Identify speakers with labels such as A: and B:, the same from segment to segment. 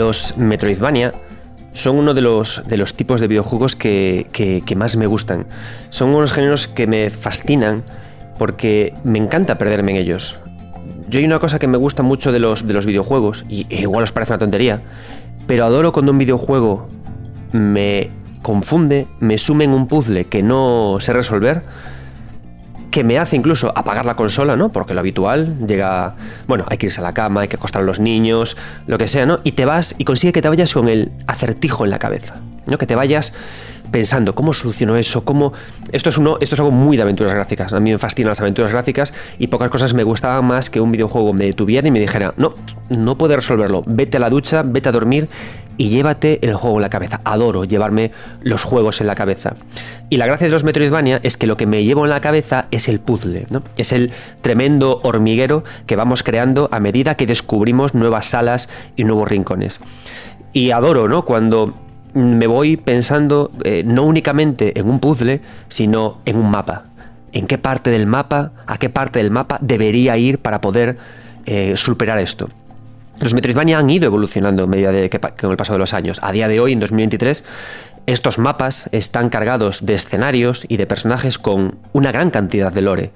A: Los Metroidvania son uno de los, de los tipos de videojuegos que, que, más me gustan. Son unos géneros que me fascinan porque me encanta perderme en ellos. Yo hay una cosa que me gusta mucho de los, de los videojuegos, y igual os parece una tontería, pero adoro cuando un videojuego me confunde, me sume en un puzzle que no sé resolver que me hace incluso apagar la consola, ¿no? Porque lo habitual llega, bueno, hay que irse a la cama, hay que acostar a los niños, lo que sea, ¿no? Y te vas y consigue que te vayas con el acertijo en la cabeza, ¿no? Que te vayas pensando cómo soluciono eso, cómo esto es uno, esto es algo muy de aventuras gráficas. A mí me fascinan las aventuras gráficas y pocas cosas me gustaban más que un videojuego me detuviera y me dijera, "No, no puedes resolverlo. Vete a la ducha, vete a dormir y llévate el juego en la cabeza. Adoro llevarme los juegos en la cabeza. Y la gracia de los Metroidvania es que lo que me llevo en la cabeza es el puzzle, ¿no? Es el tremendo hormiguero que vamos creando a medida que descubrimos nuevas salas y nuevos rincones. Y adoro, ¿no? Cuando me voy pensando eh, no únicamente en un puzzle, sino en un mapa. ¿En qué parte del mapa, a qué parte del mapa debería ir para poder eh, superar esto? Los Metroidvania han ido evolucionando medida de que, con el paso de los años. A día de hoy, en 2023, estos mapas están cargados de escenarios y de personajes con una gran cantidad de lore.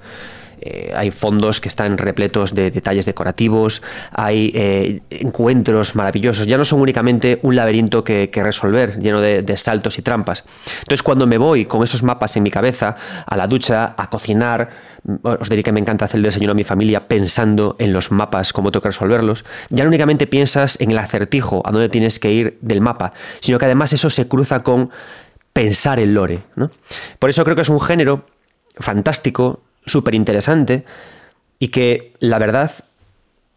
A: Eh, hay fondos que están repletos de detalles decorativos, hay eh, encuentros maravillosos, ya no son únicamente un laberinto que, resolver, lleno de, saltos y trampas. Entonces cuando me voy con esos mapas en mi cabeza a la ducha, a cocinar, os diré que me encanta hacer el desayuno a mi familia pensando en los mapas, cómo tengo que resolverlos, ya no únicamente piensas en el acertijo, a dónde tienes que ir del mapa, sino que además eso se cruza con pensar el lore. ¿no? Por eso creo que es un género fantástico, súper interesante y que la verdad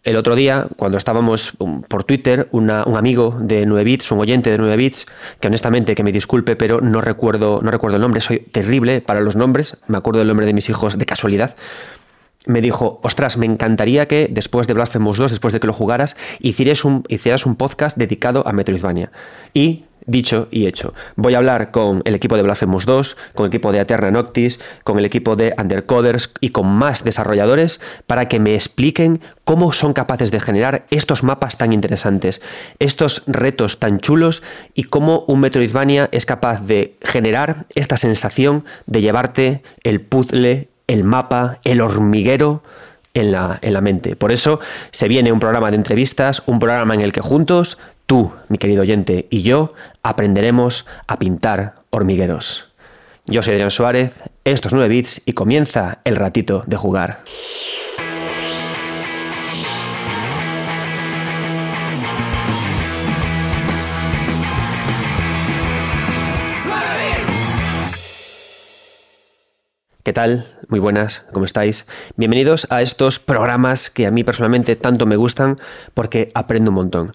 A: el otro día, cuando estábamos um, por Twitter, un amigo de 9 bits, un oyente de 9 bits, que honestamente, que me disculpe, pero no recuerdo, no recuerdo el nombre, soy terrible para los nombres, me acuerdo del nombre de mis hijos de casualidad, me dijo, ostras, me encantaría que después de Blasphemous 2, después de que lo jugaras, hicieras un, hicieras un podcast dedicado a Metroidvania. Y Dicho y hecho. Voy a hablar con el equipo de Blasphemous 2, con el equipo de Aterna Noctis, con el equipo de Undercoders y con más desarrolladores para que me expliquen cómo son capaces de generar estos mapas tan interesantes, estos retos tan chulos y cómo un Metroidvania es capaz de generar esta sensación de llevarte el puzzle, el mapa, el hormiguero en la, en la, mente. Por eso se viene un programa de entrevistas, un programa en el que juntos Tú, mi querido oyente, y yo aprenderemos a pintar hormigueros. Yo soy Adrián Suárez, estos 9 bits y comienza el ratito de jugar. ¿Qué tal? Muy buenas, ¿cómo estáis? Bienvenidos a estos programas que a mí personalmente tanto me gustan porque aprendo un montón.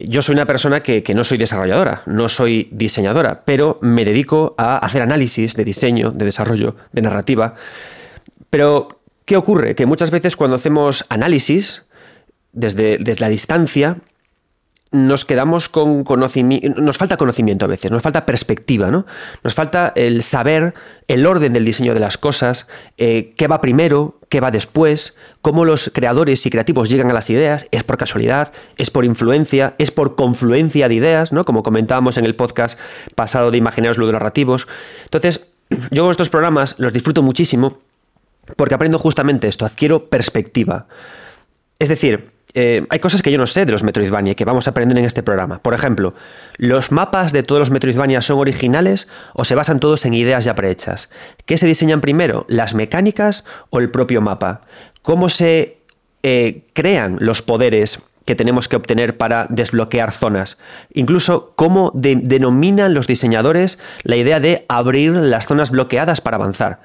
A: Yo soy una persona que, no soy desarrolladora, no soy diseñadora, pero me dedico a hacer análisis de diseño, de desarrollo, de narrativa. Pero, ¿qué ocurre? Que muchas veces cuando hacemos análisis, desde, desde la distancia, nos quedamos con conocimiento, nos falta conocimiento a veces, nos falta perspectiva, ¿no? Nos falta el saber el orden del diseño de las cosas, eh, qué va primero, qué va después, cómo los creadores y creativos llegan a las ideas, es por casualidad, es por influencia, es por confluencia de ideas, ¿no? Como comentábamos en el podcast pasado de Imaginarios Ludonarrativos. Entonces, yo con estos programas los disfruto muchísimo porque aprendo justamente esto, adquiero perspectiva. Es decir, eh, hay cosas que yo no sé de los Metroidvania que vamos a aprender en este programa. Por ejemplo, ¿los mapas de todos los Metroidvania son originales o se basan todos en ideas ya prehechas? ¿Qué se diseñan primero, las mecánicas o el propio mapa? ¿Cómo se eh, crean los poderes que tenemos que obtener para desbloquear zonas? Incluso, ¿cómo denominan los diseñadores la idea de abrir las zonas bloqueadas para avanzar?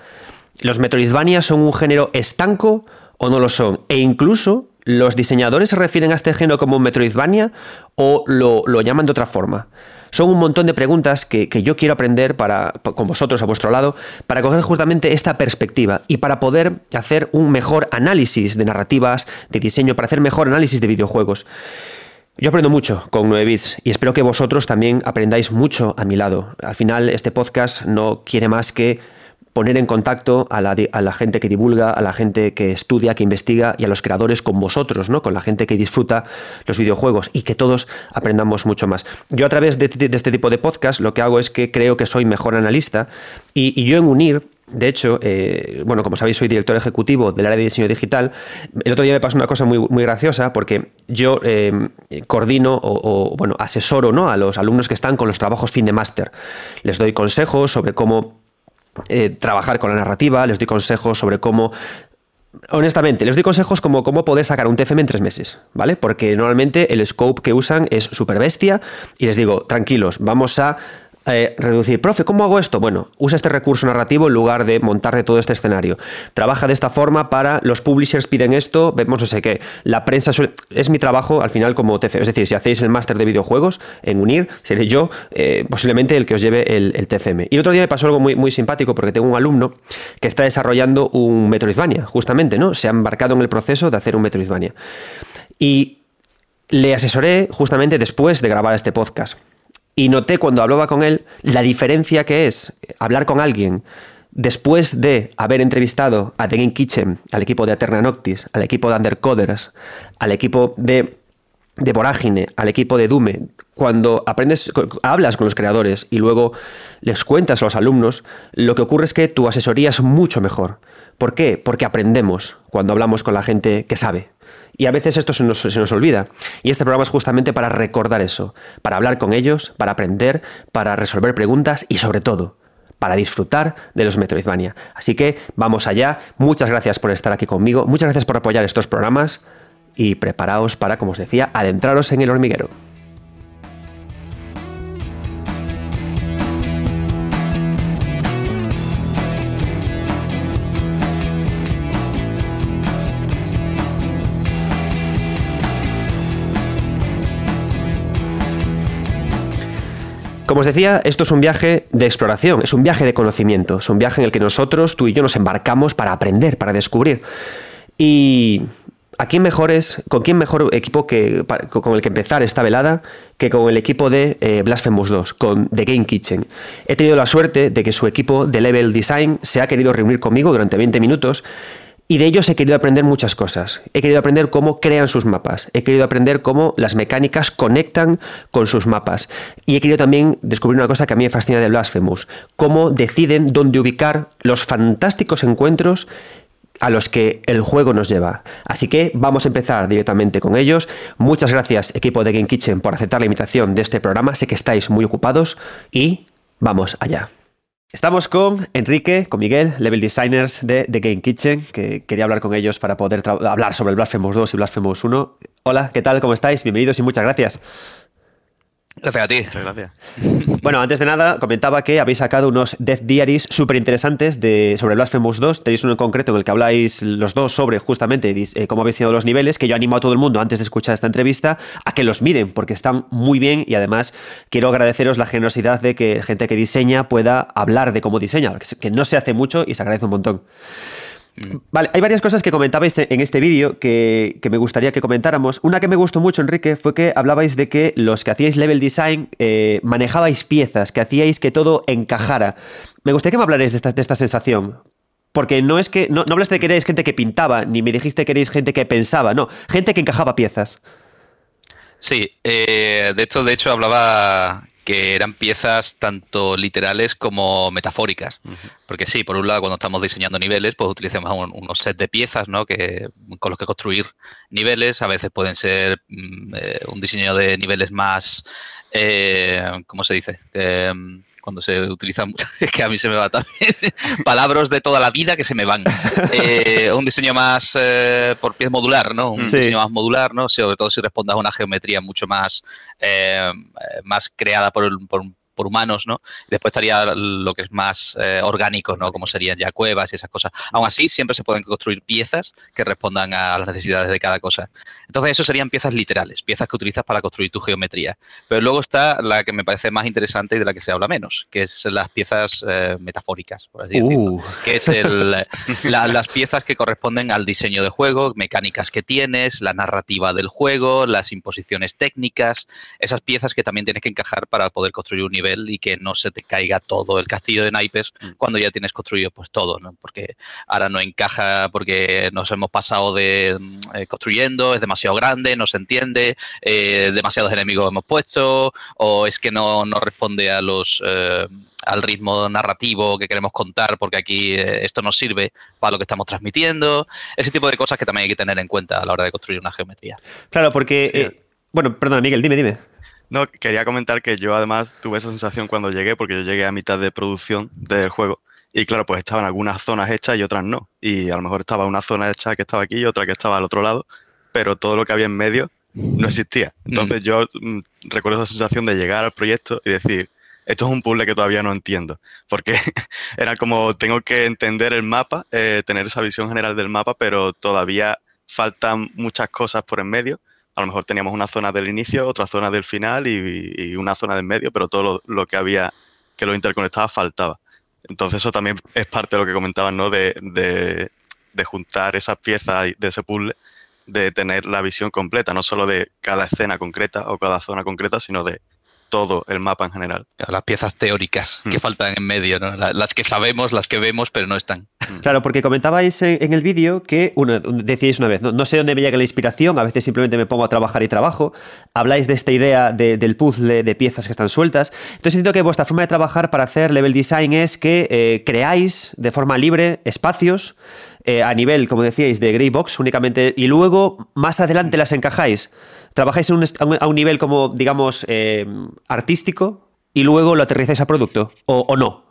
A: ¿Los Metroidvania son un género estanco o no lo son? E incluso ¿Los diseñadores se refieren a este género como Metroidvania o lo, llaman de otra forma? Son un montón de preguntas que, yo quiero aprender para, con vosotros a vuestro lado para coger justamente esta perspectiva y para poder hacer un mejor análisis de narrativas, de diseño, para hacer mejor análisis de videojuegos. Yo aprendo mucho con 9 bits y espero que vosotros también aprendáis mucho a mi lado. Al final este podcast no quiere más que poner en contacto a la, gente que divulga, a la gente que estudia, que investiga y a los creadores con vosotros, ¿no? Con la gente que disfruta los videojuegos y que todos aprendamos mucho más. Yo a través de, este tipo de podcast lo que hago es que creo que soy mejor analista y, yo en unir de hecho, eh, bueno, como sabéis, soy director ejecutivo del área de diseño digital. El otro día me pasó una cosa muy, muy graciosa porque yo eh, coordino o, bueno, asesoro ¿no? a los alumnos que están con los trabajos fin de máster. Les doy consejos sobre cómo eh, trabajar con la narrativa, les doy consejos sobre cómo honestamente, les doy consejos como cómo poder sacar un TFM en tres meses, ¿vale? Porque normalmente el scope que usan es súper bestia y les digo, tranquilos, vamos a eh, reducir, profe, ¿cómo hago esto? Bueno, usa este recurso narrativo en lugar de montar de todo este escenario. Trabaja de esta forma para los publishers piden esto, vemos no sé qué. La prensa es mi trabajo al final como TCM. Es decir, si hacéis el máster de videojuegos en unir, seré yo eh, posiblemente el que os lleve el, TCM. Y el otro día me pasó algo muy, muy simpático porque tengo un alumno que está desarrollando un Metroidvania, justamente, ¿no? Se ha embarcado en el proceso de hacer un Metroidvania. Y le asesoré justamente después de grabar este podcast. Y noté cuando hablaba con él la diferencia que es hablar con alguien después de haber entrevistado a The Game Kitchen, al equipo de Aterna Noctis, al equipo de Undercoders, al equipo de, de Vorágine, al equipo de Dume, cuando aprendes, hablas con los creadores y luego les cuentas a los alumnos, lo que ocurre es que tu asesoría es mucho mejor. ¿Por qué? Porque aprendemos cuando hablamos con la gente que sabe. Y a veces esto se nos, olvida. Y este programa es justamente para recordar eso, para hablar con ellos, para aprender, para resolver preguntas y sobre todo, para disfrutar de los Metroidvania. Así que vamos allá. Muchas gracias por estar aquí conmigo. Muchas gracias por apoyar estos programas. Y preparaos para, como os decía, adentraros en el hormiguero. Como os decía, esto es un viaje de exploración, es un viaje de conocimiento, es un viaje en el que nosotros, tú y yo, nos embarcamos para aprender, para descubrir. Y ¿a quién mejores, con quién mejor equipo que, con el que empezar esta velada que con el equipo de eh, Blasphemous 2, con The Game Kitchen? He tenido la suerte de que su equipo de Level Design se ha querido reunir conmigo durante 20 minutos y de ellos he querido aprender muchas cosas. He querido aprender cómo crean sus mapas. He querido aprender cómo las mecánicas conectan con sus mapas. Y he querido también descubrir una cosa que a mí me fascina de Blasphemous. Cómo deciden dónde ubicar los fantásticos encuentros a los que el juego nos lleva. Así que vamos a empezar directamente con ellos. Muchas gracias equipo de Game Kitchen por aceptar la invitación de este programa. Sé que estáis muy ocupados y vamos allá. Estamos con Enrique, con Miguel, level designers de The Game Kitchen, que quería hablar con ellos para poder hablar sobre el Blasphemous 2 y Blasphemous 1. Hola, ¿qué tal? ¿Cómo estáis? Bienvenidos y muchas gracias.
B: Gracias a ti. Muchas gracias.
A: Bueno, antes de nada, comentaba que habéis sacado unos Death Diaries súper interesantes de, sobre Blasphemous 2. Tenéis uno en concreto en el que habláis los dos sobre justamente eh, cómo habéis sido los niveles, que yo animo a todo el mundo antes de escuchar esta entrevista a que los miren, porque están muy bien y además quiero agradeceros la generosidad de que gente que diseña pueda hablar de cómo diseña, que no se hace mucho y se agradece un montón. Vale, hay varias cosas que comentabais en este vídeo que, me gustaría que comentáramos. Una que me gustó mucho, Enrique, fue que hablabais de que los que hacíais level design eh, manejabais piezas, que hacíais que todo encajara. Me gustaría que me hablarais de esta, sensación. Porque no es que. No, no hablaste de que erais gente que pintaba, ni me dijiste que erais gente que pensaba, no. Gente que encajaba piezas.
B: Sí, eh, de hecho, de hecho hablaba que eran piezas tanto literales como metafóricas. Porque sí, por un lado, cuando estamos diseñando niveles, pues utilizamos unos set de piezas, ¿no? Que, con los que construir niveles. A veces pueden ser mm, eh, un diseño de niveles más, eh, ¿cómo se dice? Mm, cuando se utilizan, es que a mí se me va también, palabras de toda la vida que se me van. Eh, un diseño más eh, por pieza modular, ¿no? Un diseño más modular, ¿no? Sobre todo si respondas a una geometría mucho más, eh, más creada por, por, por humanos, ¿no? Después estaría lo que es más eh, orgánico, ¿no? Como serían ya cuevas y esas cosas. Aún así, siempre se pueden construir piezas que respondan a las necesidades de cada cosa. Entonces, eso serían piezas literales, piezas que utilizas para construir tu geometría. Pero luego está la que me parece más interesante y de la que se habla menos, que es las piezas eh, metafóricas, por así decirlo. Uh. Que es las piezas que corresponden al diseño de juego, mecánicas que tienes, la narrativa del juego, las imposiciones técnicas, esas piezas que también tienes que encajar para poder construir un nivel nivel y que no se te caiga todo el castillo de naipes mm. cuando ya tienes construido pues todo, ¿no? Porque ahora no encaja porque nos hemos pasado de mm, eh, construyendo, es demasiado grande, no se entiende, eh, demasiados enemigos hemos puesto, o es que no, no responde a los eh, al ritmo narrativo que queremos contar, porque aquí esto nos sirve para lo que estamos transmitiendo. Ese tipo de cosas que también hay que tener en cuenta a la hora de construir una geometría.
A: Claro, porque. bueno, perdona, Miguel, dime, dime.
C: No, quería comentar que yo además tuve esa sensación cuando llegué, porque yo llegué a mitad de producción del juego. Y claro, pues estaban algunas zonas hechas y otras no. Y a lo mejor estaba una zona hecha que estaba aquí y otra que estaba al otro lado, pero todo lo que había en medio no existía. Entonces mm. yo mm, recuerdo esa sensación de llegar al proyecto y decir, esto es un puzzle que todavía no entiendo, porque era como tengo que entender el mapa, eh, tener esa visión general del mapa, pero todavía faltan muchas cosas por en medio a lo mejor teníamos una zona del inicio, otra zona del final y, una zona del medio, pero todo lo, que había que lo interconectaba faltaba. Entonces eso también es parte de lo que comentaban, ¿no? De, de juntar esas piezas de ese puzzle, de tener la visión completa, no solo de cada escena concreta o cada zona concreta, sino de todo el mapa en general.
B: las piezas teóricas que mm. faltan en medio, ¿no? las que sabemos, las que vemos, pero no están.
A: Mm. Claro, porque comentabais en, el vídeo que, uno, decíais una vez, ¿no? sé dónde me llega la inspiración, a veces simplemente me pongo a trabajar y trabajo. Habláis de esta idea del puzzle de piezas que están sueltas. Entonces siento que vuestra forma de trabajar para hacer level design es que eh, creáis de forma libre espacios eh, a nivel, como decíais, de Greybox únicamente, y luego más adelante las encajáis. Trabajáis a un nivel como, digamos, eh, artístico y luego lo aterrizáis a producto, o, no.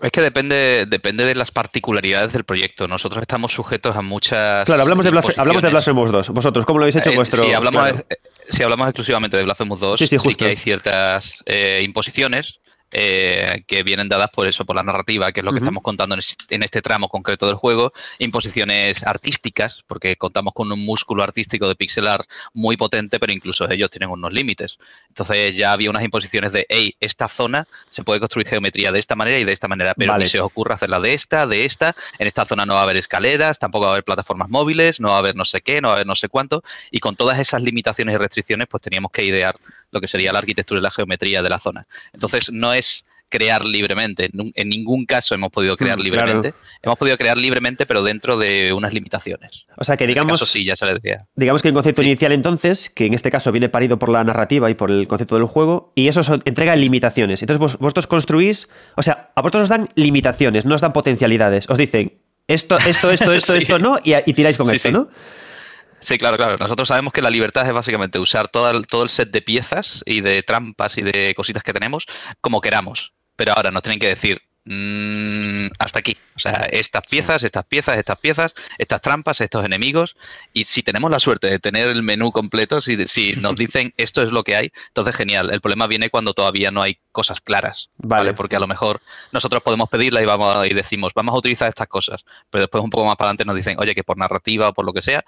B: Es que depende, depende de las particularidades del proyecto. Nosotros estamos sujetos a muchas.
A: Claro, hablamos de, hablamos de Blasphemous 2. ¿Vosotros cómo lo habéis hecho en eh, vuestro.?
B: Si hablamos, si hablamos exclusivamente de Blasphemous 2, sí, que hay ciertas imposiciones eh, que vienen dadas por eso, por la narrativa, que es lo que estamos contando en este tramo concreto del juego, imposiciones artísticas, porque contamos con un músculo artístico de pixel art muy potente, pero incluso ellos tienen unos límites. Entonces ya había unas imposiciones de, hey, esta zona se puede construir geometría de esta manera y de esta manera, pero ni se os ocurra hacerla de esta, de esta, en esta zona no va a haber escaleras, tampoco va a haber plataformas móviles, no va a haber no sé qué, no va a haber no sé cuánto, y con todas esas limitaciones y restricciones, pues teníamos que idear lo que sería la arquitectura y la geometría de la zona. Entonces, no es crear libremente. En ningún caso hemos podido crear mm, libremente. Hemos podido crear libremente, pero dentro de unas limitaciones.
A: O sea que digamos.
B: sí, ya se decía.
A: Digamos que el concepto inicial, entonces, que en este caso viene parido por la narrativa y por el concepto del juego, y eso entrega limitaciones. Entonces vosotros construís. O sea, a vosotros os dan limitaciones, no os dan potencialidades. Os dicen esto, esto, esto, esto, esto no, y, tiráis con esto, ¿no?
B: Sí, claro, claro. Nosotros sabemos que la libertad es básicamente usar todo el, todo el set de piezas y de trampas y de cositas que tenemos como queramos. Pero ahora nos tienen que decir mm, hasta aquí. O sea, estas piezas, estas piezas, estas piezas, estas trampas, estos enemigos. Y si tenemos la suerte de tener el menú completo, si, si nos dicen esto es lo que hay, entonces genial. El problema viene cuando todavía no hay cosas claras. Vale. Porque a lo mejor nosotros podemos pedirla y vamos y decimos, vamos a utilizar estas cosas. Pero después un poco más para adelante nos dicen, oye, que por narrativa o por lo que sea,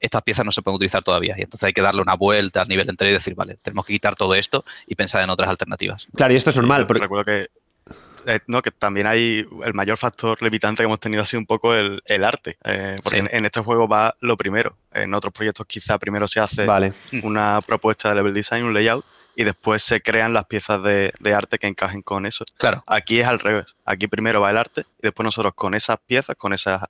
B: estas piezas no se pueden utilizar todavía. Y entonces hay que darle una vuelta al nivel entero y decir, vale, tenemos que quitar todo esto y pensar en otras alternativas.
A: Claro, y esto es normal.
C: porque... Recuerdo que, eh, no, que también hay el mayor factor limitante que hemos tenido ha sido un poco el, arte. Eh, porque en, este juego va lo primero. En otros proyectos quizá primero se hace una propuesta de level design, un layout, y después se crean las piezas de, de, arte que encajen con eso.
B: Claro.
C: Aquí es al revés. Aquí primero va el arte y después nosotros con esas piezas, con esas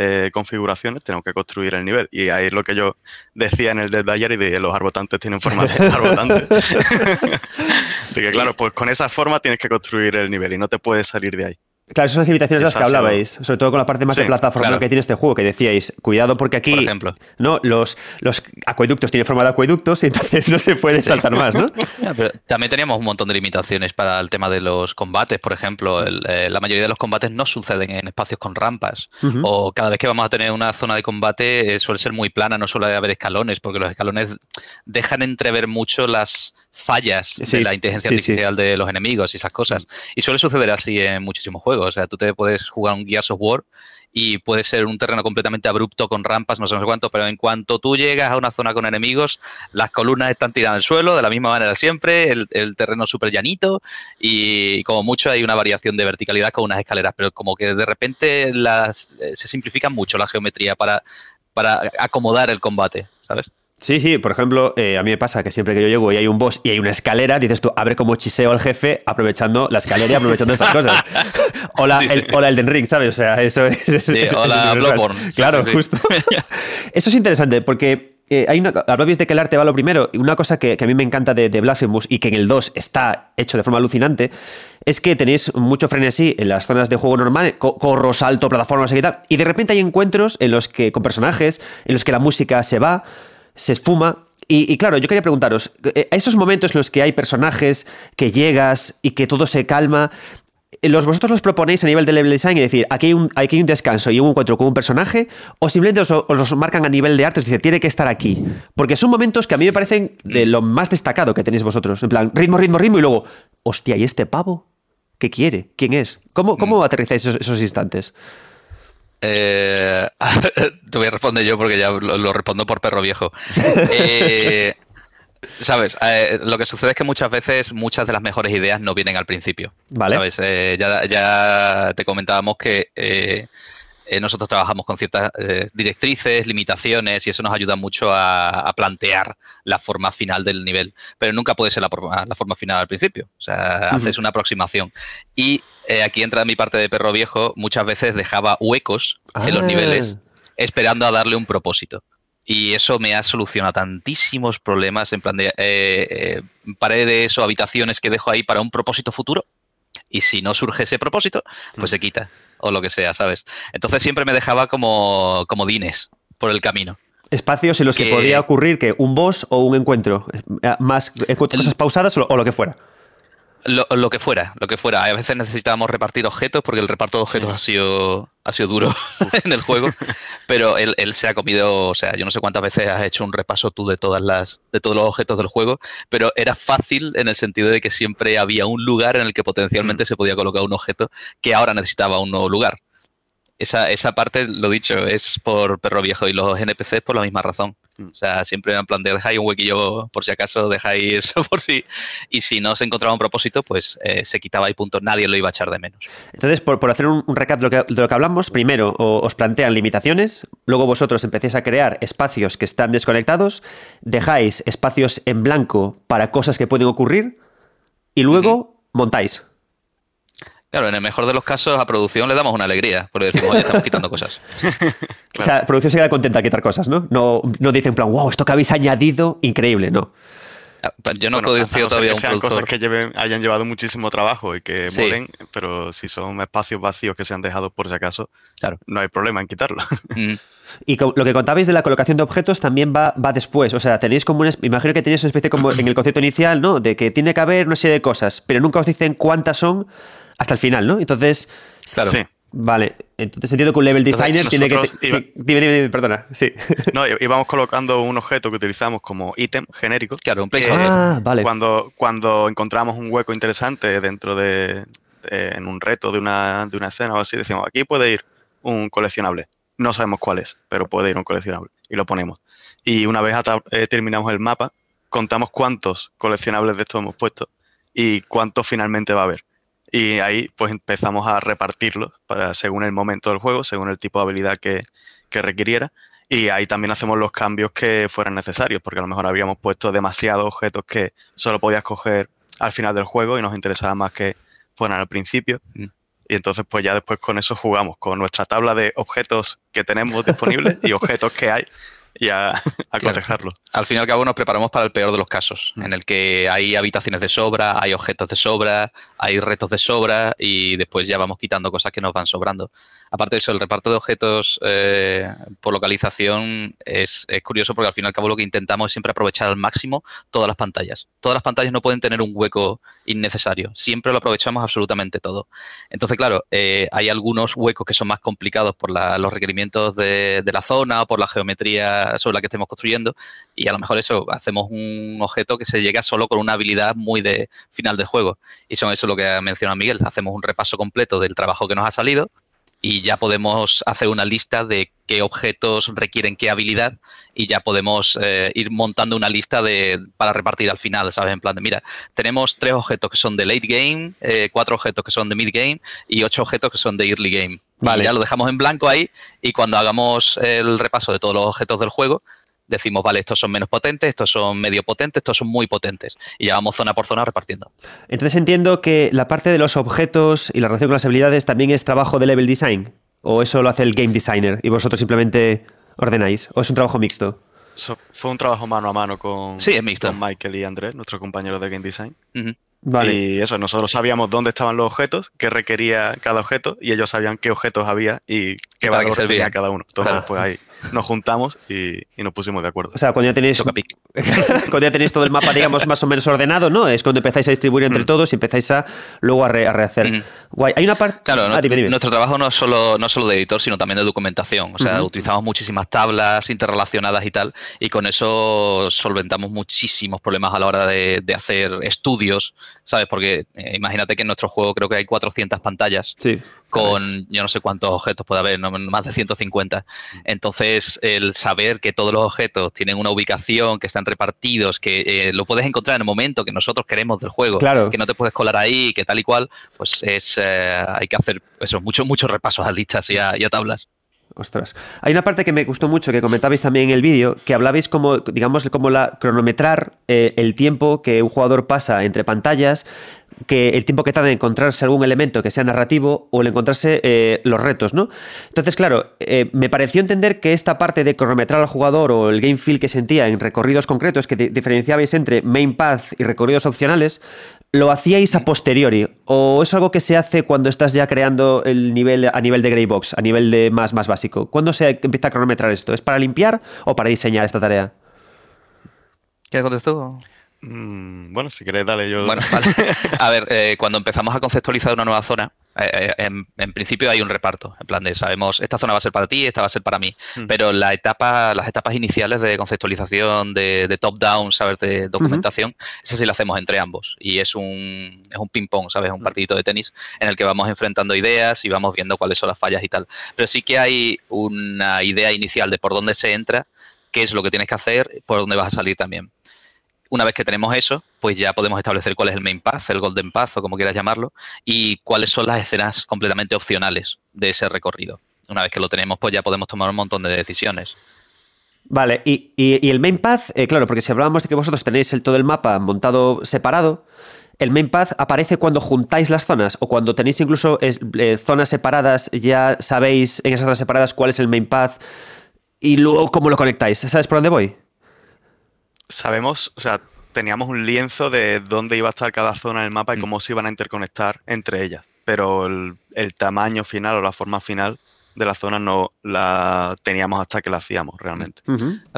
C: eh, configuraciones, tenemos que construir el nivel. Y ahí es lo que yo decía en el Dead y de los arbotantes tienen forma de arbotantes. de que claro, pues con esa forma tienes que construir el nivel y no te puedes salir de ahí.
A: Claro, son las limitaciones de las que hablabais, sobre todo con la parte más de plataforma que tiene este juego, que decíais, cuidado porque aquí ¿no? los, los acueductos tienen forma de acueductos y entonces no se puede saltar más, ¿no?
B: también teníamos un montón de limitaciones para el tema de los combates, por ejemplo, eh, la mayoría de los combates no suceden en espacios con rampas, o cada vez que vamos a tener una zona de combate eh, suele ser muy plana, no suele haber escalones, porque los escalones dejan entrever mucho las fallas de la inteligencia artificial de los enemigos y esas cosas. Y suele suceder así en muchísimos juegos. O sea, tú te puedes jugar un Gears of War y puede ser un terreno completamente abrupto con rampas, no sé cuánto, pero en cuanto tú llegas a una zona con enemigos, las columnas están tiradas al suelo de la misma manera siempre, el, terreno súper llanito y como mucho hay una variación de verticalidad con unas escaleras, pero como que de repente las, eh, se simplifica mucho la geometría para, para acomodar el combate, ¿sabes?
A: Sí, sí, por ejemplo, eh, a mí me pasa que siempre que yo llego y hay un boss y hay una escalera, dices tú, abre como chiseo al jefe aprovechando la escalera y aprovechando estas cosas. hola, el, hola Elden Ring, ¿sabes? O sea, eso es.
B: Sí, hola Bloodborne.
A: Claro, justo. eso es interesante porque eh, hay una, hablabais de que el arte va lo primero, y una cosa que, a mí me encanta de, de, Blasphemous y que en el 2 está hecho de forma alucinante, es que tenéis mucho frenesí en las zonas de juego normal, corro, salto, plataformas y tal, y de repente hay encuentros en los que, con personajes, en los que la música se va, se esfuma, y, y, claro, yo quería preguntaros, eh, a esos momentos en los que hay personajes, que llegas y que todo se calma, los, vosotros los proponéis a nivel de level design y decir, aquí hay un, hay un descanso y un encuentro con un personaje, o simplemente os, los marcan a nivel de arte, es decir, tiene que estar aquí. Porque son momentos que a mí me parecen de lo más destacado que tenéis vosotros. En plan, ritmo, ritmo, ritmo, y luego, hostia, ¿y este pavo? ¿Qué quiere? ¿Quién es? ¿Cómo, cómo mm. aterrizáis esos, instantes?
B: Eh, te voy a responder yo porque ya lo, respondo por perro viejo. Eh, Sabes, eh, lo que sucede es que muchas veces muchas de las mejores ideas no vienen al principio. Vale. Sabes, eh, ya, te comentábamos que eh, nosotros trabajamos con ciertas directrices, limitaciones y eso nos ayuda mucho a, plantear la forma final del nivel. Pero nunca puede ser la, forma final al principio. O sea, haces una aproximación. Y aquí entra mi parte de perro viejo, muchas veces dejaba huecos en los ah. niveles esperando a darle un propósito y eso me ha solucionado tantísimos problemas en plan de eh, eh, paredes o habitaciones que dejo ahí para un propósito futuro y si no surge ese propósito, pues se quita o lo que sea, ¿sabes? Entonces siempre me dejaba como, como dines por el camino.
A: Espacios en los que, podía ocurrir que un boss o un encuentro, eh, más cosas pausadas o lo que fuera.
B: Lo, que fuera, lo que fuera. A veces necesitábamos repartir objetos porque el reparto de objetos ha sido ha sido duro en el juego, pero él, se ha comido, o sea, yo no sé cuántas veces has hecho un repaso tú de todas las de todos los objetos del juego, pero era fácil en el sentido de que siempre había un lugar en el que potencialmente mm. se podía colocar un objeto que ahora necesitaba un nuevo lugar. Esa, esa parte, lo dicho, es por perro viejo y los NPCs por la misma razón. O sea, siempre en plan de dejáis un huequillo por si acaso, dejáis eso por si. Y si no se encontraba un propósito, pues eh, se quitaba y punto. Nadie lo iba a echar de menos.
A: Entonces, por, hacer un, recap de lo, que, de lo, que, hablamos, primero os plantean limitaciones, luego vosotros empecéis a crear espacios que están desconectados, dejáis espacios en blanco para cosas que pueden ocurrir y luego montáis.
B: Claro, en el mejor de los casos a producción le damos una alegría, porque decimos, oye, estamos quitando cosas.
A: O sea, producción se queda contenta de quitar cosas, ¿no? No, no dice en plan, wow, esto que habéis añadido, increíble, no.
B: Ah, yo no bueno, todavía
C: que sean cosas que lleven, hayan llevado muchísimo trabajo y que mueren, pero si son espacios vacíos que se han dejado por si acaso, claro. no hay problema en quitarlo. Mm.
A: Y lo que contabais de la colocación de objetos también va, va después. O sea, tenéis como una. Imagino que tenéis una especie como en el concepto inicial, ¿no? De que tiene que haber una serie de cosas, pero nunca os dicen cuántas son hasta el final, ¿no? Entonces.
C: Claro. Sí.
A: Vale, entonces entiendo que un level designer tiene que. Dime, dime, dime, perdona. Sí.
C: No, íbamos colocando un objeto que utilizamos como ítem genérico.
B: Claro, un
A: placeholder. Ah, vale.
C: Cuando, cuando encontramos un hueco interesante dentro de. en un reto de una, de una escena o así, decimos, aquí puede ir un coleccionable. No sabemos cuál es, pero puede ir un coleccionable. Y lo ponemos. Y una vez eh, terminamos el mapa, contamos cuántos coleccionables de estos hemos puesto y cuántos finalmente va a haber. Y ahí pues empezamos a repartirlos para, según el momento del juego, según el tipo de habilidad que, requiriera. Y ahí también hacemos los cambios que fueran necesarios, porque a lo mejor habíamos puesto demasiados objetos que solo podías coger al final del juego y nos interesaba más que fueran al principio. Mm. Y entonces pues ya después con eso jugamos, con nuestra tabla de objetos que tenemos disponibles y objetos que hay y a,
B: Al fin y al cabo nos preparamos para el peor de los casos, mm. en el que hay habitaciones de sobra, hay objetos de sobra, hay retos de sobra y después ya vamos quitando cosas que nos van sobrando. Aparte de eso, el reparto de objetos eh, por localización es, curioso porque al fin y al cabo lo que intentamos es siempre aprovechar al máximo todas las pantallas. Todas las pantallas no pueden tener un hueco innecesario, siempre lo aprovechamos absolutamente todo. Entonces, claro, eh, hay algunos huecos que son más complicados por los requerimientos de, de la zona o por la geometría sobre la que estemos construyendo y a lo mejor eso, hacemos un objeto que se llega solo con una habilidad muy de final del juego. Y son eso lo que ha mencionado Miguel, hacemos un repaso completo del trabajo que nos ha salido y ya podemos hacer una lista de qué objetos requieren qué habilidad y ya podemos eh, ir montando una lista de, para repartir al final, ¿sabes? En plan de, mira, tenemos tres objetos que son de late game, eh, cuatro objetos que son de mid game y ocho objetos que son de early game. Vale. ya lo dejamos en blanco ahí y cuando hagamos el repaso de todos los objetos del juego, decimos, vale, estos son menos potentes, estos son medio potentes, estos son muy potentes. Y ya vamos zona por zona repartiendo.
A: Entonces entiendo que la parte de los objetos y la relación con las habilidades también es trabajo de level design. ¿O eso lo hace el game designer y vosotros simplemente ordenáis? ¿O es un trabajo mixto?
C: fue un trabajo mano a mano con,
B: sí, mixto.
C: con Michael y Andrés, nuestros compañeros de game design. Y eso, nosotros sabíamos dónde estaban los objetos, qué requería cada objeto, y ellos sabían qué objetos había y qué valor tenía cada uno. Entonces, pues ahí nos juntamos y, nos pusimos de acuerdo.
A: O sea, cuando ya tenéis cuando ya tenéis todo el mapa, digamos, más o menos ordenado, ¿no? Es cuando empezáis a distribuir entre mm. todos y empezáis a luego a, rehacer. Mm. Guay. Hay una parte.
B: Claro, ah, nuestro trabajo no es solo, no solo de editor, sino también de documentación. O sea, utilizamos muchísimas tablas interrelacionadas y tal, y con eso solventamos muchísimos problemas a la hora de, hacer estudios, ¿sabes? Porque eh, imagínate que en nuestro juego creo que hay 400 pantallas.
A: Sí
B: con yo no sé cuántos objetos puede haber, más de 150. Entonces, el saber que todos los objetos tienen una ubicación, que están repartidos, que eh, lo puedes encontrar en el momento que nosotros queremos del juego, que no te puedes colar ahí, que tal y cual, pues es eh, hay que hacer eso, muchos muchos repasos a listas y a, tablas.
A: Ostras. Hay una parte que me gustó mucho, que comentabais también en el vídeo, que hablabais como, digamos, como la cronometrar eh, el tiempo que un jugador pasa entre pantallas que el tiempo que tarda en encontrarse algún elemento que sea narrativo o el encontrarse eh, los retos, ¿no? Entonces, claro, eh, me pareció entender que esta parte de cronometrar al jugador o el game feel que sentía en recorridos concretos que diferenciabais entre main path y recorridos opcionales, lo hacíais a posteriori o es algo que se hace cuando estás ya creando el nivel a nivel de grey box, a nivel de más, más básico. ¿Cuándo se empieza a cronometrar esto? ¿Es para limpiar o para diseñar esta tarea?
B: ¿Quieres contestar?
C: Mm, bueno, si querés, dale yo.
B: Bueno, vale. A ver, eh, cuando empezamos a conceptualizar una nueva zona, eh, en, principio hay un reparto. En plan de sabemos, esta zona va a ser para ti, esta va a ser para mí. Mm. Pero la etapa, las etapas iniciales de conceptualización, de, top-down, saber de documentación, esa sí la hacemos entre ambos. Y es un, es un ping-pong, ¿sabes? Un mm. partidito de tenis en el que vamos enfrentando ideas y vamos viendo cuáles son las fallas y tal. Pero sí que hay una idea inicial de por dónde se entra, qué es lo que tienes que hacer, por dónde vas a salir también. Una vez que tenemos eso, pues ya podemos establecer cuál es el main path, el golden path o como quieras llamarlo, y cuáles son las escenas completamente opcionales de ese recorrido. Una vez que lo tenemos, pues ya podemos tomar un montón de decisiones.
A: Vale, y, el main path, eh, claro, porque si hablábamos de que vosotros tenéis el, todo el mapa montado separado, el main path aparece cuando juntáis las zonas o cuando tenéis incluso eh, zonas separadas, ya sabéis en esas zonas separadas cuál es el main path y luego cómo lo conectáis. ¿Sabes por dónde voy?
C: Sabemos, o sea, teníamos un lienzo de dónde iba a estar cada zona en el mapa y mm. cómo se iban a interconectar entre ellas. Pero el, tamaño final o la forma final de la zona no la teníamos hasta que la hacíamos realmente.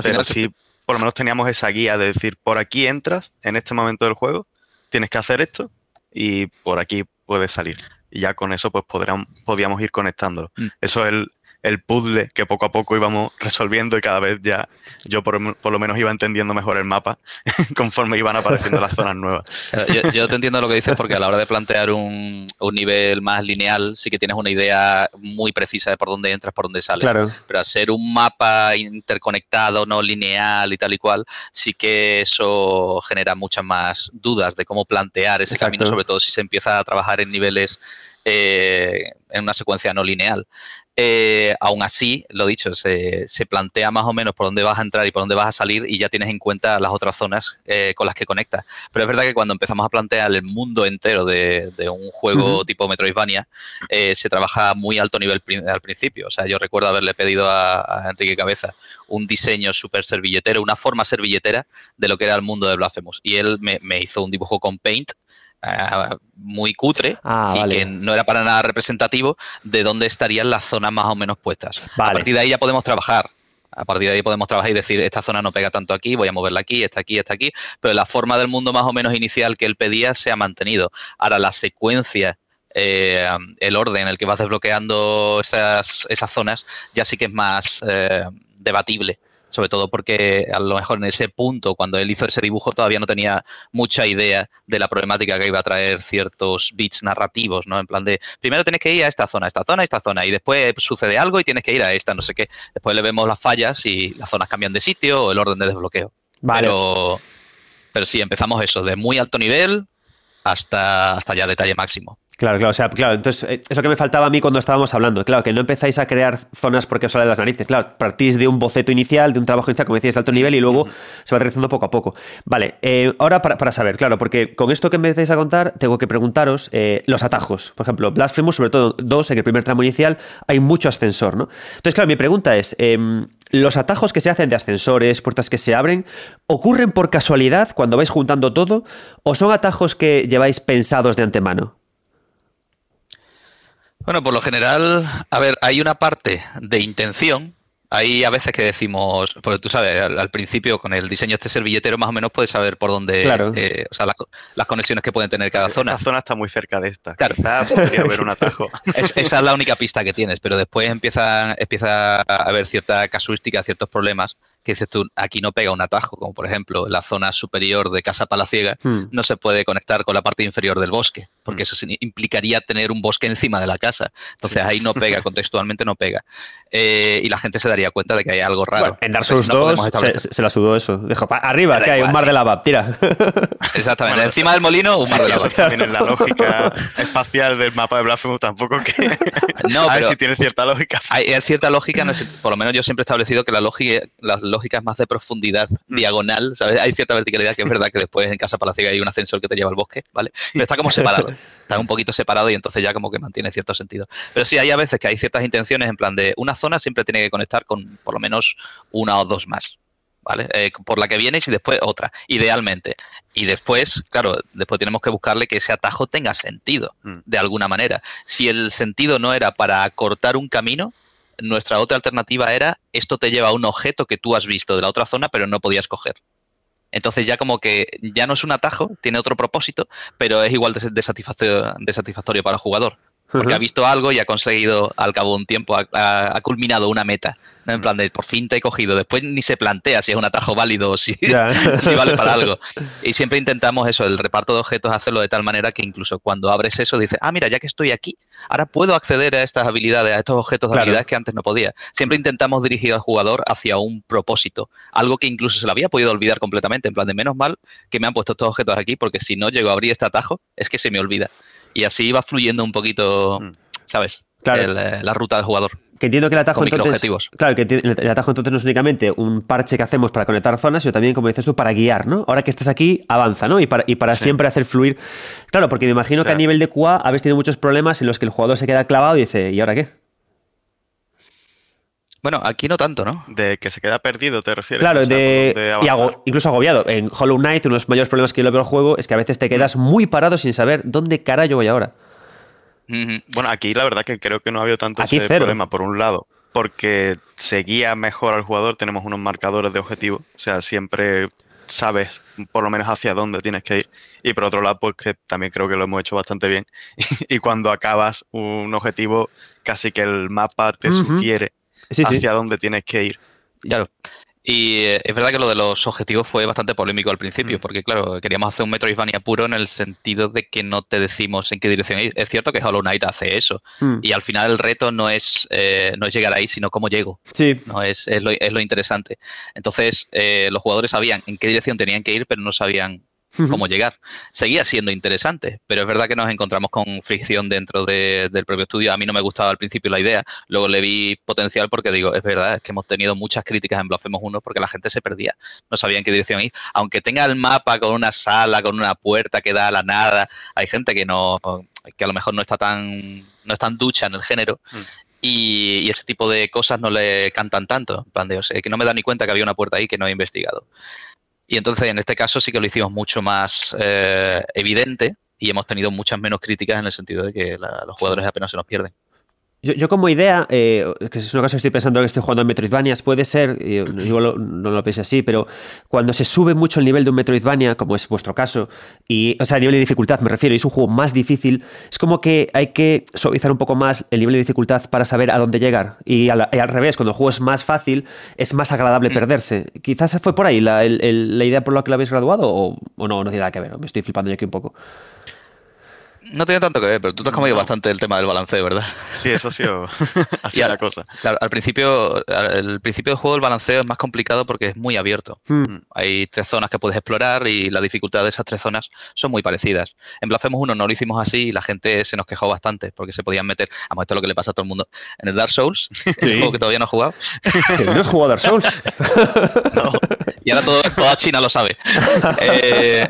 C: Pero sí, por lo menos teníamos esa guía de decir, por aquí entras en este momento del juego, tienes que hacer esto y por aquí puedes salir. Y ya con eso pues podríamos ir conectándolo. Mm. Eso es el, el puzzle que poco a poco íbamos resolviendo y cada vez ya yo por, lo menos iba entendiendo mejor el mapa conforme iban apareciendo las zonas nuevas.
B: Yo, te entiendo lo que dices porque a la hora de plantear un, nivel más lineal sí que tienes una idea muy precisa de por dónde entras, por dónde sales.
A: Claro.
B: Pero hacer un mapa interconectado, no lineal y tal y cual, sí que eso genera muchas más dudas de cómo plantear ese camino, sobre todo si se empieza a trabajar en niveles eh, en una secuencia no lineal. Eh, aún así, lo dicho, se, plantea más o menos por dónde vas a entrar y por dónde vas a salir y ya tienes en cuenta las otras zonas eh, con las que conectas. Pero es verdad que cuando empezamos a plantear el mundo entero de, un juego tipo Metroidvania, se trabaja muy alto nivel al principio. O sea, yo recuerdo haberle pedido a, Enrique Cabeza un diseño súper servilletero, una forma servilletera de lo que era el mundo de Blasphemous. Y él me, me hizo un dibujo con Paint eh, muy cutre
A: ah,
B: y que no era para nada representativo de dónde estarían las zonas más o menos puestas. A partir de ahí ya podemos trabajar. A partir de ahí podemos trabajar y decir, esta zona no pega tanto aquí, voy a moverla aquí, está aquí, está aquí, pero la forma del mundo más o menos inicial que él pedía se ha mantenido. Ahora, la secuencia eh, el orden en el que vas desbloqueando esas, esas zonas ya sí que es más eh, debatible sobre todo porque a lo mejor en ese punto, cuando él hizo ese dibujo, todavía no tenía mucha idea de la problemática que iba a traer ciertos bits narrativos, ¿no? En plan de, primero tienes que ir a esta zona, a esta zona, a esta zona, y después sucede algo y tienes que ir a esta, no sé qué. Después le vemos las fallas y las zonas cambian de sitio o el orden de desbloqueo. Pero, pero sí, empezamos eso, de muy alto nivel hasta, hasta ya detalle máximo.
A: Claro, claro, o sea, claro, entonces eh, es lo que me faltaba a mí cuando estábamos hablando. Claro, que no empezáis a crear zonas porque os sale de las narices. Claro, partís de un boceto inicial, de un trabajo inicial, como decías, de alto nivel y luego se va realizando poco a poco. Vale, eh, ahora para, saber, claro, porque con esto que me empezáis a contar, tengo que preguntaros eh, los atajos. Por ejemplo, Blasphemous, sobre todo dos, en el primer tramo inicial, hay mucho ascensor, ¿no? Entonces, claro, mi pregunta es. Em, los atajos que se hacen de ascensores, puertas que se abren, ¿ocurren por casualidad cuando vais juntando todo o son atajos que lleváis pensados de antemano?
B: Bueno, por lo general, a ver, hay una parte de intención. Hay a veces que decimos, porque tú sabes, al, principio con el diseño de este servilletero más o menos puedes saber por dónde, eh, o sea, las conexiones que pueden tener cada zona.
C: La zona está muy cerca de esta. Claro. podría haber un atajo.
B: esa es la única pista que tienes, pero después empieza, empieza a haber cierta casuística, ciertos problemas que dices tú, aquí no pega un atajo, como por ejemplo la zona superior de Casa Palaciega hmm. no se puede conectar con la parte inferior del bosque, porque hmm. eso implicaría tener un bosque encima de la casa. Entonces ahí no pega, contextualmente no pega. Eh, y la gente se daría cuenta de que hay algo raro.
A: en Dark Souls 2 se, la sudó eso. Dijo, arriba, que hay un mar de lava, tira.
B: Exactamente, encima del molino un mar de lava.
C: También en la lógica espacial del mapa de Blasphemous tampoco que... no, a ver si tiene cierta lógica.
B: Hay, cierta lógica, por lo menos yo siempre he establecido que la lógica, la lógicas más de profundidad mm. diagonal, ¿sabes? Hay cierta verticalidad que es verdad que después en Casa Palaciega hay un ascensor que te lleva al bosque, ¿vale? Pero está como separado, está un poquito separado y entonces ya como que mantiene cierto sentido. Pero sí, hay a veces que hay ciertas intenciones en plan de una zona siempre tiene que conectar con por lo menos una o dos más. ¿Vale? Eh, por la que vienes y después otra, idealmente. Y después, claro, después tenemos que buscarle que ese atajo tenga sentido, mm. de alguna manera. Si el sentido no era para cortar un camino, nuestra otra alternativa era esto te lleva a un objeto que tú has visto de la otra zona pero no podías coger. Entonces ya como que ya no es un atajo, tiene otro propósito, pero es igual de, satisfactorio para el jugador. Porque ha visto algo y ha conseguido, al cabo de un tiempo, ha, culminado una meta. ¿no? En plan de, por fin te he cogido. Después ni se plantea si es un atajo válido o si, vale para algo. Y siempre intentamos eso, el reparto de objetos, hacerlo de tal manera que incluso cuando abres eso, dices, ah, mira, ya que estoy aquí, ahora puedo acceder a estas habilidades, a estos objetos de habilidades que antes no podía. Siempre intentamos dirigir al jugador hacia un propósito. Algo que incluso se lo había podido olvidar completamente. En plan de, menos mal que me han puesto estos objetos aquí, porque si no llego a abrir este atajo, es que se me olvida y así iba fluyendo un poquito, mm. ¿sabes? Eh, la ruta del jugador.
A: Que entiendo que el atajo entonces. Claro, que el atajo entonces no es únicamente un parche que hacemos para conectar zonas, sino también, como dices tú, para guiar, ¿no? Ahora que estás aquí, avanza, ¿no? Y para, y para siempre hacer fluir. Claro, porque me imagino que a nivel de QA habéis tenido muchos problemas en los que el jugador se queda clavado y dice, ¿y ahora qué?
B: Bueno, aquí no tanto, ¿no?
C: De que se queda perdido, ¿te refieres?
A: Claro, de, y incluso agobiado. En Hollow Knight, uno de los mayores problemas que yo le veo al juego es que a veces te quedas mm. muy parado sin saber dónde carajo voy ahora.
C: Bueno, aquí la verdad que creo que no ha habido tanto ese problema, por un lado, porque seguía mejor al jugador, tenemos unos marcadores de objetivo, o sea, siempre sabes por lo menos hacia dónde tienes que ir. Y por otro lado, pues que también creo que lo hemos hecho bastante bien. y cuando acabas un objetivo, casi que el mapa te sugiere hacia dónde tienes que ir.
B: Claro. Y eh, es verdad que lo de los objetivos fue bastante polémico al principio, mm. porque claro, queríamos hacer un Metroidvania puro en el sentido de que no te decimos en qué dirección ir. Es cierto que Hollow Knight hace eso, mm. y al final el reto no es, eh, no es llegar ahí, sino cómo llego.
A: Sí.
B: No es, es, lo, es lo interesante. Entonces, eh, los jugadores sabían en qué dirección tenían que ir, pero no sabían cómo llegar. Seguía siendo interesante, pero es verdad que nos encontramos con fricción dentro del propio estudio. A mí no me gustaba al principio la idea, luego le vi potencial porque digo, es verdad, es que hemos tenido muchas críticas en Blasphemous 1 porque la gente se perdía, no sabía en qué dirección ir. Aunque tenga el mapa con una sala, con una puerta que da a la nada, hay gente que no que a lo mejor no está tan no es tan ducha en el género mm. y, ese tipo de cosas no le cantan tanto. En plan de, que no me da ni cuenta que había una puerta ahí que no he investigado. Y entonces en este caso sí que lo hicimos mucho más eh, evidente y hemos tenido muchas menos críticas en el sentido de que los jugadores apenas se nos pierden.
A: Yo, como idea, eh, que es una cosa que estoy pensando que estoy jugando en Metroidvanias, puede ser, igual no lo pensé así, pero cuando se sube mucho el nivel de un Metroidvania, como es vuestro caso, y, o sea, el nivel de dificultad me refiero, y es un juego más difícil, es como que hay que suavizar un poco más el nivel de dificultad para saber a dónde llegar. Y al, revés, cuando el juego es más fácil, es más agradable mm. perderse. Quizás fue por ahí la, idea por la que lo habéis graduado, o, o no, no tiene nada que ver, me estoy flipando yo aquí un poco.
B: No tiene tanto que ver, pero tú te has comido bastante el tema del balanceo, ¿verdad?
C: Sí, eso ha sido así la cosa.
B: Claro, al principio, al principio del juego el balanceo es más complicado porque es muy abierto. Hmm. Hay tres zonas que puedes explorar y la dificultad de esas tres zonas son muy parecidas. En Blasphemous 1 no lo hicimos así y la gente se nos quejó bastante porque se podían meter, vamos, esto es lo que le pasa a todo el mundo. En el Dark Souls, el juego que todavía no he jugado.
A: ¿No has jugado Dark Souls?
B: no. Y ahora todo, toda China lo sabe. Eh,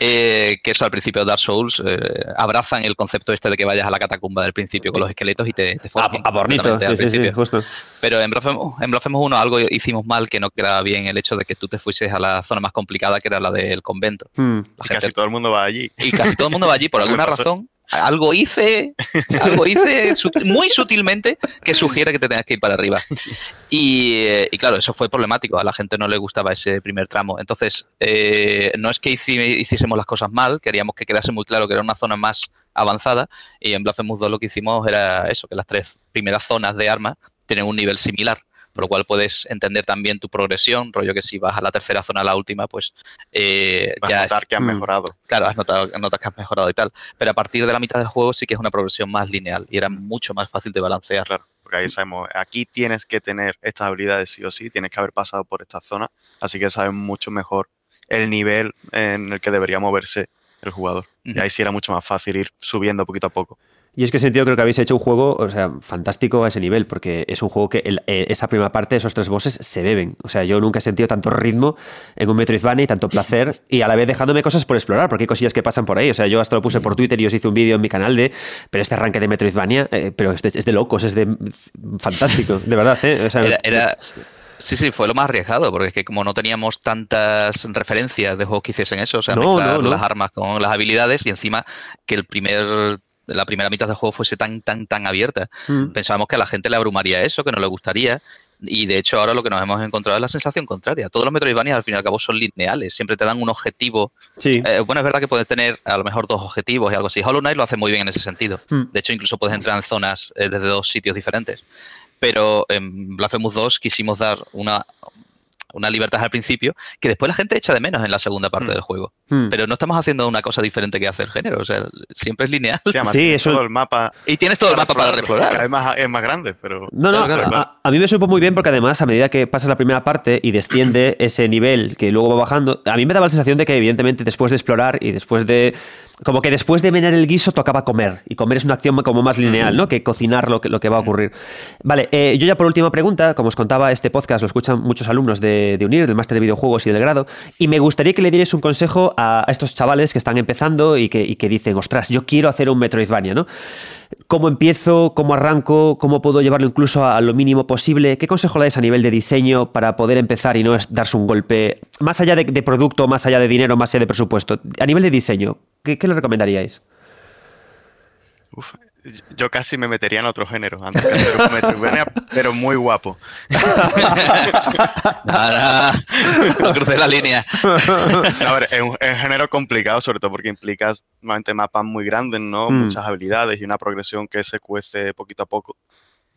B: eh, que eso al principio de Dark Souls eh, abrazan el concepto este de que vayas a la catacumba del principio con los esqueletos y te, te
A: A, a sí, sí, sí, justo.
B: Pero en Blasphemous, en 1 algo hicimos mal que no quedaba bien el hecho de que tú te fueses a la zona más complicada que era la del convento.
C: Hmm. casi todo el mundo va allí.
B: Y casi todo el mundo va allí por alguna razón algo hice, algo hice muy sutilmente que sugiere que te tengas que ir para arriba. Eh, y, claro, eso fue problemático, a la gente no le gustaba ese primer tramo. Entonces, eh, no es que hiciésemos las cosas mal, queríamos que quedase muy claro que era una zona más avanzada y en Blasphemous 2 lo que hicimos era eso, que las tres primeras zonas de armas tienen un nivel similar por lo cual puedes entender también tu progresión, rollo que si vas a la tercera zona a la última, pues
C: eh, vas ya... A notar que has mejorado.
B: Claro, has notado, notas que has mejorado y tal, pero a partir de la mitad del juego sí que es una progresión más lineal y era mucho más fácil de balancear.
C: Claro, porque ahí sabemos, aquí tienes que tener estas habilidades sí o sí, tienes que haber pasado por esta zona, así que sabes mucho mejor el nivel en el que debería moverse el jugador. Y ahí sí era mucho más fácil ir subiendo poquito a poco.
A: Y es que en sentido creo que habéis hecho un juego, o sea, fantástico a ese nivel, porque es un juego que eh, esa primera parte, esos tres bosses, se beben. O sea, yo nunca he sentido tanto ritmo en un Metroidvania y tanto placer, y a la vez dejándome cosas por explorar, porque hay cosillas que pasan por ahí. O sea, yo hasta lo puse por Twitter y os hice un vídeo en mi canal de, pero este arranque de Metroidvania, eh, pero es de, locos, es de fantástico, de verdad. ¿eh?
B: era, Sí, sí, fue lo más arriesgado, porque es que como no teníamos tantas referencias de juegos que hiciesen eso, o sea, mezclar las armas con las habilidades y encima que el primer la primera mitad del juego fuese tan, tan, tan abierta. Mm. Pensábamos que a la gente le abrumaría eso, que no le gustaría. Y de hecho ahora lo que nos hemos encontrado es la sensación contraria. Todos los Metroidvania al fin y al cabo son lineales, siempre te dan un objetivo.
A: Sí.
B: Eh, bueno, es verdad que puedes tener a lo mejor dos objetivos y algo así. Hollow Knight lo hace muy bien en ese sentido. Mm. De hecho, incluso puedes entrar en zonas eh, desde dos sitios diferentes. Pero en Blasphemous 2 quisimos dar una, una libertad al principio que después la gente echa de menos en la segunda parte mm. del juego. Mm. Pero no estamos haciendo una cosa diferente que hacer género, o sea, siempre es lineal.
C: Sí, eso... todo el mapa.
B: Y tienes todo el mapa para explorar.
C: Además es más grande, pero...
A: No, no, a, mí me supo muy bien porque además a medida que pasas la primera parte y desciende ese nivel que luego va bajando, a mí me daba la sensación de que evidentemente después de explorar y después de como que después de menear el guiso tocaba comer. Y comer es una acción como más lineal, ¿no? Que cocinar lo que, lo que va a ocurrir. Vale, eh, yo ya por última pregunta, como os contaba, este podcast lo escuchan muchos alumnos de, UNIR, del máster de videojuegos y del grado, y me gustaría que le dierais un consejo a, estos chavales que están empezando y que, y que dicen, ostras, yo quiero hacer un Metroidvania, ¿no? ¿Cómo empiezo? ¿Cómo arranco? ¿Cómo puedo llevarlo incluso a, lo mínimo posible? ¿Qué consejo dais a nivel de diseño para poder empezar y no darse un golpe más allá de, producto, más allá de dinero, más allá de presupuesto? A nivel de diseño, ¿qué, qué le recomendaríais?
C: Uf, yo casi me metería en otro género, antes pero muy guapo.
B: no crucé la línea.
C: a ver, es un, género complicado, sobre todo porque implicas normalmente mapas muy grandes, ¿no? Hmm. Muchas habilidades y una progresión que se cuece poquito a poco.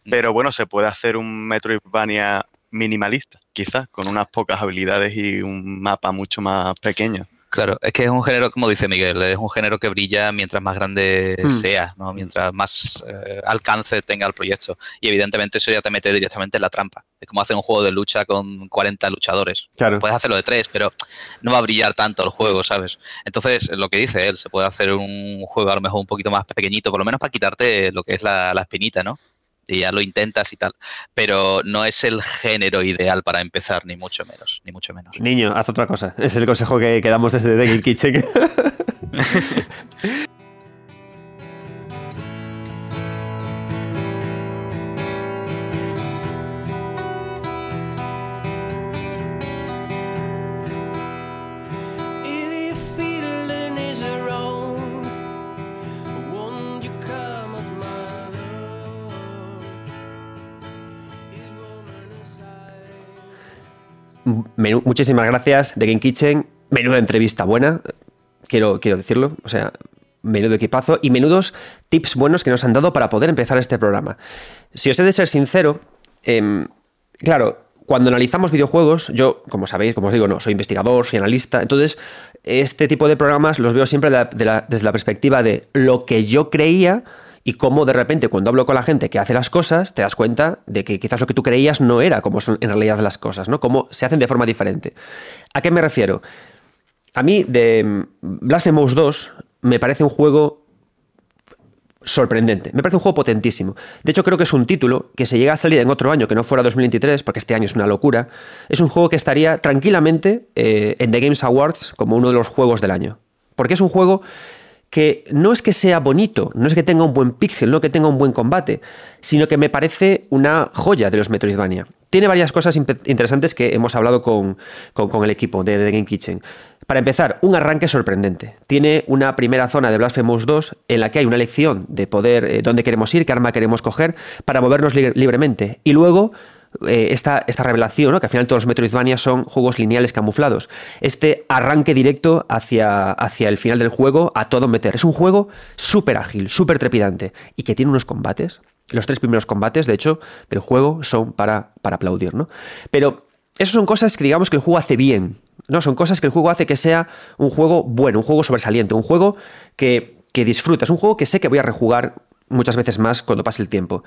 C: Hmm. Pero bueno, se puede hacer un Metroidvania minimalista, quizás, con unas pocas habilidades y un mapa mucho más pequeño.
B: Claro, es que es un género, como dice Miguel, es un género que brilla mientras más grande hmm. sea, ¿no? mientras más eh, alcance tenga el proyecto. Y evidentemente eso ya te mete directamente en la trampa. Es como hacer un juego de lucha con 40 luchadores.
A: Claro.
B: Puedes hacerlo de tres, pero no va a brillar tanto el juego, ¿sabes? Entonces, lo que dice él, se puede hacer un juego a lo mejor un poquito más pequeñito, por lo menos para quitarte lo que es la, la espinita, ¿no? Y ya lo intentas y tal, pero no es el género ideal para empezar, ni mucho menos, ni mucho menos.
A: Niño, haz otra cosa. Es el consejo que, que damos desde The Game Muchísimas gracias de Game Kitchen. Menuda entrevista buena, quiero, quiero decirlo. O sea, menudo equipazo y menudos tips buenos que nos han dado para poder empezar este programa. Si os he de ser sincero, em, claro, cuando analizamos videojuegos, yo, como sabéis, como os digo, no, soy investigador, soy analista, entonces este tipo de programas los veo siempre desde la perspectiva de lo que yo creía y cómo de repente cuando hablo con la gente que hace las cosas, te das cuenta de que quizás lo que tú creías no era como son en realidad las cosas, ¿no? Cómo se hacen de forma diferente. ¿A qué me refiero? A mí, de Blasphemous 2, me parece un juego sorprendente. Me parece un juego potentísimo. De hecho, creo que es un título que se llega a salir en otro año que no fuera 2023, porque este año es una locura. Es un juego que estaría tranquilamente eh, en The Games Awards como uno de los juegos del año. Porque es un juego que no es que sea bonito, no es que tenga un buen pixel, no que tenga un buen combate, sino que me parece una joya de los Metroidvania. Tiene varias cosas interesantes que hemos hablado con, el equipo de The Game Kitchen. Para empezar, un arranque sorprendente. Tiene una primera zona de Blasphemous 2 en la que hay una elección de poder eh, dónde queremos ir, qué arma queremos coger para movernos libremente. Y luego eh, esta, esta, revelación, que al final todos los Metroidvania son juegos lineales camuflados. Este arranque directo hacia, hacia el final del juego a todo meter. Es un juego súper ágil, súper trepidante y que tiene unos combates. Los tres primeros combates, de hecho, del juego son para, para aplaudir, ¿no? Pero eso son cosas que digamos que el juego hace bien, ¿no? Son cosas que el juego hace que sea un juego bueno, un juego sobresaliente, un juego que, que disfrutas, un juego que sé que voy a rejugar muchas veces más cuando pase el tiempo.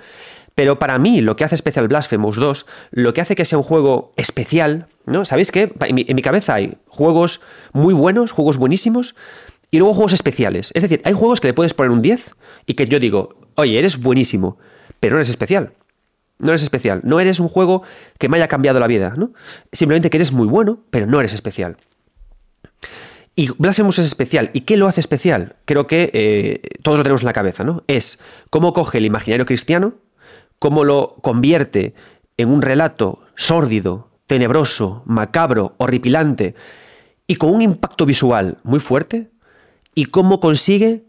A: Pero para mí, lo que hace especial Blasphemous 2, lo que hace que sea un juego especial, ¿no? ¿Sabéis qué? En mi, cabeza hay juegos muy buenos, juegos buenísimos, y luego juegos especiales. Es decir, hay juegos que le puedes poner un 10 y que yo digo, oye, eres buenísimo, pero no eres especial. No eres especial. No eres un juego que me haya cambiado la vida, ¿no? Simplemente que eres muy bueno, pero no eres especial. Y Blasphemous es especial. ¿Y qué lo hace especial? Creo que eh, todos lo tenemos en la cabeza, ¿no? Es cómo coge el imaginario cristiano, cómo lo convierte en un relato sórdido, tenebroso, macabro, horripilante y con un impacto visual muy fuerte, y cómo consigue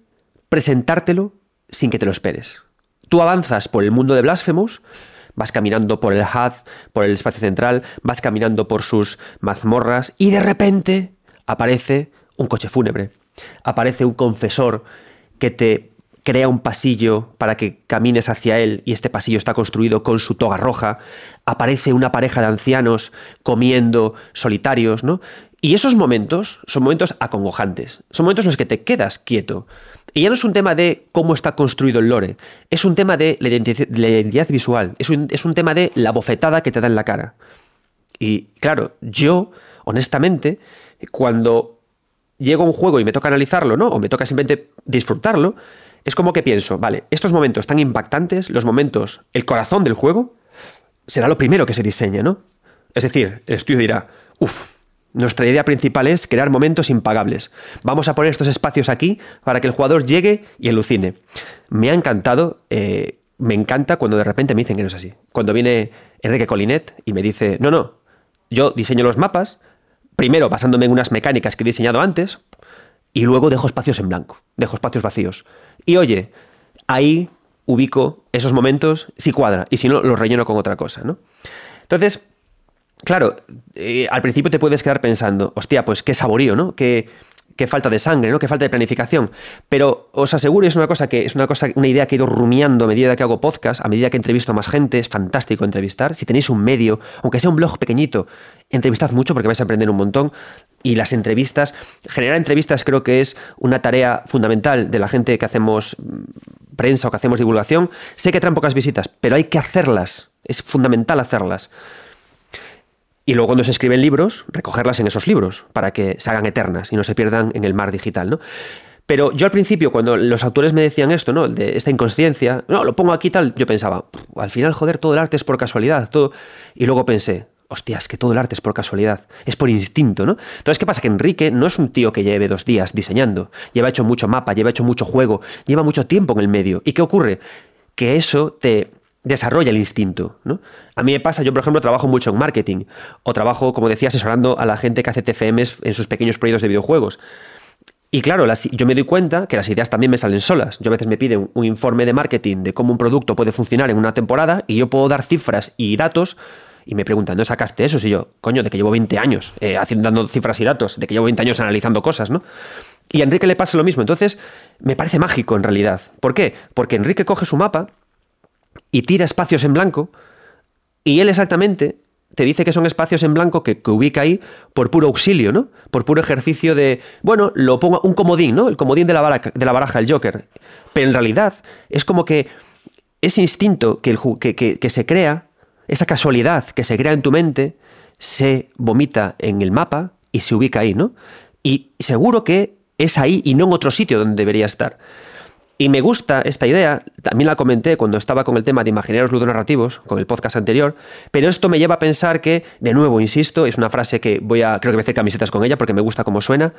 A: presentártelo sin que te lo esperes. Tú avanzas por el mundo de Blasphemous, vas caminando por el HUD, por el espacio central, vas caminando por sus mazmorras y de repente aparece un coche fúnebre, aparece un confesor que te crea un pasillo para que camines hacia él y este pasillo está construido con su toga roja, aparece una pareja de ancianos comiendo solitarios, ¿no? Y esos momentos son momentos acongojantes, son momentos en los que te quedas quieto. Y ya no es un tema de cómo está construido el lore, es un tema de la identidad, visual, es un, es un tema de la bofetada que te da en la cara. Y claro, yo, honestamente, cuando llego a un juego y me toca analizarlo, ¿no? O me toca simplemente disfrutarlo, es como que pienso, vale, estos momentos tan impactantes, los momentos, el corazón del juego, será lo primero que se diseña, ¿no? Es decir, el estudio dirá, uff, nuestra idea principal es crear momentos impagables. Vamos a poner estos espacios aquí para que el jugador llegue y alucine. Me ha encantado, eh, me encanta cuando de repente me dicen que no es así. Cuando viene Enrique Colinet y me dice, no, no, yo diseño los mapas, primero basándome en unas mecánicas que he diseñado antes, y luego dejo espacios en blanco, dejo espacios vacíos. Y oye, ahí ubico esos momentos si cuadra, y si no, los relleno con otra cosa, ¿no? Entonces, claro, eh, al principio te puedes quedar pensando, hostia, pues qué saborío, ¿no? Qué falta de sangre, ¿no? Qué falta de planificación. Pero os aseguro, es una cosa que es una cosa, una idea que he ido rumiando a medida que hago podcast, a medida que entrevisto a más gente, es fantástico entrevistar. Si tenéis un medio, aunque sea un blog pequeñito, entrevistad mucho porque vais a aprender un montón. Y las entrevistas, generar entrevistas creo que es una tarea fundamental de la gente que hacemos mm, prensa o que hacemos divulgación. Sé que traen pocas visitas, pero hay que hacerlas. Es fundamental hacerlas. Y luego cuando se escriben libros, recogerlas en esos libros para que se hagan eternas y no se pierdan en el mar digital, ¿no? Pero yo al principio, cuando los autores me decían esto, ¿no? De esta inconsciencia, no, lo pongo aquí tal, yo pensaba, al final, joder, todo el arte es por casualidad, todo. Y luego pensé, hostias, que todo el arte es por casualidad, es por instinto, ¿no? Entonces, ¿qué pasa? Que Enrique no es un tío que lleve dos días diseñando, lleva hecho mucho mapa, lleva hecho mucho juego, lleva mucho tiempo en el medio. ¿Y qué ocurre? Que eso te, desarrolla el instinto. ¿no? A mí me pasa, yo por ejemplo trabajo mucho en marketing o trabajo, como decía, asesorando a la gente que hace TFMs en sus pequeños proyectos de videojuegos. Y claro, yo me doy cuenta que las ideas también me salen solas. Yo a veces me piden un informe de marketing de cómo un producto puede funcionar en una temporada y yo puedo dar cifras y datos y me preguntan, ¿no sacaste eso? Y yo, coño, de que llevo 20 años eh, haciendo, dando cifras y datos, de que llevo 20 años analizando cosas, ¿no? Y a Enrique le pasa lo mismo. Entonces, me parece mágico en realidad. ¿Por qué? Porque Enrique coge su mapa y tira espacios en blanco y él exactamente te dice que son espacios en blanco que, ubica ahí por puro auxilio, ¿no? Por puro ejercicio de, bueno, lo pongo un comodín, ¿no? El comodín de la, baraja, de la baraja, el Joker. Pero en realidad es como que ese instinto que, el, que se crea, esa casualidad que se crea en tu mente, se vomita en el mapa y se ubica ahí, ¿no? Y seguro que es ahí y no en otro sitio donde debería estar. Y me gusta esta idea, también la comenté cuando estaba con el tema de imaginarios ludonarrativos, con el podcast anterior, pero esto me lleva a pensar que, de nuevo, insisto, es una frase que voy a, creo que voy a camisetas con ella porque me gusta cómo suena,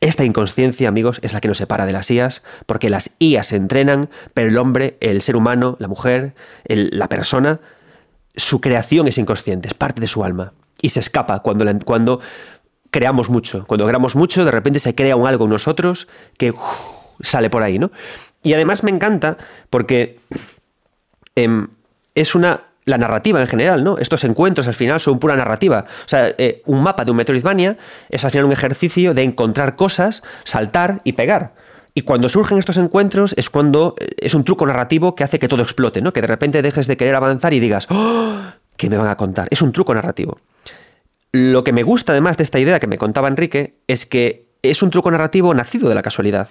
A: esta inconsciencia, amigos, es la que nos separa de las IAS, porque las IAS se entrenan, pero el hombre, el ser humano, la mujer, la persona, su creación es inconsciente, es parte de su alma, y se escapa cuando, cuando creamos mucho, cuando creamos mucho, de repente se crea un algo en nosotros que sale por ahí, ¿no? Y además me encanta porque em, es una. La narrativa en general, ¿no? Estos encuentros al final son pura narrativa. O sea, eh, un mapa de un Metroidvania es al final un ejercicio de encontrar cosas, saltar y pegar. Y cuando surgen estos encuentros es cuando eh, es un truco narrativo que hace que todo explote, ¿no? Que de repente dejes de querer avanzar y digas, ¡Oh! ¿qué me van a contar? Es un truco narrativo. Lo que me gusta además de esta idea que me contaba Enrique es que es un truco narrativo nacido de la casualidad.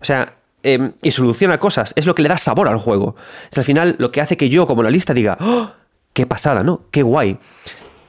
A: O sea, em, y soluciona cosas. Es lo que le da sabor al juego. Es al final lo que hace que yo, como la lista, diga, ¡Oh! ¡Qué pasada, ¿no? ¡Qué guay!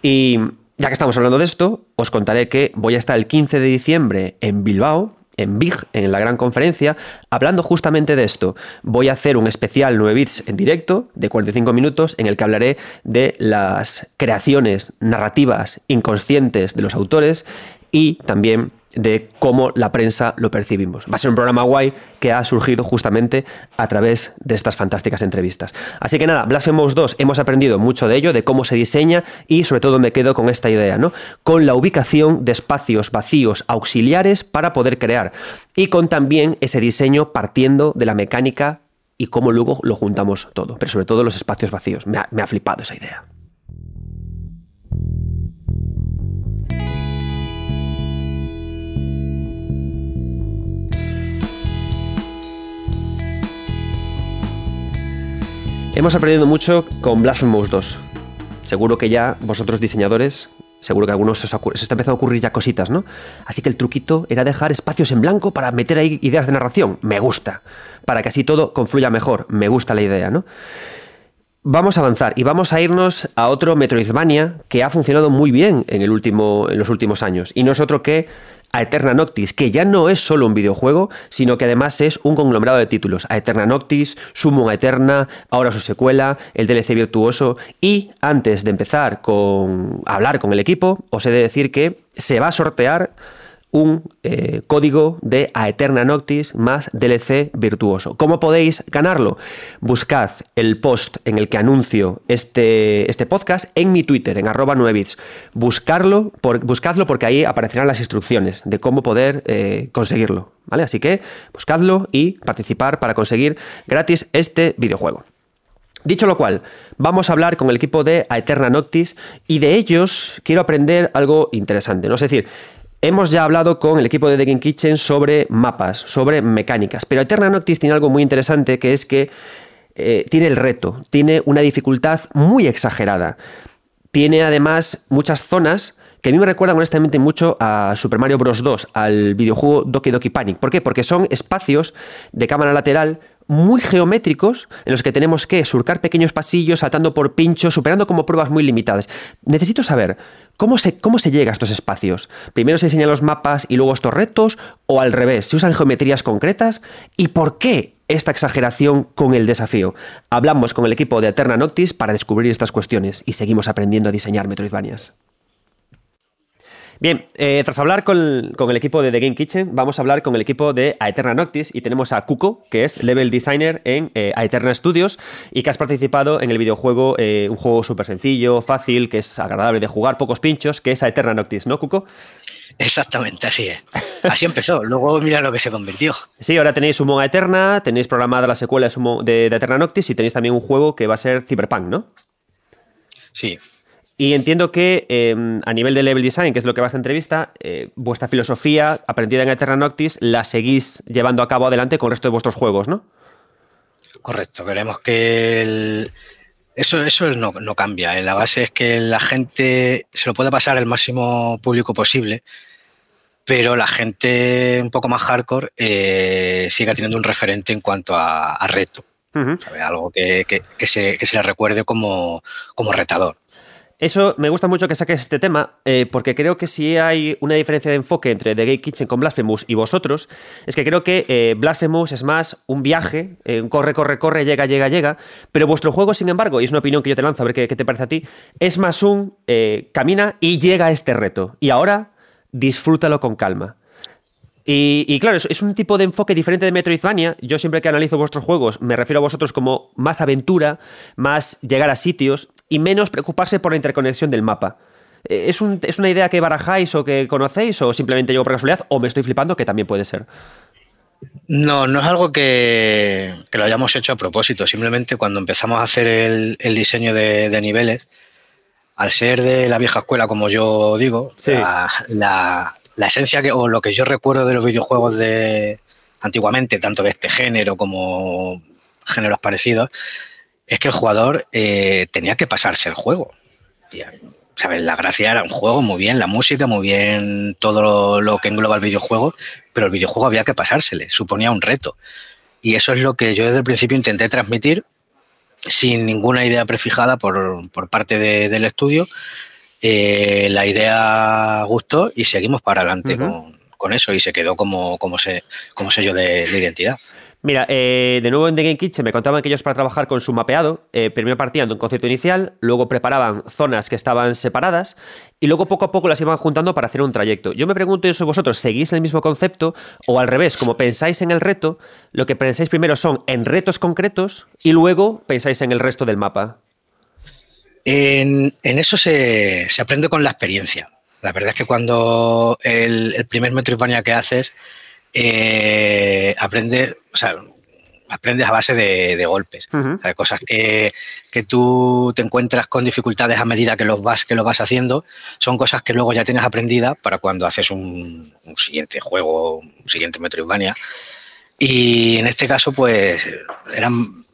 A: Y ya que estamos hablando de esto, os contaré que voy a estar el 15 de diciembre en Bilbao, en Big, en la gran conferencia, hablando justamente de esto. Voy a hacer un especial 9 bits en directo de 45 minutos en el que hablaré de las creaciones narrativas inconscientes de los autores y también de cómo la prensa lo percibimos. Va a ser un programa guay que ha surgido justamente a través de estas fantásticas entrevistas. Así que nada, Blasphemous 2 hemos aprendido mucho de ello, de cómo se diseña y sobre todo me quedo con esta idea, ¿no? Con la ubicación de espacios vacíos auxiliares para poder crear y con también ese diseño partiendo de la mecánica y cómo luego lo juntamos todo, pero sobre todo los espacios vacíos. me ha flipado esa idea. Hemos aprendido mucho con Blasphemous 2. Seguro que ya vosotros diseñadores, seguro que a algunos se os, empezando a ocurrir ya cositas, ¿no? Así que el truquito era dejar espacios en blanco para meter ahí ideas de narración. Me gusta. Para que así todo confluya mejor. Me gusta la idea, ¿no? Vamos a avanzar y vamos a irnos a otro Metroidvania que ha funcionado muy bien en, el último, en los últimos años. Y no es otro que a Eterna Noctis, que ya no es solo un videojuego, sino que además es un conglomerado de títulos. A Eterna Noctis, Summon a Eterna, ahora su secuela, el DLC virtuoso. Y antes de empezar con hablar con el equipo, os he de decir que se va a sortear un eh, código de Aeterna Noctis más DLC virtuoso. ¿Cómo podéis ganarlo? Buscad el post en el que anuncio este, este podcast en mi Twitter, en arroba 9bits. Buscarlo, por, buscadlo porque ahí aparecerán las instrucciones de cómo poder eh, conseguirlo. ¿vale? Así que buscadlo y participar para conseguir gratis este videojuego. Dicho lo cual, vamos a hablar con el equipo de Aeterna Noctis y de ellos quiero aprender algo interesante. ¿no? Es decir, Hemos ya hablado con el equipo de The Game Kitchen sobre mapas, sobre mecánicas, pero Eterna Noctis tiene algo muy interesante que es que eh, tiene el reto, tiene una dificultad muy exagerada. Tiene además muchas zonas que a mí me recuerdan honestamente mucho a Super Mario Bros. 2, al videojuego Doki Doki Panic. ¿Por qué? Porque son espacios de cámara lateral muy geométricos en los que tenemos que surcar pequeños pasillos, saltando por pinchos, superando como pruebas muy limitadas. Necesito saber cómo se, cómo se llega a estos espacios. Primero se enseñan los mapas y luego estos retos, o al revés, se usan geometrías concretas. ¿Y por qué esta exageración con el desafío? Hablamos con el equipo de Eterna Noctis para descubrir estas cuestiones y seguimos aprendiendo a diseñar Metroidvanias. Bien, eh, tras hablar con, el equipo de The Game Kitchen, vamos a hablar con el equipo de Aeterna Noctis y tenemos a Kuko, que es level designer en eh, Aeterna Studios y que has participado en el videojuego, eh, un juego súper sencillo, fácil, que es agradable de jugar, pocos pinchos, que es Aeterna Noctis, ¿no, Kuko?
D: Exactamente, así es. Así empezó. Luego mira lo que se convirtió.
A: Sí, ahora tenéis Summon Eterna, tenéis programada la secuela de, de, Eterna Noctis y tenéis también un juego que va a ser Cyberpunk, ¿no?
D: Sí,
A: y entiendo que em, a nivel de level design, que es lo que va a esta entrevista, eh, vuestra filosofía aprendida en Eterna Noctis la seguís llevando a cabo adelante con el resto de vuestros juegos, ¿no?
D: Correcto. Queremos que Eso, eso no, no cambia. La base es que la gente se lo puede pasar el máximo público posible, pero la gente un poco más hardcore eh, sigue teniendo un referente en cuanto a, a reto. Algo que, que, que, se, que, se, le recuerde como, como retador.
A: Eso me gusta mucho que saques este tema, eh, porque creo que si hay una diferencia de enfoque entre The Gay Kitchen con Blasphemous y vosotros, es que creo que eh, Blasphemous es más un viaje, eh, corre, corre, corre, llega, llega, llega, pero vuestro juego, sin embargo, y es una opinión que yo te lanzo, a ver qué, te parece a ti, es más un camina y llega a este reto. Y ahora disfrútalo con calma. Y, y, claro, es, es, un tipo de enfoque diferente de Metroidvania. Yo siempre que analizo vuestros juegos me refiero a vosotros como más aventura, más llegar a sitios y menos preocuparse por la interconexión del mapa. Eh, ¿Es, un, ¿Es, una idea que barajáis o que conocéis o simplemente llego por casualidad o me estoy flipando que también puede ser?
D: No, no es algo que, que lo hayamos hecho a propósito. Simplemente cuando empezamos a hacer el, el diseño de, de, niveles, al ser de la vieja escuela, como yo digo, sí. la, la, la esencia que, o lo que yo recuerdo de los videojuegos de antiguamente, tanto de este género como géneros parecidos, es que el jugador eh, tenía que pasarse el juego. ¿sabes? La gracia era un juego muy bien, la música muy bien, todo lo, lo, que engloba el videojuego, pero el videojuego había que pasársele, suponía un reto. Y eso es lo que yo desde el principio intenté transmitir sin ninguna idea prefijada por, por parte de, del estudio, eh, la idea gustó y seguimos para adelante uh -huh. con, con, eso y se quedó como, como, se, como sello de, de identidad.
A: Mira, eh, de nuevo en The Game Kitchen me contaban que ellos para trabajar con su mapeado, eh, primero partían de un concepto inicial, luego preparaban zonas que estaban separadas y luego poco a poco las iban juntando para hacer un trayecto. Yo me pregunto si vosotros seguís el mismo concepto o al revés, como pensáis en el reto, lo que pensáis primero son en retos concretos y luego pensáis en el resto del mapa.
D: En, en eso se, se, aprende con la experiencia. La verdad es que cuando el, el primer Metroidvania que haces, eh, aprendes, o sea, aprendes a base de, de golpes. Uh -huh. o sea, cosas que, que, tú te encuentras con dificultades a medida que los vas, que lo vas haciendo, son cosas que luego ya tienes aprendidas para cuando haces un, un siguiente juego, un siguiente Metroidvania. Y en este caso, pues, eran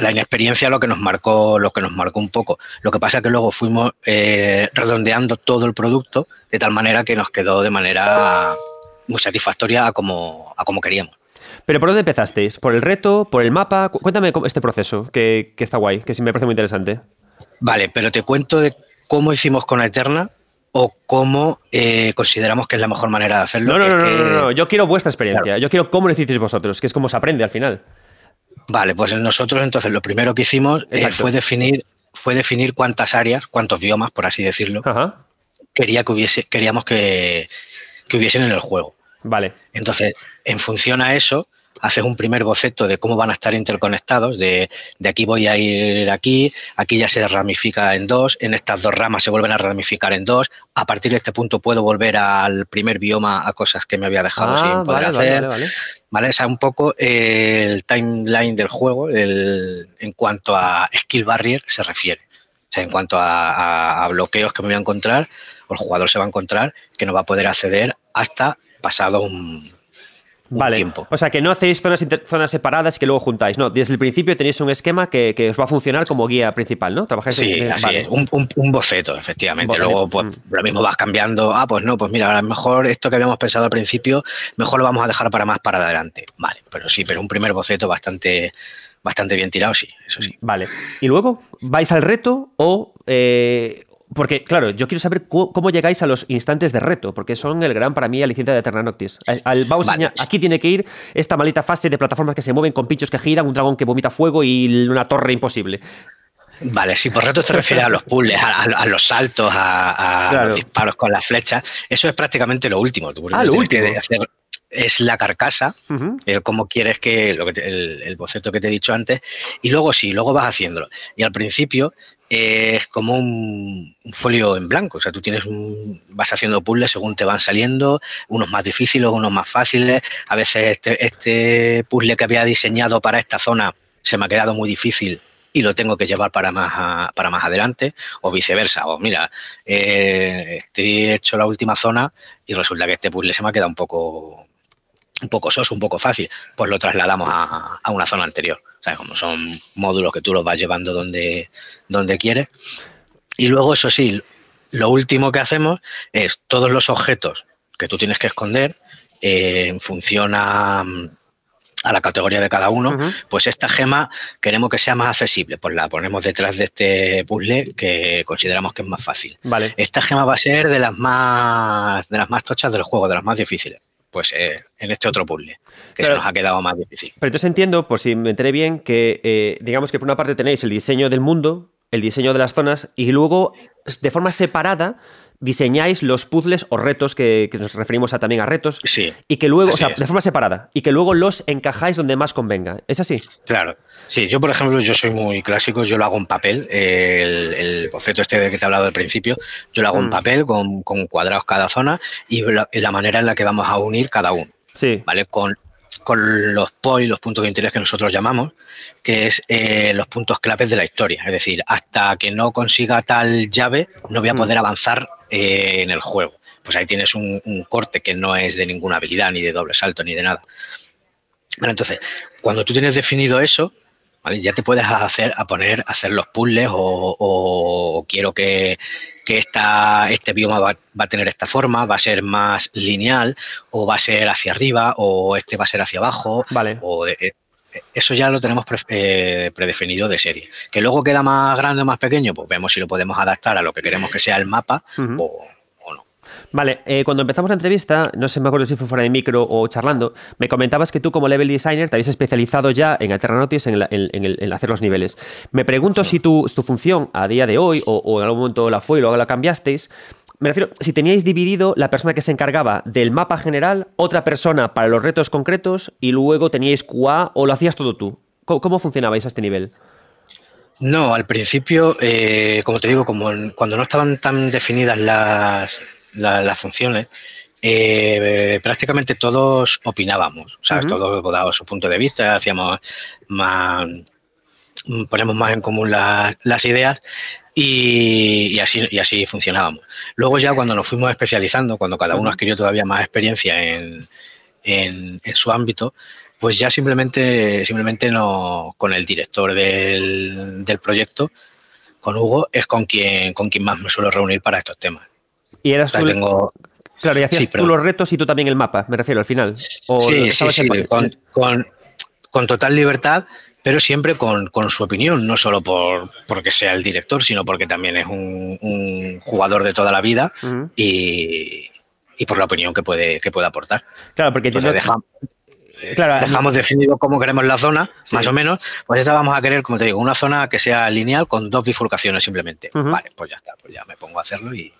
D: la inexperiencia lo que nos marcó lo que nos marcó un poco lo que pasa es que luego fuimos eh, redondeando todo el producto de tal manera que nos quedó de manera muy satisfactoria a como, a como queríamos
A: pero ¿por dónde empezasteis? ¿por el reto? ¿por el mapa? cuéntame este proceso que, que está guay que sí me parece muy interesante
D: vale pero te cuento de cómo hicimos con Eterna o cómo eh, consideramos que es la mejor manera de hacerlo.
A: No, no, no,
D: que...
A: no, no, no, yo quiero vuestra experiencia, claro. yo quiero cómo lo hicisteis vosotros, que es cómo se aprende al final.
D: Vale, pues nosotros entonces lo primero que hicimos eh, fue definir fue definir cuántas áreas, cuántos biomas, por así decirlo,
A: Ajá.
D: quería que hubiese, queríamos que, que hubiesen en el juego.
A: Vale.
D: Entonces, en función a eso, haces un primer boceto de cómo van a estar interconectados, de, de, aquí voy a ir aquí, aquí ya se ramifica en dos, en estas dos ramas se vuelven a ramificar en dos, a partir de este punto puedo volver al primer bioma a cosas que me había dejado
A: ah,
D: sin poder
A: vale,
D: hacer.
A: Vale, vale,
D: vale, Esa es un poco el timeline del juego el, en cuanto a skill barrier se refiere. O sea, en cuanto a, a, a bloqueos que me voy a encontrar, o el jugador se va a encontrar que no va a poder acceder hasta pasado un,
A: Vale.
D: Tiempo.
A: O sea, que no hacéis zonas, zonas separadas y que luego juntáis. No, desde el principio tenéis un esquema que, que os va a funcionar como guía principal, ¿no?
D: Trabajáis sí, en... así vale. es. Un, un, un, boceto, efectivamente. Vale. Luego, pues, mm. lo mismo vas cambiando. Ah, pues no, pues mira, a lo mejor esto que habíamos pensado al principio, mejor lo vamos a dejar para más para adelante. Vale, pero sí, pero un primer boceto bastante bastante bien tirado, sí, eso sí.
A: Vale. ¿Y luego vais al reto o eh, porque, claro, yo quiero saber cómo llegáis a los instantes de reto, porque son el gran para mí aliciente de Eterna Noctis. Al, vamos vale. a aquí tiene que ir esta malita fase de plataformas que se mueven con pinchos que giran, un dragón que vomita fuego y una torre imposible.
D: Vale, si por reto te refieres a los puzzles, a, a, los saltos, a, a claro. los disparos con las flechas, eso es prácticamente lo último. Tú
A: ah, lo último.
D: Que hacer es la carcasa, uh -huh. el cómo quieres que, lo que te, el, el, boceto que te he dicho antes, y luego sí, luego vas haciéndolo. Y al principio eh, es como un, un, folio en blanco, o sea, tú tienes un, vas haciendo puzzles según te van saliendo, unos más difíciles, unos más fáciles. A veces este, este puzzle que había diseñado para esta zona se me ha quedado muy difícil y lo tengo que llevar para más, a, para más adelante, o viceversa. O mira, eh, estoy hecho la última zona y resulta que este puzzle se me ha quedado un poco un poco soso, un poco fácil, pues lo trasladamos a, una zona anterior. O sea, como son módulos que tú los vas llevando donde, donde quieres. Y luego, eso sí, lo último que hacemos es todos los objetos que tú tienes que esconder eh, en función a, la categoría de cada uno, pues esta gema queremos que sea más accesible, pues la ponemos detrás de este puzzle que consideramos que es más fácil.
A: Vale.
D: Esta gema va a ser de las más de las más tochas del juego, de las más difíciles pues eh, en este otro puzzle, que se nos ha quedado más difícil.
A: Pero entonces entiendo, por si me enteré bien, que eh, digamos que por una parte tenéis el diseño del mundo, el diseño de las zonas, y luego, de forma separada, diseñáis los puzzles o retos, que, nos referimos a, también a retos,
D: sí,
A: y que luego, o sea, de forma separada, y que luego los encajáis donde más convenga. ¿Es así?
D: Claro. Sí, yo por ejemplo, yo soy muy clásico, yo lo hago en papel, el, el este de que te he hablado al principio, yo lo hago en mm. papel con, cuadrados cada zona y la, la, manera en la que vamos a unir cada uno.
A: Sí.
D: ¿Vale? Con, con los POI, los puntos de interés que nosotros llamamos, que es eh, los puntos claves de la historia. Es decir, hasta que no consiga tal llave, no voy a mm. poder avanzar eh, en el juego. Pues ahí tienes un, corte que no es de ninguna habilidad, ni de doble salto, ni de nada. Bueno, entonces, cuando tú tienes definido eso, ya te puedes hacer a poner hacer los puzzles o, quiero que, que este bioma va, a tener esta forma, va a ser más lineal o va a ser hacia arriba o este va a ser hacia abajo.
A: Vale.
D: O eh, eso ya lo tenemos eh, predefinido de serie. Que luego queda más grande o más pequeño, pues vemos si lo podemos adaptar a lo que queremos que sea el mapa o,
A: Vale, eh, cuando empezamos la entrevista, no sé, me acuerdo si fue fuera de micro o charlando, me comentabas que tú como level designer te habías especializado ya en Alternautis en, en, hacer los niveles. Me pregunto si tu, tu, función a día de hoy o, en algún momento la fue y luego la cambiasteis, me refiero, si teníais dividido la persona que se encargaba del mapa general, otra persona para los retos concretos y luego teníais QA o lo hacías todo tú. ¿Cómo, funcionabais a este nivel?
D: No, al principio, eh, como te digo, como cuando no estaban tan definidas las, las funciones, eh, prácticamente todos opinábamos, ¿sabes? Todos daban su punto de vista, hacíamos más, ponemos más en común las ideas y, así, y así funcionábamos. Luego ya cuando nos fuimos especializando, cuando cada uno adquirió todavía más experiencia en, en, su ámbito, pues ya simplemente, simplemente no, con el director del, del proyecto, con Hugo, es con quien, con quien más me suelo reunir para estos temas.
A: Y eras tú. Tengo... Claro, y hacías tú los retos y tú también el mapa, me refiero al final.
D: sí, sí, sí, con, total libertad, pero siempre con, su opinión, no solo por porque sea el director, sino porque también es un, jugador de toda la vida y, por la opinión que puede, que puede aportar.
A: Claro, porque
D: Entonces, dejamos, claro, dejamos definido cómo queremos la zona, más o menos, pues esta vamos a querer, como te digo, una zona que sea lineal con dos bifurcaciones simplemente. Vale, pues ya está, pues ya me pongo a hacerlo y,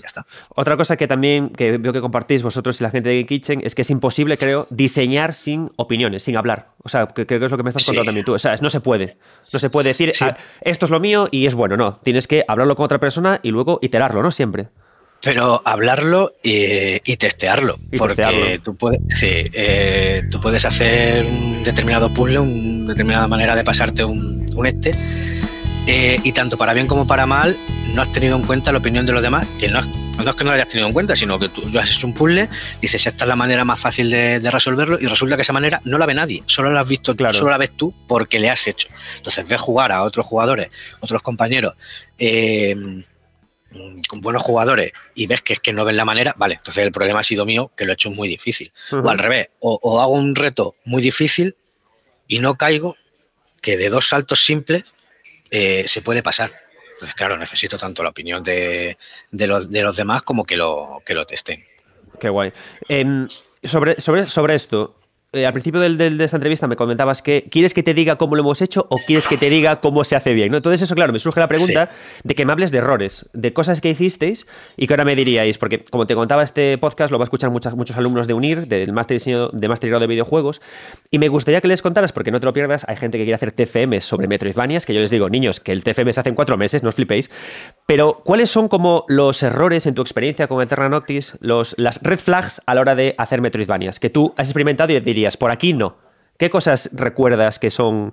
D: ya está.
A: Otra cosa que también que veo que compartís vosotros y la gente de Kitchen es que es imposible, creo, diseñar sin opiniones, sin hablar. O sea, creo que es lo que me estás contando también tú. O sea, no se puede. No se puede decir, ah, esto es lo mío y es bueno. No, tienes que hablarlo con otra persona y luego iterarlo, ¿no? Siempre.
D: Pero hablarlo y, testearlo. porque tú puedes, sí, eh, tú puedes hacer un determinado puzzle, una determinada manera de pasarte un, un este eh, y tanto para bien como para mal, no has tenido en cuenta la opinión de los demás, que no, es que no lo hayas tenido en cuenta, sino que tú, has hecho un puzzle, dices, esta es la manera más fácil de, resolverlo, y resulta que esa manera no la ve nadie, solo la has visto, claro. solo la ves tú porque le has hecho. Entonces ves jugar a otros jugadores, otros compañeros, eh, con buenos jugadores, y ves que es que no ven la manera, vale, entonces el problema ha sido mío, que lo he hecho muy difícil. O al revés, o hago un reto muy difícil y no caigo, que de dos saltos simples eh, se puede pasar. Entonces, claro, necesito tanto la opinión de, de, los, de los demás como que lo, que lo testen.
A: Qué guay. Sobre, sobre, sobre esto, eh, al principio de esta entrevista me comentabas que quieres que te diga cómo lo hemos hecho o quieres que te diga cómo se hace bien. ¿no? Entonces, eso, claro, me surge la pregunta de que me hables de errores, de cosas que hicisteis y que ahora me diríais, porque como te contaba, este podcast lo va a escuchar muchos alumnos de UNIR, del máster diseño de máster de videojuegos, y me gustaría que les contaras, porque no te lo pierdas, hay gente que quiere hacer TFM sobre Metroidvanias, que yo les digo, niños, que el TFM se hace en cuatro meses, no os flipéis, pero ¿cuáles son como los errores en tu experiencia con Eterna Noctis, los, las red flags a la hora de hacer Metroidvanias, que tú has experimentado y dirías, por aquí no. ¿Qué cosas recuerdas que son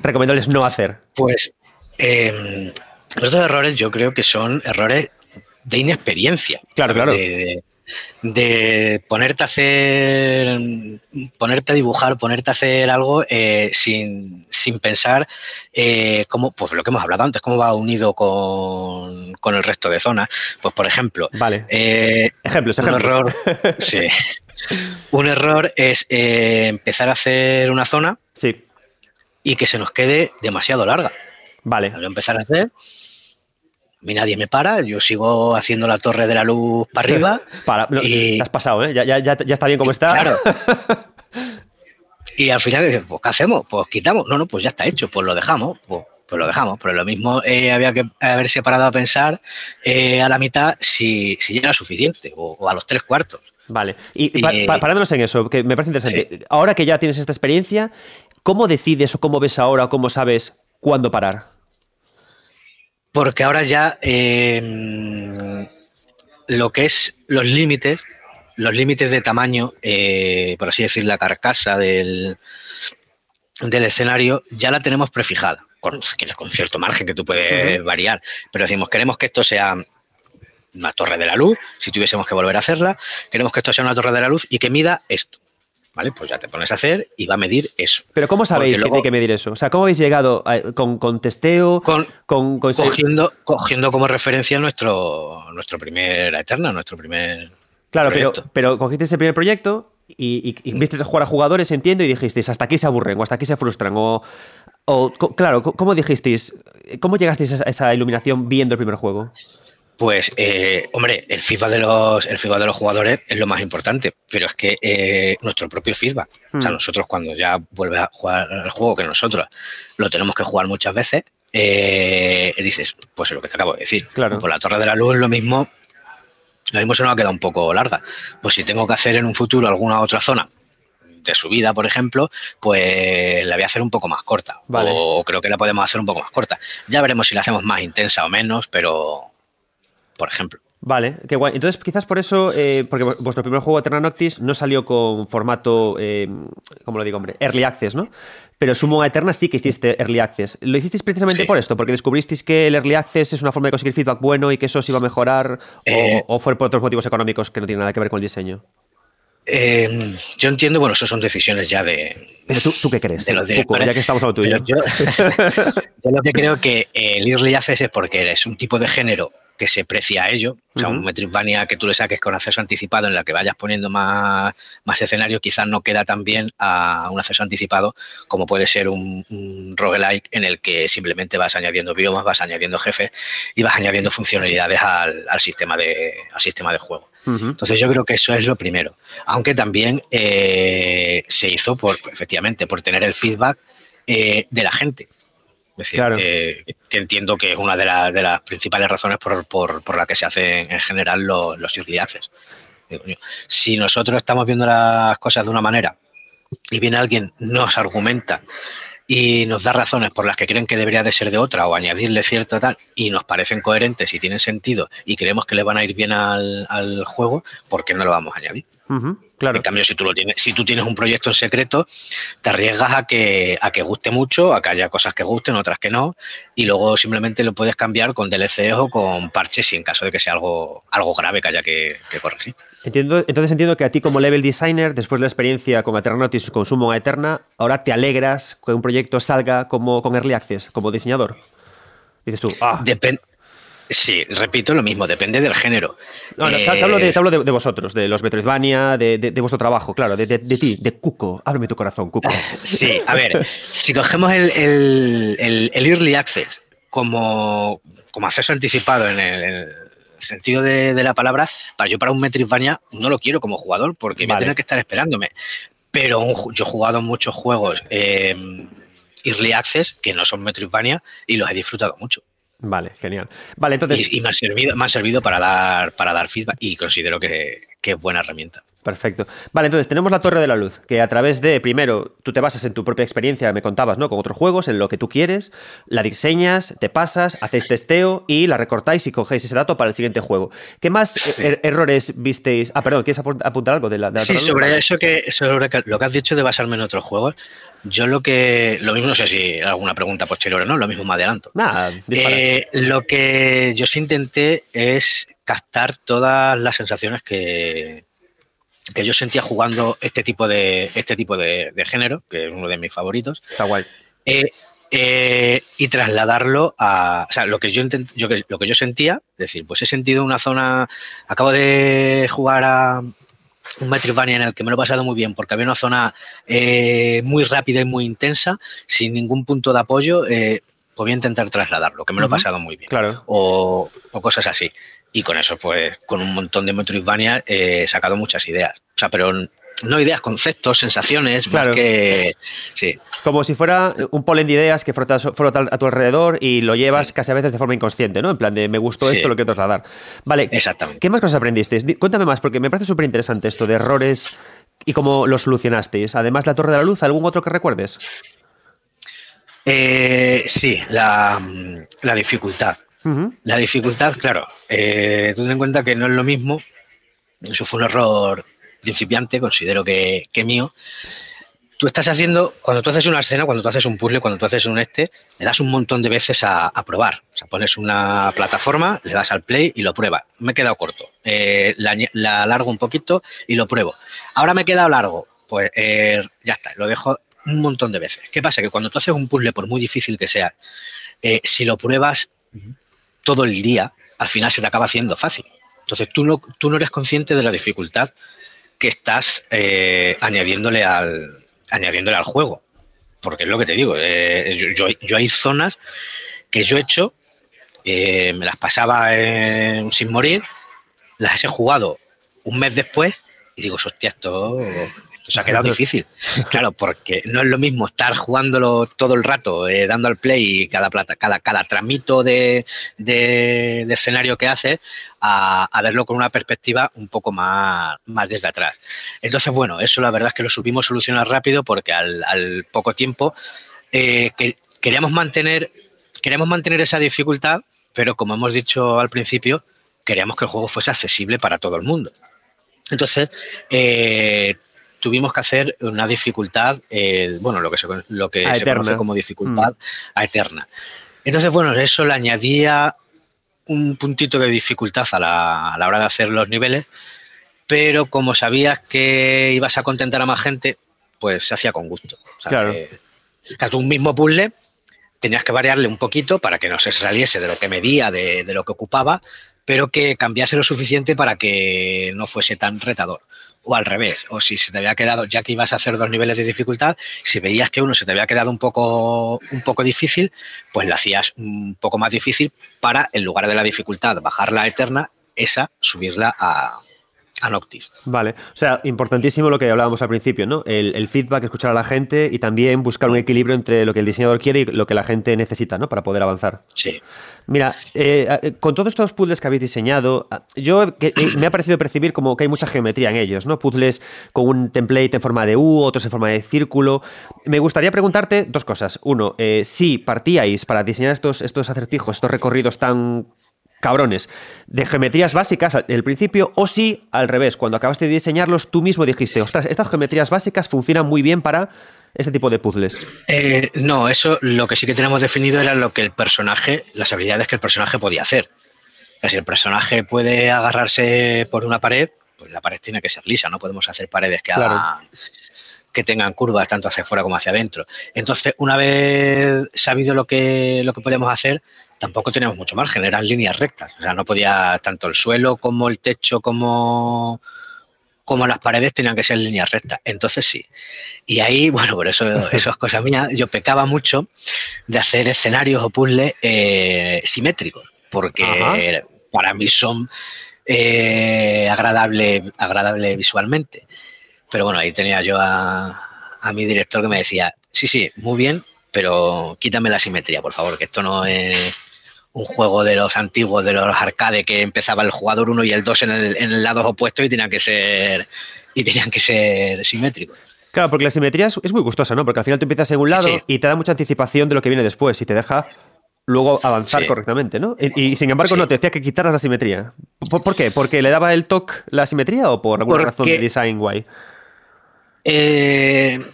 A: recomendables no hacer?
D: Pues estos em, errores yo creo que son errores de inexperiencia.
A: Claro, claro.
D: De, de ponerte a hacer, ponerte a dibujar, ponerte a hacer algo eh, sin, pensar eh, cómo, pues lo que hemos hablado antes, cómo va unido con, con el resto de zonas. Pues por ejemplo,
A: vale.
D: Eh,
A: ejemplos,
D: un error, sí. Un error es empezar a hacer una zona
A: sí.
D: y que se nos quede demasiado larga.
A: Vale.
D: Al empezar a hacer, mí nadie me para, yo sigo haciendo la torre de la luz para arriba.
A: para, y... Te has pasado, ¿eh? Ya, ya, ya, está bien como está.
D: Claro. y al final, pues, ¿qué hacemos? Pues quitamos. No, no, pues ya está hecho, pues lo dejamos. Pues, pues lo dejamos. Pero lo mismo eh, había que haberse parado a pensar eh, a la mitad si, si ya era suficiente o, a los tres cuartos.
A: Vale, y parándonos en eso, que me parece interesante. Ahora que ya tienes esta experiencia, ¿cómo decides o cómo ves ahora o cómo sabes cuándo parar?
D: Porque ahora ya em, lo que es los límites, los límites de tamaño, eh, por así decir, la carcasa del, del escenario, ya la tenemos prefijada, con, con cierto margen que tú puedes variar, pero decimos, queremos que esto sea una torre de la luz, si tuviésemos que volver a hacerla, queremos que esto sea una torre de la luz y que mida esto. ¿Vale? Pues ya te pones a hacer y va a medir eso.
A: Pero ¿cómo sabéis que tiene que medir eso? O sea, ¿cómo habéis llegado con, testeo?
D: Con, cogiendo, cogiendo como referencia nuestro, nuestro primer Eterna, nuestro primer
A: Claro, pero, pero cogiste ese primer proyecto y, y, viste jugar a jugadores, entiendo, y dijisteis, hasta aquí se aburren o hasta aquí se frustran. O, o claro, ¿cómo dijisteis? ¿Cómo llegasteis a esa iluminación viendo el primer juego?
D: Pues, eh, hombre, el feedback, de los, el feedback de los jugadores es lo más importante, pero es que eh, nuestro propio feedback, o sea, hmm. nosotros cuando ya vuelves a jugar el juego, que nosotros lo tenemos que jugar muchas veces, eh, dices, pues es lo que te acabo de decir.
A: Claro.
D: Por la Torre de la Luz lo mismo, lo mismo se nos ha quedado un poco larga. Pues si tengo que hacer en un futuro alguna otra zona de subida, por ejemplo, pues la voy a hacer un poco más corta. O creo que la podemos hacer un poco más corta. Ya veremos si la hacemos más intensa o menos, pero por ejemplo.
A: Vale, qué guay. Entonces, quizás por eso, eh, porque vuestro primer juego, Eterna Noctis, no salió con formato, eh, ¿cómo lo digo, hombre? Early Access, ¿no? Pero Sumo Eterna sí que hiciste Early Access. ¿Lo hicisteis precisamente por esto? ¿Porque descubristeis que el Early Access es una forma de conseguir feedback bueno y que eso se iba a mejorar? o, eh, fue por otros motivos económicos que no tienen nada que ver con el diseño?
D: Eh, yo entiendo, bueno, eso son decisiones ya de.
A: Pero tú, ¿tú qué crees? De los ya que estamos a lo tuyo.
D: Yo, yo, lo que creo que el Early Access es porque eres un tipo de género que se precia a ello. O sea, un Metroidvania que tú le saques con acceso anticipado en la que vayas poniendo más, más escenarios, quizás no queda tan bien a un acceso anticipado como puede ser un, un, roguelike en el que simplemente vas añadiendo biomas, vas añadiendo jefes y vas añadiendo funcionalidades al, sistema, de, al sistema de juego. Entonces yo creo que eso es lo primero. Aunque también eh, se hizo por, efectivamente, por tener el feedback eh, de la gente claro. que entiendo que es una de, las principales razones por, por, la que se hacen en general los, los early access. Si nosotros estamos viendo las cosas de una manera y viene alguien, nos argumenta y nos da razones por las que creen que debería de ser de otra o añadirle cierto tal y nos parecen coherentes y tienen sentido y creemos que le van a ir bien al, al juego, ¿por qué no lo vamos a añadir?
A: claro.
D: En cambio, si tú, lo tienes, si tú tienes un proyecto en secreto, te arriesgas a que, a que guste mucho, a que haya cosas que gusten, otras que no, y luego simplemente lo puedes cambiar con DLCs o con parches si en caso de que sea algo, algo grave que haya que, corregir.
A: Entiendo, entonces entiendo que a ti como level designer, después de la experiencia con Eternautics y Consumo a Eterna, ahora te alegras que un proyecto salga como con Early Access, como diseñador. Dices tú, ah.
D: Depende Sí, repito lo mismo, depende del género.
A: No, no, hablo, de, de, vosotros, de los Metroidvania, de, de, vuestro trabajo, claro, de, ti, de Cuco. Ábreme tu corazón, Cuco.
D: Sí, a ver, si cogemos el, el, Early Access como, como acceso anticipado en el, sentido de, la palabra, para yo para un Metroidvania no lo quiero como jugador porque voy a tener que estar esperándome. Pero yo he jugado muchos juegos eh, Early Access que no son Metroidvania y los he disfrutado mucho.
A: Vale, genial. Vale, entonces.
D: Y, me, ha servido, me ha servido para dar, para dar feedback y considero que, es buena herramienta.
A: Perfecto. Vale, entonces tenemos la Torre de la Luz, que a través de, primero, tú te basas en tu propia experiencia, me contabas, ¿no? Con otros juegos, en lo que tú quieres, la diseñas, te pasas, hacéis testeo y la recortáis y cogéis ese dato para el siguiente juego. ¿Qué más er-, errores visteis? Ah, perdón, ¿quieres apuntar algo de la,
D: de Sí, sobre eso que, sobre lo que has dicho de basarme en otros juegos, yo lo que, lo mismo, no sé si alguna pregunta posterior o no, lo mismo me adelanto.
A: Nada,
D: eh, lo que yo sí intenté es captar todas las sensaciones que, que yo sentía jugando este tipo de este tipo de, género, que es uno de mis favoritos.
A: Está guay.
D: Eh, eh, y trasladarlo a. O sea, lo que yo, yo, lo que yo sentía, es decir, pues he sentido una zona. Acabo de jugar a un Metroidvania en el que me lo he pasado muy bien porque había una zona eh, muy rápida y muy intensa, sin ningún punto de apoyo. pues voy a intentar trasladarlo, que me lo he pasado muy bien.
A: Claro.
D: O, o cosas así. Y con eso, pues, con un montón de Metroidvania he sacado muchas ideas. O sea, pero no ideas, conceptos, sensaciones, claro. que. Sí.
A: Como si fuera un polen de ideas que frota, a tu alrededor y lo llevas casi a veces de forma inconsciente, ¿no? En plan de me gustó esto, lo quiero trasladar. Vale.
D: Exactamente.
A: ¿Qué más cosas aprendisteis? Cuéntame más, porque me parece súper interesante esto de errores y cómo los solucionasteis. Además, la Torre de la Luz, ¿algún otro que recuerdes?
D: Eh, sí, la, la dificultad. La dificultad, claro, eh, tú ten en cuenta que no es lo mismo, eso fue un error principiante, considero que, mío. Tú estás haciendo, cuando tú haces una escena, cuando tú haces un puzzle, cuando tú haces un este, le das un montón de veces a, probar. O sea, pones una plataforma, le das al play y lo pruebas. Me he quedado corto. Eh, la, la, alargo un poquito y lo pruebo. Ahora me he quedado largo. Pues eh, ya está, lo dejo un montón de veces. ¿Qué pasa? Que cuando tú haces un puzzle, por muy difícil que sea, si lo pruebas todo el día, al final se te acaba haciendo fácil. Entonces tú no, tú no eres consciente de la dificultad que estás eh, añadiéndole, al, añadiéndole al juego. Porque es lo que te digo, eh, yo, hay zonas que yo he hecho, eh, me las pasaba sin morir, las he jugado un mes después y digo, hostia, esto se ha quedado difícil. Claro, porque no es lo mismo estar jugándolo todo el rato, eh, dando al play cada plata, cada, cada tramito de, escenario que haces, a, verlo con una perspectiva un poco más, más desde atrás. Entonces, bueno, eso la verdad es que lo supimos solucionar rápido porque al, poco tiempo eh, que, queríamos mantener, queríamos mantener esa dificultad, pero como hemos dicho al principio, queríamos que el juego fuese accesible para todo el mundo. Entonces, eh, tuvimos que hacer una dificultad, eh, bueno, lo que se, lo que se conoce como dificultad mm. a eterna. Entonces, bueno, eso le añadía un puntito de dificultad a la, hora de hacer los niveles, pero como sabías que ibas a contentar a más gente, pues se hacía con gusto.
A: claro.
D: Que, un mismo puzzle tenías que variarle un poquito para que no se saliese de lo que medía, de, de lo que ocupaba, pero que cambiase lo suficiente para que no fuese tan retador o al revés, o si se te había quedado, ya que ibas a hacer dos niveles de dificultad, si veías que uno se te había quedado un poco, un poco difícil, pues lo hacías un poco más difícil para, en lugar de la dificultad, bajarla eterna, esa subirla a, a Noctis.
A: Vale, o sea, importantísimo lo que hablábamos al principio, ¿no? El, feedback, escuchar a la gente y también buscar un equilibrio entre lo que el diseñador quiere y lo que la gente necesita, ¿no? Para poder avanzar.
D: Sí.
A: Mira, eh, eh, con todos estos puzzles que habéis diseñado, yo eh, me ha parecido percibir como que hay mucha geometría en ellos, ¿no? Puzzles con un template en forma de U, otros en forma de círculo. Me gustaría preguntarte dos cosas. Uno, si partíais para diseñar estos, estos acertijos, estos recorridos tan cabrones, de geometrías básicas el principio, o si al revés, cuando acabaste de diseñarlos, tú mismo dijiste, ostras, estas geometrías básicas funcionan muy bien para este tipo de puzzles.
D: Eh, no, eso lo que sí que tenemos definido era lo que el personaje, las habilidades que el personaje podía hacer. Si el personaje puede agarrarse por una pared, pues la pared tiene que ser lisa, no podemos hacer paredes que que tengan curvas tanto hacia afuera como hacia adentro. Entonces, una vez sabido lo que, lo que podemos hacer, tampoco teníamos mucho margen, eran líneas rectas. O sea, no podía, tanto el suelo como el techo como, como las paredes tenían que ser líneas rectas. Entonces sí. Y ahí, bueno, por eso, eso es cosa mía, yo pecaba mucho de hacer escenarios o puzzles eh, simétricos, porque para mí son eh, agradables agradable visualmente. Pero bueno, ahí tenía yo a, a mi director que me decía, sí, sí, muy bien, pero quítame la simetría, por favor, que esto no es un juego de los antiguos, de los arcade, que empezaba el jugador 1 y el 2 en el, en el lado opuesto y tenían que ser y tenían que ser simétricos.
A: Claro, porque la simetría es, muy gustosa, ¿no? Porque al final tú empiezas en un lado y te da mucha anticipación de lo que viene después y te deja luego avanzar correctamente, ¿no? Y, sin embargo no te decía que quitaras la simetría. ¿Por, qué? ¿Porque le daba el toque la simetría o por alguna razón de design guay?
D: Eh,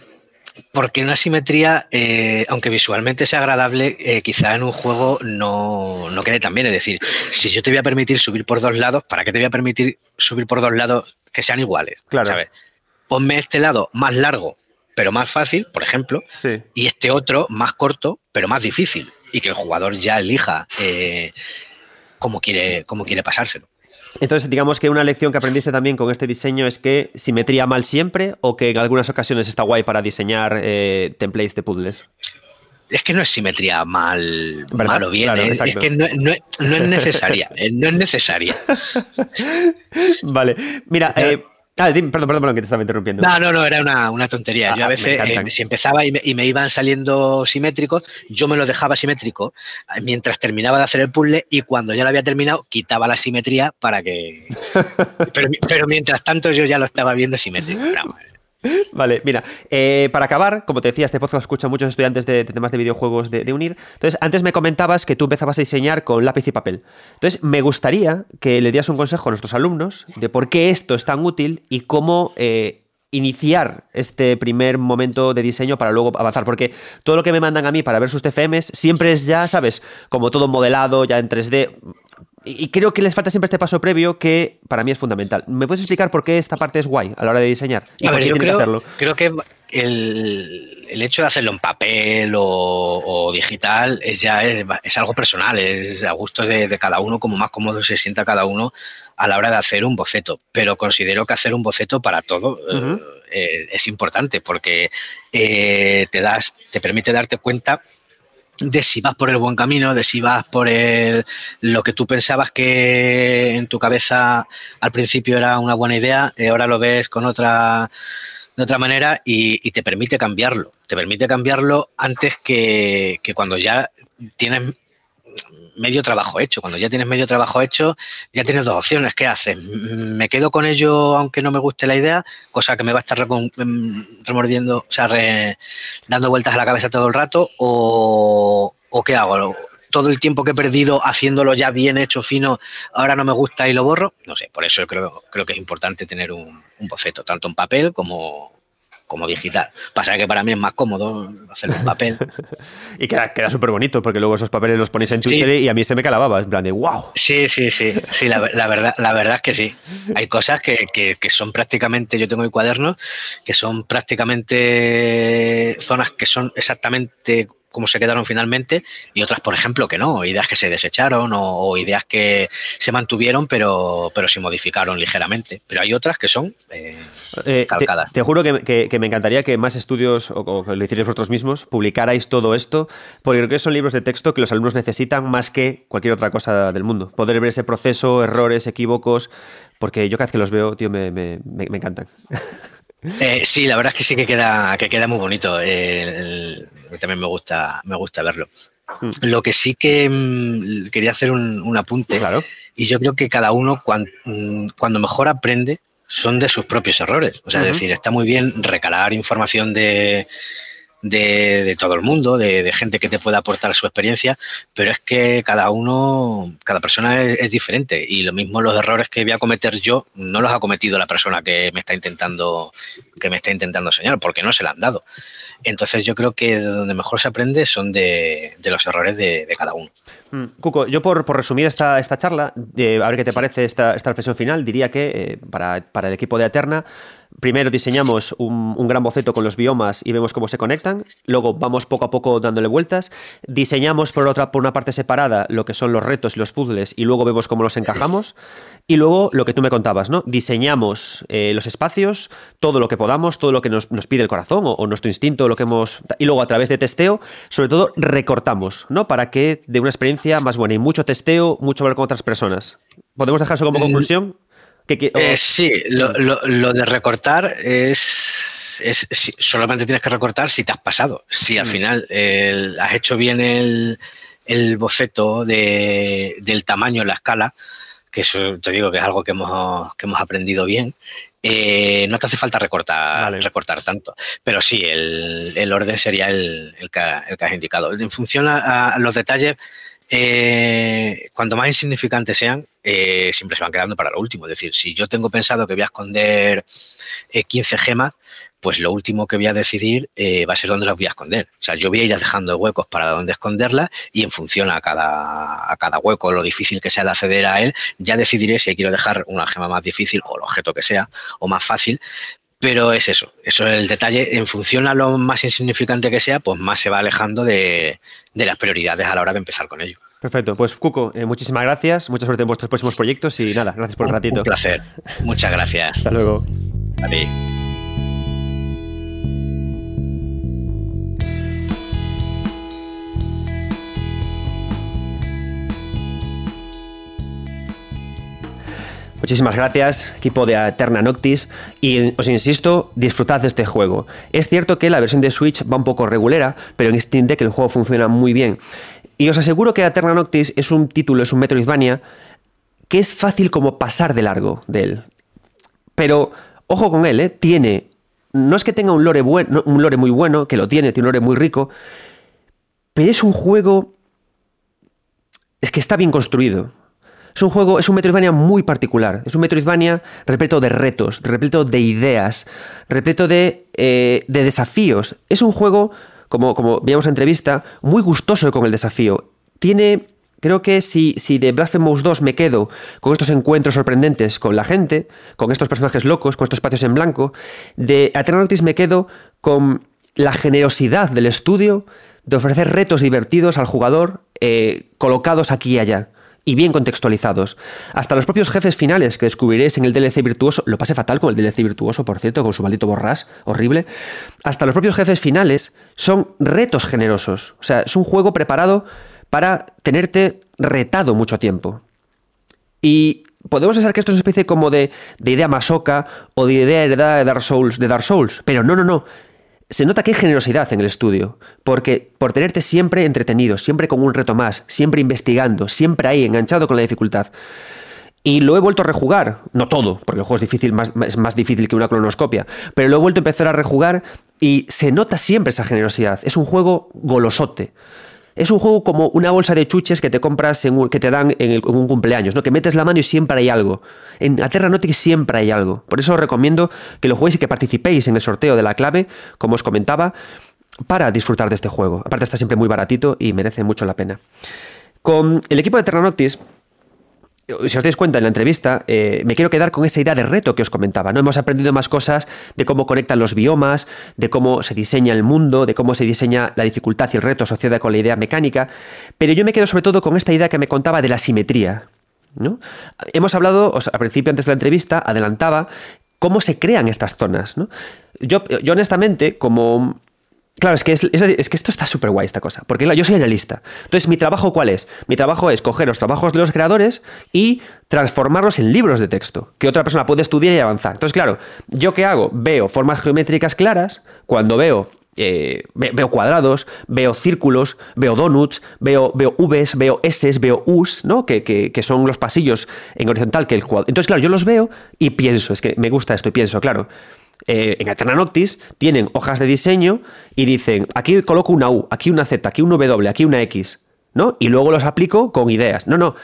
D: porque una simetría, eh, aunque visualmente sea agradable, eh, quizá en un juego no, no, quede tan bien. Es decir, si yo te voy a permitir subir por dos lados, ¿para qué te voy a permitir subir por dos lados que sean iguales?
A: Claro.
D: ¿sabes? Ponme este lado más largo, pero más fácil, por ejemplo, y este otro más corto, pero más difícil. Y que el jugador ya elija eh, cómo, quiere, cómo quiere pasárselo.
A: Entonces, digamos que una lección que aprendiste también con este diseño es que simetría mal siempre o que en algunas ocasiones está guay para diseñar eh, templates de puzzles.
D: Es que no es simetría mal, mal o bien, es, que no, es necesaria, no es necesaria.
A: vale, mira, eh, Ah, perdón, perdón, perdón, que te estaba interrumpiendo.
D: No, no, no, era una, tontería. yo a ah, veces, eh, si empezaba y me, iban saliendo simétricos, yo me lo dejaba simétrico eh, mientras terminaba de hacer el puzzle y cuando ya lo había terminado, quitaba la simetría para que. pero, mientras tanto, yo ya lo estaba viendo simétrico.
A: Vale, mira, eh, para acabar, como te decía, este podcast lo escuchan muchos estudiantes de, temas de videojuegos de, UNIR. Entonces, antes me comentabas que tú empezabas a diseñar con lápiz y papel. Entonces, me gustaría que le dieras un consejo a nuestros alumnos de por qué esto es tan útil y cómo eh, iniciar este primer momento de diseño para luego avanzar. Porque todo lo que me mandan a mí para ver sus TFMs siempre es ya, ¿sabes? Como todo modelado, ya en 3D. Y creo que les falta siempre este paso previo que para mí es fundamental. ¿Me puedes explicar por qué esta parte es guay a la hora de diseñar?
D: a ver, yo creo, que hacerlo? creo que el, hecho de hacerlo en papel o, digital es ya es, algo personal, es a gusto de, cada uno, como más cómodo se sienta cada uno a la hora de hacer un boceto. Pero considero que hacer un boceto para todo eh, es importante porque eh, te das, te permite darte cuenta de si vas por el buen camino, de si vas por el, lo que tú pensabas que en tu cabeza al principio era una buena idea, y ahora lo ves con otra de otra manera y, te permite cambiarlo. Te permite cambiarlo antes que, que cuando ya tienes medio trabajo hecho. Cuando ya tienes medio trabajo hecho, ya tienes dos opciones. ¿Qué haces? ¿Me quedo con ello aunque no me guste la idea? Cosa que me va a estar mm, remordiendo, o sea, dando vueltas a la cabeza todo el rato. ¿O, qué hago? todo el tiempo que he perdido haciéndolo ya bien hecho, fino, ahora no me gusta y lo borro. No sé, por eso creo, creo que es importante tener un, un boceto, tanto en papel como, como digital. Pasa que para mí es más cómodo hacerlo en papel.
A: y queda, queda súper bonito, porque luego esos papeles los ponéis en Twitter y a mí se me calababa, en plan de wow.
D: Sí, sí, sí, sí, la, verdad, la verdad es que sí. Hay cosas que, que, son prácticamente, yo tengo mi cuaderno, que son prácticamente zonas que son exactamente como se quedaron finalmente, y otras, por ejemplo, que no, ideas que se desecharon o, ideas que se mantuvieron, pero, pero se modificaron ligeramente. Pero hay otras que son eh, eh, calcadas.
A: Te, juro que, me encantaría que más estudios, o, que lo hicierais vosotros mismos, publicarais todo esto, porque creo que son libros de texto que los alumnos necesitan más que cualquier otra cosa del mundo. Poder ver ese proceso, errores, equívocos, porque yo cada vez que los veo, tío, me, me, me encantan.
D: Eh, sí, la verdad es que sí que queda, que queda muy bonito. también me gusta, me gusta verlo. Mm. Lo que sí que mm, quería hacer un, apunte,
A: claro.
D: y yo creo que cada uno mm, cuando, mejor aprende son de sus propios errores. O sea, es decir, está muy bien recalar información de, de, todo el mundo, de, gente que te pueda aportar su experiencia, pero es que cada uno, cada persona es, diferente y lo mismo los errores que voy a cometer yo no los ha cometido la persona que me está intentando que me está intentando enseñar, porque no se la han dado. Entonces yo creo que donde mejor se aprende son de, los errores de, cada uno.
A: Mm, Cuco, yo por, resumir esta, esta charla, eh, a ver qué te parece esta, esta reflexión final, diría que eh, para, para el equipo de Aterna primero diseñamos un, gran boceto con los biomas y vemos cómo se conectan. Luego vamos poco a poco dándole vueltas. Diseñamos por otra, por una parte separada lo que son los retos y los puzzles y luego vemos cómo los encajamos. Y luego lo que tú me contabas, ¿no? Diseñamos eh, los espacios, todo lo que podamos, todo lo que nos, pide el corazón o, nuestro instinto, lo que hemos. Y luego a través de testeo, sobre todo recortamos, ¿no? Para que de una experiencia más buena y mucho testeo, mucho ver con otras personas. ¿Podemos dejar eso como
D: Eh, sí, lo, de recortar es, solamente tienes que recortar si te has pasado. Si al mm. final has hecho bien el, el boceto del tamaño, la escala, que eso te digo que es algo que hemos, que hemos aprendido bien. Eh, no te hace falta recortar, recortar tanto, pero sí, el, orden sería el, que, has indicado. En función a los detalles, eh, cuanto más insignificantes sean, eh, siempre se van quedando para lo último. Es decir, si yo tengo pensado que voy a esconder 15 eh, gemas, pues lo último que voy a decidir va a ser dónde las voy a esconder. O sea, yo voy a ir dejando huecos para dónde esconderlas y en función a cada, a cada hueco, lo difícil que sea de acceder a él, ya decidiré si quiero dejar una gema más difícil o el objeto que sea o más fácil pero es eso, eso es el detalle. En función a lo más insignificante que sea, pues más se va alejando de, las prioridades a la hora de empezar con ello.
A: Perfecto, pues Cuco, eh, muchísimas gracias, mucha suerte en vuestros próximos proyectos y nada, gracias por el ratito.
D: Un placer, muchas gracias.
A: Hasta luego.
D: Adiós.
A: Muchísimas gracias, equipo de Eterna Noctis, y os insisto, disfrutad de este juego. Es cierto que la versión de Switch va un poco regulera, pero en Steam Deck el juego funciona muy bien. Y os aseguro que Eterna Noctis es un título, es un Metroidvania, que es fácil como pasar de largo de él. Pero, ojo con él, ¿eh? tiene... No es que tenga un lore, bueno, un lore muy bueno, que lo tiene, tiene un lore muy rico, pero es un juego... Es que está bien construido. Es un juego, es un Metroidvania muy particular. Es un Metroidvania repleto de retos, repleto de ideas, repleto de, eh, de desafíos. Es un juego, como, veíamos en entrevista, muy gustoso con el desafío. Tiene Creo que si, si de Blasphemous 2 me quedo con estos encuentros sorprendentes con la gente, con estos personajes locos, con estos espacios en blanco, de Eternautis me quedo con la generosidad del estudio de ofrecer retos divertidos al jugador eh, colocados aquí y allá y bien contextualizados. Hasta los propios jefes finales que descubriréis en el DLC virtuoso, lo pasé fatal con el DLC virtuoso, por cierto, con su maldito borras, horrible. Hasta los propios jefes finales son retos generosos. O sea, es un juego preparado para tenerte retado mucho tiempo. Y podemos pensar que esto es una especie como de, de idea masoca o de idea heredada de Dark Souls, de Dark Souls, pero no, no, no se nota que hay generosidad en el estudio, porque por tenerte siempre entretenido, siempre con un reto más, siempre investigando, siempre ahí enganchado con la dificultad. Y lo he vuelto a rejugar, no todo, porque el juego es, difícil, más, es más difícil que una cronoscopia, pero lo he vuelto a empezar a rejugar y se nota siempre esa generosidad. Es un juego golosote. Es un juego como una bolsa de chuches que te compras, en que te dan en, un cumpleaños, ¿no? Que metes la mano y siempre hay algo. En Aterra Nautic siempre hay algo. Por eso os recomiendo que lo juguéis y que participéis en el sorteo de la clave, como os comentaba, para disfrutar de este juego. Aparte está siempre muy baratito y merece mucho la pena. Con el equipo de Terranoctis si os dais cuenta en la entrevista, eh, me quiero quedar con esa idea de reto que os comentaba. ¿no? Hemos aprendido más cosas de cómo conectan los biomas, de cómo se diseña el mundo, de cómo se diseña la dificultad y el reto asociada con la idea mecánica. Pero yo me quedo sobre todo con esta idea que me contaba de la simetría. ¿no? Hemos hablado, al principio antes de la entrevista, adelantaba cómo se crean estas zonas. Yo, yo honestamente, como Claro, es que, es, que esto está súper guay esta cosa, porque yo soy analista. Entonces, ¿mi trabajo cuál es? Mi trabajo es coger los trabajos de los creadores y transformarlos en libros de texto, que otra persona puede estudiar y avanzar. Entonces, claro, ¿yo qué hago? Veo formas geométricas claras, cuando veo, eh, veo cuadrados, veo círculos, veo donuts, veo, veo Vs, veo S, veo Us, ¿no? Que, que, son los pasillos en horizontal que el cuadro. Entonces, claro, yo los veo y pienso, es que me gusta esto y pienso, claro. Eh, en Eterna Noctis tienen hojas de diseño y dicen, aquí coloco una U, aquí una Z, aquí un W, aquí una X, ¿no? Y luego los aplico con ideas. No, no.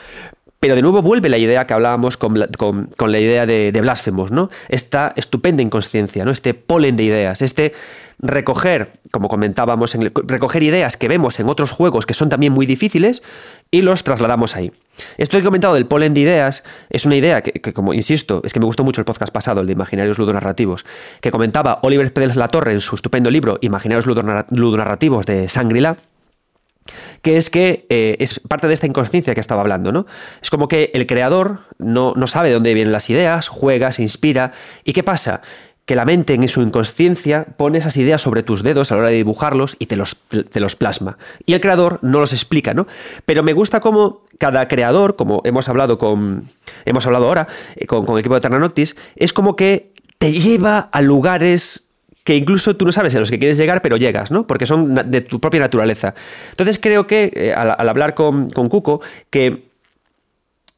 A: Pero de nuevo vuelve la idea que hablábamos con, la idea de, de Blasphemous, ¿no? Esta estupenda inconsciencia, ¿no? Este polen de ideas, este recoger, como comentábamos, en recoger ideas que vemos en otros juegos que son también muy difíciles y los trasladamos ahí. Esto que he comentado del polen de ideas es una idea que, como insisto, es que me gustó mucho el podcast pasado, el de Imaginarios Ludonarrativos, que comentaba Oliver Pérez La Torre en su estupendo libro Imaginarios Ludonarrativos de Sangrila que es que eh, es parte de esta inconsciencia que estaba hablando, ¿no? Es como que el creador no, no sabe de dónde vienen las ideas, juega, se inspira. ¿Y qué pasa? Que la mente en su inconsciencia pone esas ideas sobre tus dedos a la hora de dibujarlos y te los, te los plasma. Y el creador no los explica, ¿no? Pero me gusta cómo cada creador, como hemos hablado con. Hemos hablado ahora eh, con, con el equipo de Terranoctis, es como que te lleva a lugares que incluso tú no sabes a los que quieres llegar, pero llegas, ¿no? Porque son de tu propia naturaleza. Entonces creo que eh, al, hablar con, con Cuco, que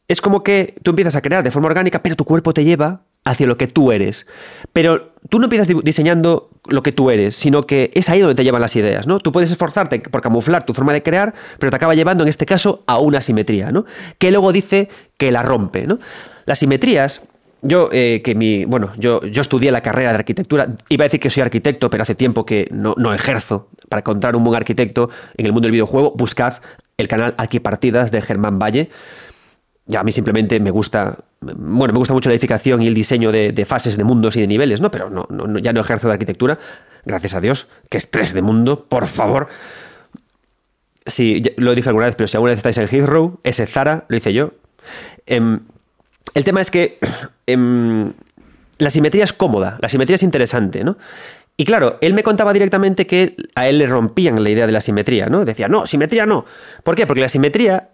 A: es como que tú empiezas a crear de forma orgánica, pero tu cuerpo te lleva hacia lo que tú eres. Pero tú no empiezas diseñando lo que tú eres, sino que es ahí donde te llevan las ideas, ¿no? Tú puedes esforzarte por camuflar tu forma de crear, pero te acaba llevando en este caso a una simetría, ¿no? Que luego dice que la rompe, ¿no? Las simetrías yo, eh, que mi, bueno, yo, yo estudié la carrera de arquitectura, iba a decir que soy arquitecto, pero hace tiempo que no, no ejerzo. Para encontrar un buen arquitecto en el mundo del videojuego, buscad el canal Arquipartidas de Germán Valle. Ya a mí simplemente me gusta, bueno, me gusta mucho la edificación y el diseño de, fases de mundos y de niveles, ¿no? Pero no, ya no ejerzo de arquitectura, gracias a Dios, que estrés de mundo, por favor. Sí, lo dije alguna vez, pero si alguna vez estáis en Heathrow, ese Zara, lo hice yo. Em, el tema es que em, la simetría es cómoda, la simetría es interesante, ¿no? Y claro, él me contaba directamente que a él le rompían la idea de la simetría, ¿no? Decía, no, simetría no. ¿Por qué? Porque la simetría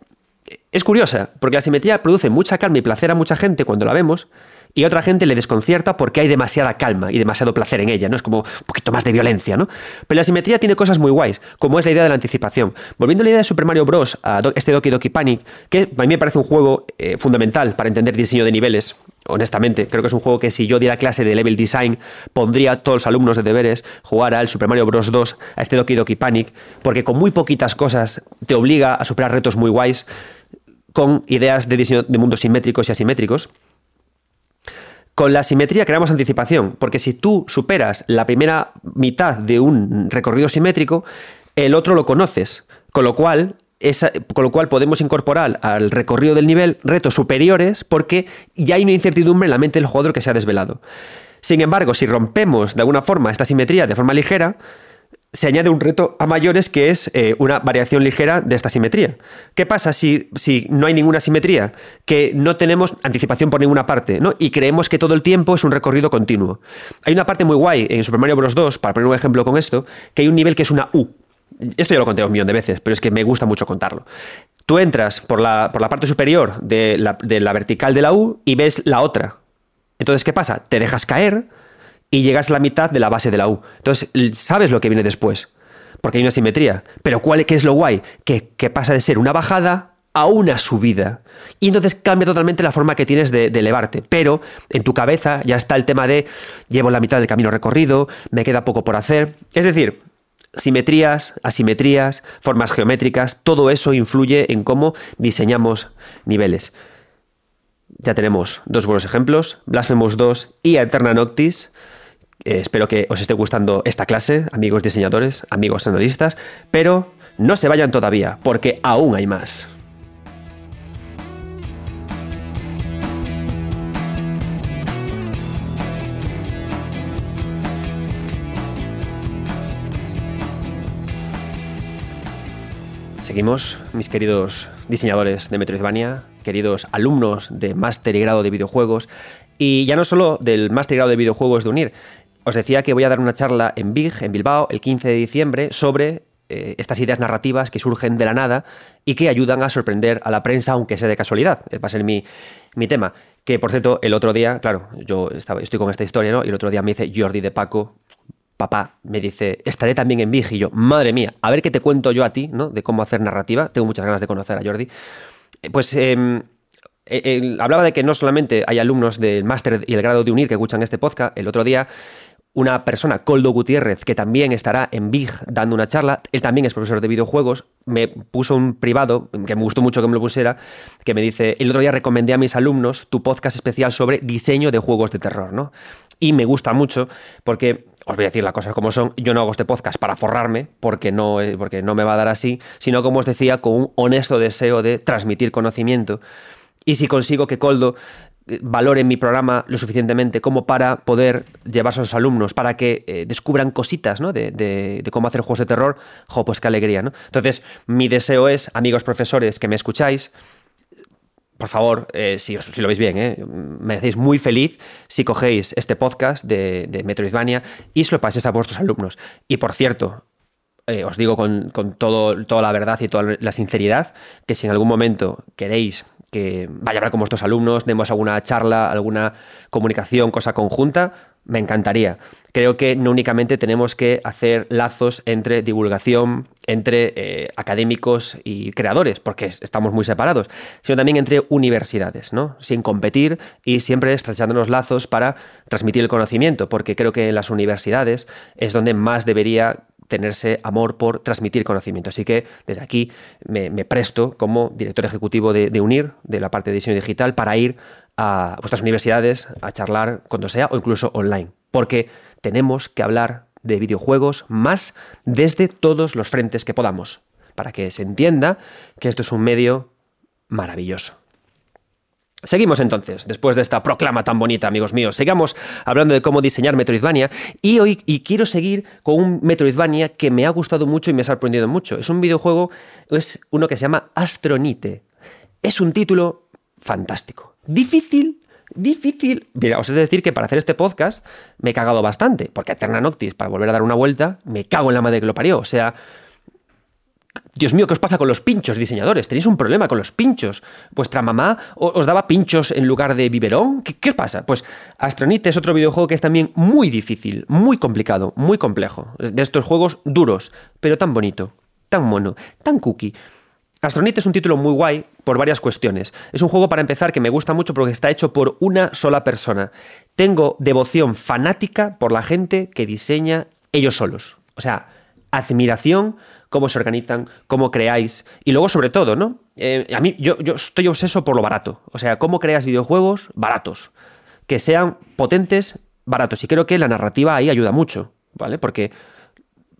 A: es curiosa, porque la simetría produce mucha calma y placer a mucha gente cuando la vemos, y a otra gente le desconcierta porque hay demasiada calma y demasiado placer en ella, ¿no? Es como un poquito más de violencia, ¿no? Pero la simetría tiene cosas muy guays, como es la idea de la anticipación. Volviendo a la idea de Super Mario Bros., a este Doki Doki Panic, que a mí me parece un juego eh, fundamental para entender diseño de niveles, honestamente, creo que es un juego que si yo diera clase de level design, pondría a todos los alumnos de deberes jugar al Super Mario Bros. 2, a este Doki Doki Panic, porque con muy poquitas cosas te obliga a superar retos muy guays con ideas de diseño de mundos simétricos y asimétricos. Con la simetría creamos anticipación, porque si tú superas la primera mitad de un recorrido simétrico, el otro lo conoces, con lo cual con lo cual podemos incorporar al recorrido del nivel retos superiores porque ya hay una incertidumbre en la mente del jugador que se ha desvelado. Sin embargo, si rompemos de alguna forma esta simetría de forma ligera, se añade un reto a mayores que es eh, una variación ligera de esta simetría. ¿Qué pasa si, si, no hay ninguna simetría? Que no tenemos anticipación por ninguna parte, ¿no? Y creemos que todo el tiempo es un recorrido continuo. Hay una parte muy guay en Super Mario Bros. 2, para poner un ejemplo con esto, que hay un nivel que es una U. Esto ya lo conté un millón de veces, pero es que me gusta mucho contarlo. Tú entras por la, por la parte superior de la, de la vertical de la U y ves la otra. Entonces, ¿qué pasa? Te dejas caer y llegas a la mitad de la base de la U. Entonces, sabes lo que viene después, porque hay una simetría. Pero ¿cuál, ¿qué es lo guay? Que, pasa de ser una bajada a una subida. Y entonces cambia totalmente la forma que tienes de, elevarte. Pero en tu cabeza ya está el tema de llevo la mitad del camino recorrido, me queda poco por hacer. Es decir, simetrías, asimetrías, formas geométricas, todo eso influye en cómo diseñamos niveles. Ya tenemos dos buenos ejemplos, Blasphemous 2 y Eterna Noctis. Eh, espero que os esté gustando esta clase, amigos diseñadores, amigos analistas, pero no se vayan todavía, porque aún hay más. Seguimos, mis queridos diseñadores de Metroidvania, queridos alumnos de máster y grado de videojuegos, y ya no solo del máster y grado de videojuegos de UNIR, os decía que voy a dar una charla en Big, en Bilbao, el 15 de diciembre, sobre eh, estas ideas narrativas que surgen de la nada y que ayudan a sorprender a la prensa, aunque sea de casualidad. Va a ser mi, tema. Que, por cierto, el otro día, claro, yo estoy con esta historia, ¿no? Y el otro día me dice Jordi de Paco, papá, me dice, estaré también en Big. Y yo, madre mía, a ver qué te cuento yo a ti, ¿no? De cómo hacer narrativa. Tengo muchas ganas de conocer a Jordi. Eh, pues... Em, eh, hablaba de que no solamente hay alumnos del máster y el grado de UNIR que escuchan este podcast, el otro día una persona, Coldo Gutiérrez, que también estará en Big dando una charla. Él también es profesor de videojuegos. Me puso un privado, que me gustó mucho que me lo pusiera, que me dice, el otro día recomendé a mis alumnos tu podcast especial sobre diseño de juegos de terror, ¿no? Y me gusta mucho porque, os voy a decir las cosas como son, yo no hago este podcast para forrarme, porque no, porque no me va a dar así, sino como os decía, con un honesto deseo de transmitir conocimiento. Y si consigo que Coldo valoren mi programa lo suficientemente como para poder llevar a sus alumnos, para que eh, descubran cositas ¿no? de, cómo hacer juegos de terror, jo, pues qué alegría. ¿no? Entonces, mi deseo es, amigos profesores que me escucháis, por favor, eh, si, lo veis bien, ¿eh? me hacéis muy feliz si cogéis este podcast de, de Metroidvania y se lo paséis a vuestros alumnos. Y por cierto, os digo con, con todo, toda la verdad y toda la sinceridad, que si en algún momento queréis que vaya a hablar con vuestros alumnos, demos alguna charla, alguna comunicación, cosa conjunta, me encantaría. Creo que no únicamente tenemos que hacer lazos entre divulgación, entre eh, académicos y creadores, porque estamos muy separados, sino también entre universidades, ¿no? Sin competir y siempre estrechándonos lazos para transmitir el conocimiento, porque creo que en las universidades es donde más debería tenerse amor por transmitir conocimiento. Así que desde aquí me, presto como director ejecutivo de, de, UNIR, de la parte de diseño digital, para ir a vuestras universidades a charlar cuando sea o incluso online. Porque tenemos que hablar de videojuegos más desde todos los frentes que podamos, para que se entienda que esto es un medio maravilloso. Seguimos entonces, después de esta proclama tan bonita, amigos míos. Sigamos hablando de cómo diseñar Metroidvania y hoy y quiero seguir con un Metroidvania que me ha gustado mucho y me ha sorprendido mucho. Es un videojuego, es uno que se llama Astronite. Es un título fantástico. Difícil, difícil. Mira, os he de decir que para hacer este podcast me he cagado bastante, porque Eterna Noctis, para volver a dar una vuelta, me cago en la madre que lo parió. O sea, Dios mío, ¿qué os pasa con los pinchos, diseñadores? ¿Tenéis un problema con los pinchos? ¿Vuestra mamá os daba pinchos en lugar de biberón? ¿Qué, os pasa? Pues Astronite es otro videojuego que es también muy difícil, muy complicado, muy complejo. De estos juegos duros, pero tan bonito, tan mono, tan cookie. Astronite es un título muy guay por varias cuestiones. Es un juego para empezar que me gusta mucho porque está hecho por una sola persona. Tengo devoción fanática por la gente que diseña ellos solos. O sea, admiración cómo se organizan, cómo creáis. Y luego, sobre todo, ¿no? Eh, a mí, yo, yo estoy obseso por lo barato. O sea, cómo creas videojuegos baratos. Que sean potentes, baratos. Y creo que la narrativa ahí ayuda mucho, ¿vale? Porque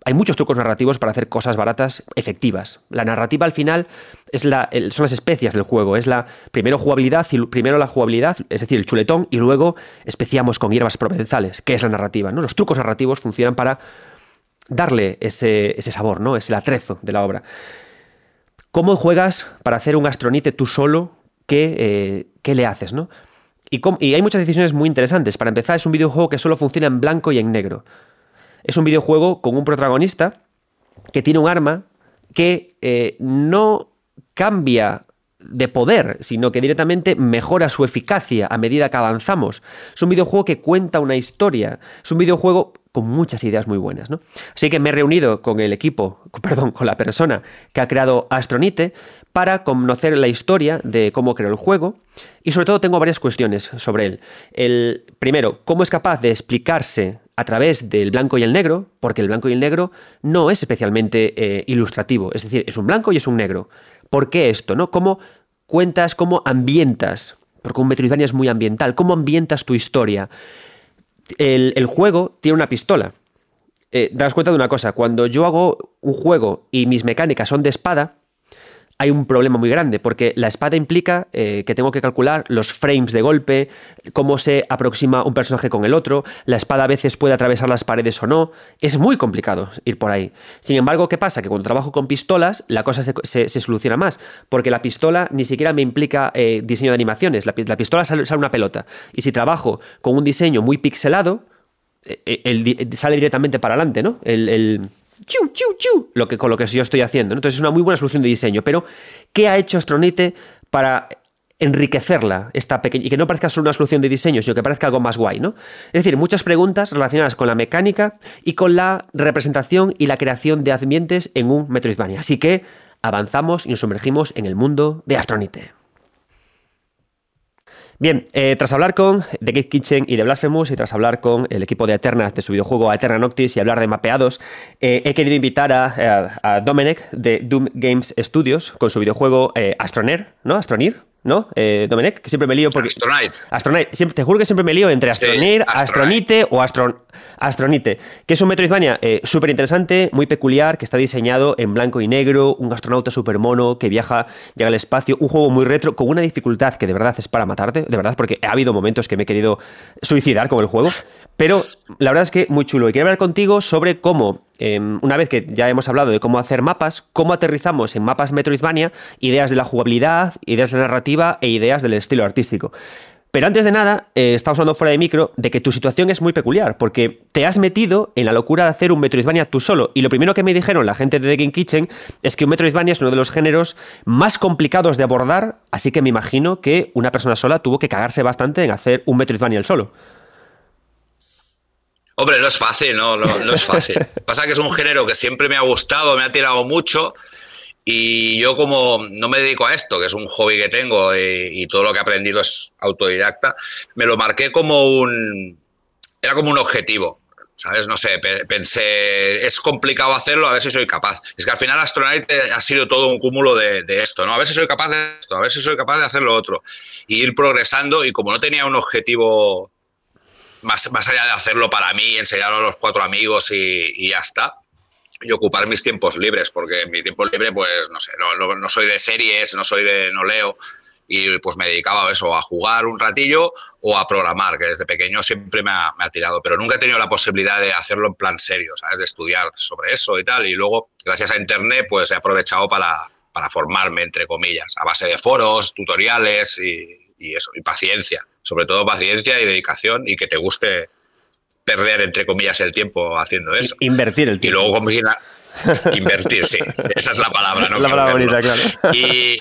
A: hay muchos trucos narrativos para hacer cosas baratas efectivas. La narrativa al final es la, son las especias del juego. Es la primero jugabilidad, primero la jugabilidad, es decir, el chuletón, y luego especiamos con hierbas provenzales, que es la narrativa. ¿no? Los trucos narrativos funcionan para darle ese, sabor, ¿no? Ese atrezo de la obra. ¿Cómo juegas para hacer un astronite tú solo? ¿Qué, eh, qué le haces, no? Y, y, hay muchas decisiones muy interesantes. Para empezar, es un videojuego que solo funciona en blanco y en negro. Es un videojuego con un protagonista que tiene un arma que eh, no cambia de poder, sino que directamente mejora su eficacia a medida que avanzamos. Es un videojuego que cuenta una historia. Es un videojuego con muchas ideas muy buenas. ¿no? Así que me he reunido con el equipo, perdón, con la persona que ha creado Astronite para conocer la historia de cómo creó el juego y sobre todo tengo varias cuestiones sobre él. El primero, cómo es capaz de explicarse a través del blanco y el negro, porque el blanco y el negro no es especialmente eh, ilustrativo, es decir, es un blanco y es un negro. ¿Por qué esto? ¿no? ¿Cómo cuentas, cómo ambientas? Porque un Metroidvania es muy ambiental. ¿Cómo ambientas tu historia? El, juego tiene una pistola. Eh, cuenta de una cosa, cuando yo hago un juego y mis mecánicas son de espada, hay un problema muy grande, porque la espada implica eh, que tengo que calcular los frames de golpe, cómo se aproxima un personaje con el otro, la espada a veces puede atravesar las paredes o no, es muy complicado ir por ahí. Sin embargo, ¿qué pasa? Que cuando trabajo con pistolas, la cosa se, soluciona más, porque la pistola ni siquiera me implica eh, diseño de animaciones, la, pistola sale, una pelota, y si trabajo con un diseño muy pixelado, eh, sale directamente para adelante, ¿no? el lo que, con lo que yo estoy haciendo. Entonces es una muy buena solución de diseño. Pero, ¿qué ha hecho Astronite para enriquecerla esta pequeña y que no parezca solo una solución de diseño, sino que parezca algo más guay, ¿no? Es decir, muchas preguntas relacionadas con la mecánica y con la representación y la creación de ambientes en un Metroidvania. Así que avanzamos y nos sumergimos en el mundo de Astronite. Bien, eh, tras hablar con The Gate Kitchen y de Blasphemous y tras hablar con el equipo de Eterna de su videojuego Eterna Noctis y hablar de mapeados, eh, he querido invitar a, a, Domenech de Doom Games Studios con su videojuego eh, Astroner, ¿no? Astronir, ¿no? Eh, Domenech, que siempre me lío porque...
B: Astronite.
A: Astronite. Siempre, te juro que siempre me lío entre Astronir, Astronite o Astronite, que es un Metroidvania eh, súper interesante, muy peculiar, que está diseñado en blanco y negro, un astronauta súper mono que viaja, llega al espacio, un juego muy retro, con una dificultad que de verdad es para matarte, de verdad, porque ha habido momentos que me he querido suicidar con el juego, pero la verdad es que muy chulo. Y quiero hablar contigo sobre cómo, em, una vez que ya hemos hablado de cómo hacer mapas, cómo aterrizamos en mapas Metroidvania ideas de la jugabilidad, ideas de la narrativa e ideas del estilo artístico. Pero antes de nada, eh, estamos hablando fuera de micro de que tu situación es muy peculiar, porque te has metido en la locura de hacer un Metroidvania tú solo. Y lo primero que me dijeron la gente de The Game Kitchen es que un Metroidvania es uno de los géneros más complicados de abordar, así que me imagino que una persona sola tuvo que cagarse bastante en hacer un Metroidvania el solo.
E: Hombre, no es fácil, no, no, es fácil. Pasa que es un género que siempre me ha gustado, me ha tirado mucho. Y yo como no me dedico a esto, que es un hobby que tengo y, todo lo que he aprendido es autodidacta, me lo marqué como un... Era como un objetivo, ¿sabes? No sé, pensé, es complicado hacerlo, a ver si soy capaz. Es que al final Astronaut ha sido todo un cúmulo de, de, esto, ¿no? A ver si soy capaz de esto, a ver si soy capaz de hacer lo otro. Y ir progresando y como no tenía un objetivo más, más allá de hacerlo para mí, enseñarlo a los cuatro amigos y, ya está, y ocupar mis tiempos libres, porque mi tiempo libre, pues no sé, no, no, soy de series, no soy de, no leo, y pues me dedicaba a eso, a jugar un ratillo o a programar, que desde pequeño siempre me ha, me ha, tirado, pero nunca he tenido la posibilidad de hacerlo en plan serio, ¿sabes? De estudiar sobre eso y tal, y luego, gracias a Internet, pues he aprovechado para, para formarme, entre comillas, a base de foros, tutoriales y, y eso, y paciencia sobre todo paciencia y dedicación y que te guste perder, entre comillas, el tiempo haciendo eso.
A: Invertir el tiempo.
E: Y luego combinar. Invertir, sí. Esa es la palabra, ¿no?
A: La palabra bonita, claro.
E: Y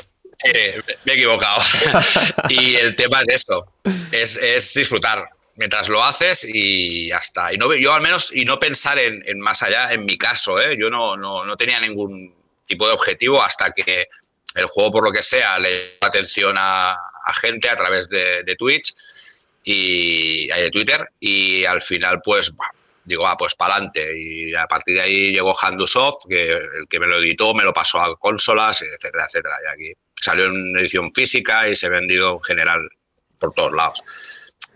E: me he equivocado. y el tema es eso, es, disfrutar mientras lo haces y ya está. Y no, yo al menos, y no pensar en, más allá, en mi caso, ¿eh? yo no, no, no, tenía ningún tipo de objetivo hasta que el juego, por lo que sea, le dio atención a, gente a través de, Twitch y de Twitter y al final pues digo, ah, pues para adelante. Y a partir de ahí llegó Handusoft, que el que me lo editó me lo pasó a consolas, etcétera, etcétera. Y aquí salió en edición física y se vendido en general por todos lados.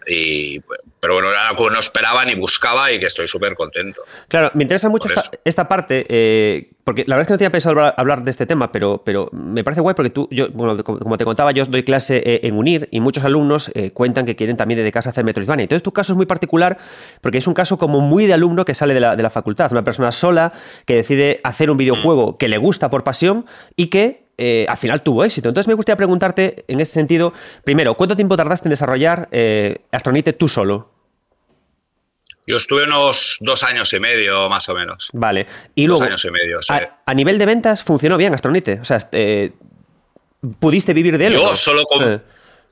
E: Y, pero bueno, era algo que no esperaba ni buscaba y que estoy súper contento.
A: Claro, me interesa mucho esta, parte, eh, porque la verdad es que no tenía pensado hablar de este tema, pero, pero me parece guay porque tú, yo, bueno, como te contaba, yo doy clase eh, en UNIR y muchos alumnos eh, cuentan que quieren también dedicarse a hacer Metroidvania. Entonces tu caso es muy particular porque es un caso como muy de alumno que sale de la, de la facultad, una persona sola que decide hacer un videojuego mm. que le gusta por pasión y que eh, al final tuvo éxito. Entonces me gustaría preguntarte en ese sentido, primero, ¿cuánto tiempo tardaste en desarrollar eh, Astronite tú solo?
E: Yo estuve unos dos años y medio, más o menos.
A: Vale. Y dos
E: años y medio,
A: a, nivel de ventas funcionó bien Astronite. O sea, eh, ¿pudiste vivir de él?
E: Yo solo con...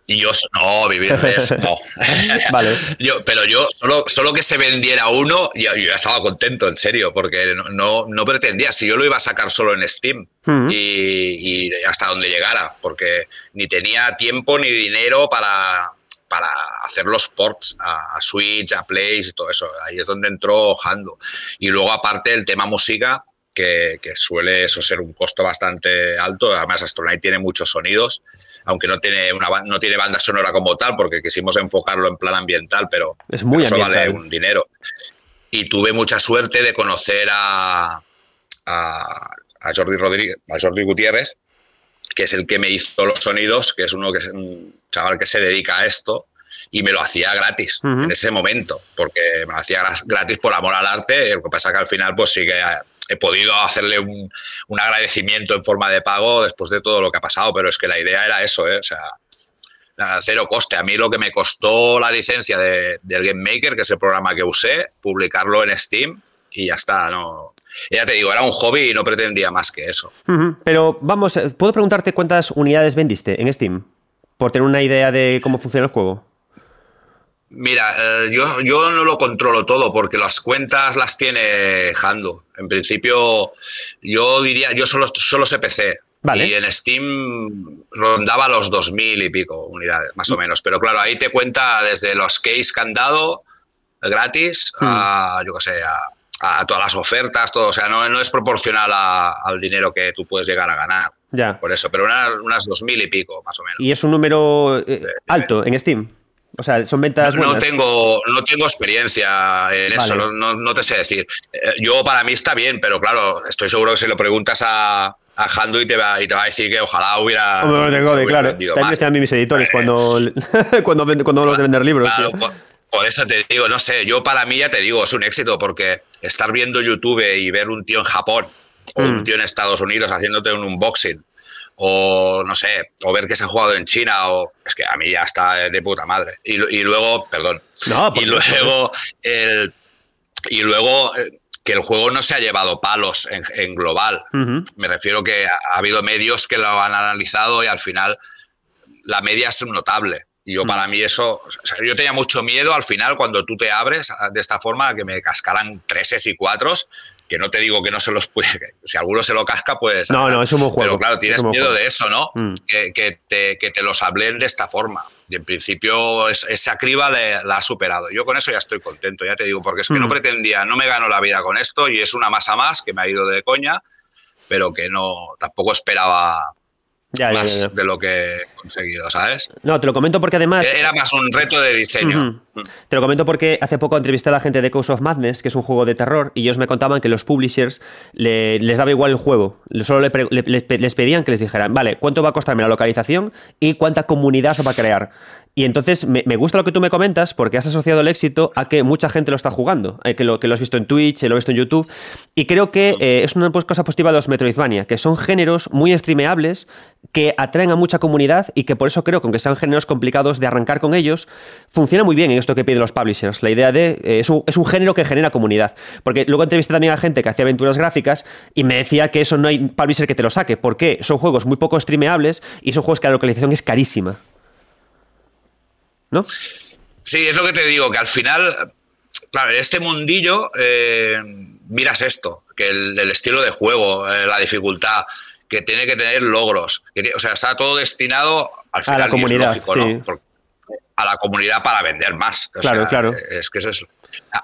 E: Y yo, no, vivir de eso, no.
A: vale.
E: Yo, pero yo, solo, solo que se vendiera uno, yo, yo estaba contento, en serio, porque no, no, pretendía, si yo lo iba a sacar solo en Steam y, hasta donde llegara, porque ni tenía tiempo ni dinero para, para hacer los ports a, Switch, a Play y todo eso. Ahí es donde entró Hando. Y luego, aparte, el tema música, que, que, suele eso ser un costo bastante alto. Además, Astronaut tiene muchos sonidos aunque no tiene, una, no tiene banda sonora como tal, porque quisimos enfocarlo en plan ambiental, pero
A: es muy
E: eso vale un dinero. Y tuve mucha suerte de conocer a, a, Jordi Rodríguez, a Jordi Gutiérrez, que es el que me hizo los sonidos, que es uno que es un chaval que se dedica a esto, y me lo hacía gratis en ese momento, porque me lo hacía gratis por amor al arte. Lo que pasa que al final, pues sí que he podido hacerle un, agradecimiento en forma de pago después de todo lo que ha pasado, pero es que la idea era eso, ¿eh? o sea, cero coste. A mí lo que me costó la licencia de, del Game Maker, que es el programa que usé, publicarlo en Steam y ya está, no. Ya te digo, era un hobby y no pretendía más que eso.
A: Pero vamos, eh, ¿puedo preguntarte cuántas unidades vendiste en Steam? Por tener una idea de cómo funciona el juego.
E: Mira, eh, yo, yo, no lo controlo todo porque las cuentas las tiene Hando. En principio, yo diría, yo solo, solo sé PC. Y en Steam rondaba los 2.000 y pico unidades, más o mm. menos. Pero claro, ahí te cuenta desde los case que han dado gratis a, mm. yo qué sé, a, todas las ofertas, todo. O sea, no, no es proporcional al dinero que tú puedes llegar a ganar.
A: Ya.
E: Por eso, pero unas 2.000 y pico, más o menos.
A: ¿Y es un número eh, alto en Steam? O sea, son ventas.
E: No, tengo, no tengo experiencia en eso, no, te sé decir. Eh, yo para mí está bien, pero claro, estoy seguro que si lo preguntas a, a Handu y te, va, y te va a decir que ojalá hubiera.
A: No, tengo, claro. También están mis editores cuando, cuando, cuando hablo de vender libros.
E: por, eso te digo, no sé, yo para mí ya te digo, es un éxito porque estar viendo YouTube y ver un tío en Japón o un mm. tío en Estados Unidos haciéndote un unboxing o no sé, o ver que se ha jugado en China, o es que a mí ya está de puta madre. Y, luego, perdón, y luego, el, y luego eh, que el juego no se ha llevado palos en, global. Me refiero que ha, habido medios que lo han analizado y al final la media es notable. Y yo para mí eso, o sea, yo tenía mucho miedo al final cuando tú te abres de esta forma a que me cascaran treses y cuatros, que no te digo que no se los puede, si alguno se lo casca, pues...
A: No, no, es un buen juego.
E: Pero claro, tienes miedo
A: juego.
E: de eso, ¿no?
A: Mm.
E: Que, que te, que te los hablen de esta forma. Y en principio es- esa criba le- la ha superado. Yo con eso ya estoy contento, ya te digo, porque es que no
A: Mm.
E: pretendía, no me gano la vida con esto y es una masa más que me ha ido de coña, pero que no, tampoco esperaba
A: Ya,
E: más
A: ya, ya.
E: de lo que he conseguido, ¿sabes?
A: No, te lo comento porque además.
E: Era más un reto de diseño.
A: Ujú. Te lo comento porque hace poco entrevisté a la gente de Cause of Madness, que es un juego de terror, y ellos me contaban que los publishers le- les daba igual el juego. Solo le le- les pedían que les dijeran, vale, ¿cuánto va a costarme la localización y cuánta comunidad se va a crear? Y entonces me, me gusta lo que tú me comentas porque has asociado el éxito a que mucha gente lo está jugando, eh, que, lo, que lo has visto en Twitch, eh, lo has visto en YouTube. Y creo que eh, es una pues, cosa positiva de los Metroidvania, que son géneros muy streameables, que atraen a mucha comunidad y que por eso creo que aunque sean géneros complicados de arrancar con ellos, funciona muy bien en esto que piden los publishers. La idea de eh, es, un, es un género que genera comunidad. Porque luego entrevisté también a gente que hacía aventuras gráficas y me decía que eso no hay publisher que te lo saque. ¿Por qué? Son juegos muy poco streameables y son juegos que la localización es carísima. ¿No?
E: Sí, es lo que te digo, que al final, claro, en este mundillo eh, miras esto, que el, el estilo de juego, eh, la dificultad, que tiene que tener logros, que o sea, está todo destinado al
A: A
E: final
A: la
E: y es
A: comunidad,
E: lógico,
A: sí.
E: ¿no? A la comunidad para vender más. O
A: Claro,
E: sea,
A: claro.
E: Es que eso es.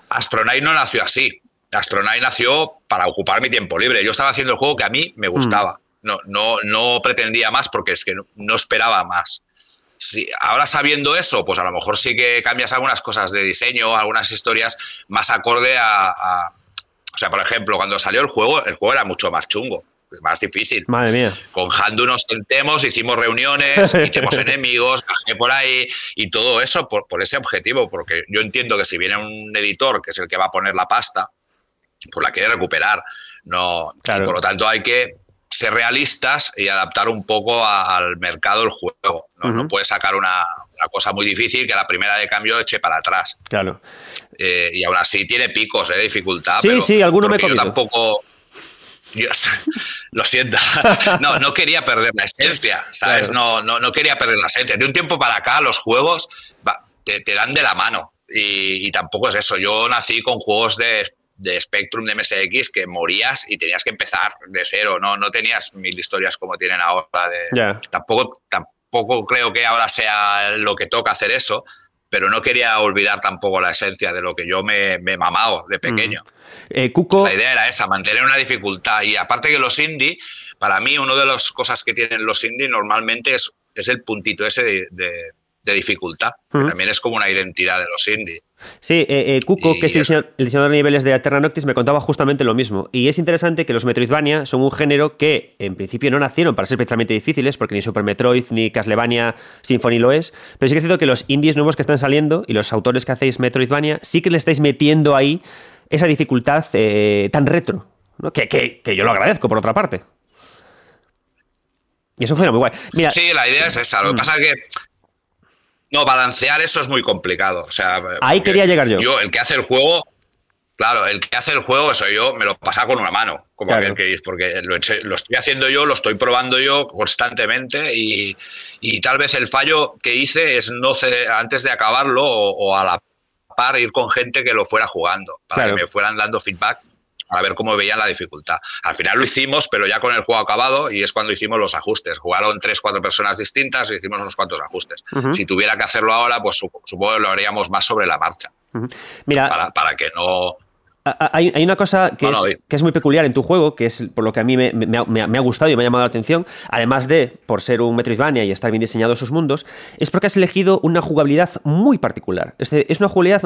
E: Astronite no nació así. Astronite nació para ocupar mi tiempo libre. Yo estaba haciendo el juego que a mí me gustaba. No, no, no pretendía más porque es que no, no esperaba más. Ahora sabiendo eso, pues a lo mejor sí que cambias algunas cosas de diseño, algunas historias más acorde a, a- O sea, por ejemplo, cuando salió el juego, el juego era mucho más chungo, más difícil.
A: Madre mía.
E: Con Handu nos sentemos, hicimos reuniones, quitemos enemigos, bajé por ahí y todo eso por, por ese objetivo, porque yo entiendo que si viene un editor, que es el que va a poner la pasta, pues la quiere recuperar. No, y por lo tanto hay que ser realistas y adaptar un poco a- al mercado el juego. No, No
A: Ujú.
E: puedes sacar una, una cosa muy difícil que la primera de cambio eche para atrás.
A: Claro.
E: Eh, y aún así tiene picos eh, de dificultad.
A: Sí,
E: pero-
A: sí, alguno me he
E: yo tampoco. Dios, lo siento. No, no quería perder la esencia, ¿sabes? No, no, no quería perder la esencia. De un tiempo para acá, los juegos te, te dan de la mano. Y, y tampoco es eso. Yo nací con juegos de, de Spectrum, de MSX, que morías y tenías que empezar de cero. No, no tenías mil historias como tienen ahora. De,
A: Ya.
E: tampoco, tampoco creo que ahora sea lo que toca hacer eso, pero no quería olvidar tampoco la esencia de lo que yo me, he mamado de pequeño.
A: Eh, Cuco.
E: La idea era esa, mantener una dificultad. Y aparte que los indie, para mí, una de las cosas que tienen los indie normalmente es, es el puntito ese de, de- de dificultad,
A: Ujú.
E: que también es como una identidad de los indie.
A: Sí, eh, eh, Cuco,
E: Y
A: que es el diseñador, el diseñador de niveles de Eterna Noctis, me contaba justamente lo mismo. Y es interesante que los Metroidvania son un género que en principio no nacieron para ser especialmente difíciles, porque ni Super Metroid ni Castlevania Symphony lo es. Pero sí que es cierto que los indies nuevos que están saliendo y los autores que hacéis Metroidvania sí que le estáis metiendo ahí esa dificultad eh, tan retro. ¿no? Que, que- que yo lo agradezco, por otra parte. Y eso fuera muy guay. Mira,
E: Sí, la idea es esa. Lo que
A: Mm.
E: pasa es que no, balancear eso es muy complicado. O sea,
A: Ahí quería llegar yo.
E: Yo, el que hace el juego, claro, el que hace el juego soy yo, me lo pasa con una mano, como
A: Claro.
E: aquel que dice, porque lo, lo estoy haciendo yo, lo estoy probando yo constantemente y, y tal vez el fallo que hice es no ceder- antes de acabarlo o, o a la par ir con gente que lo fuera jugando, para
A: Claro.
E: que me fueran dando feedback a ver cómo veían la dificultad. Al final lo hicimos, pero ya con el juego acabado y es cuando hicimos los ajustes. Jugaron tres, cuatro personas distintas y hicimos unos cuantos ajustes. Si tuviera que hacerlo ahora, pues sup- supongo que lo haríamos más sobre la marcha,
A: mira
E: para, para que no...
A: Hay, hay una cosa que,
E: No, no,
A: es, que es muy peculiar en tu juego, que es por lo que a mí me, me ha, me ha- me ha gustado y me ha llamado la atención, además de por ser un Metroidvania y estar bien diseñados sus mundos, es porque has elegido una jugabilidad muy particular. Es, una jugabilidad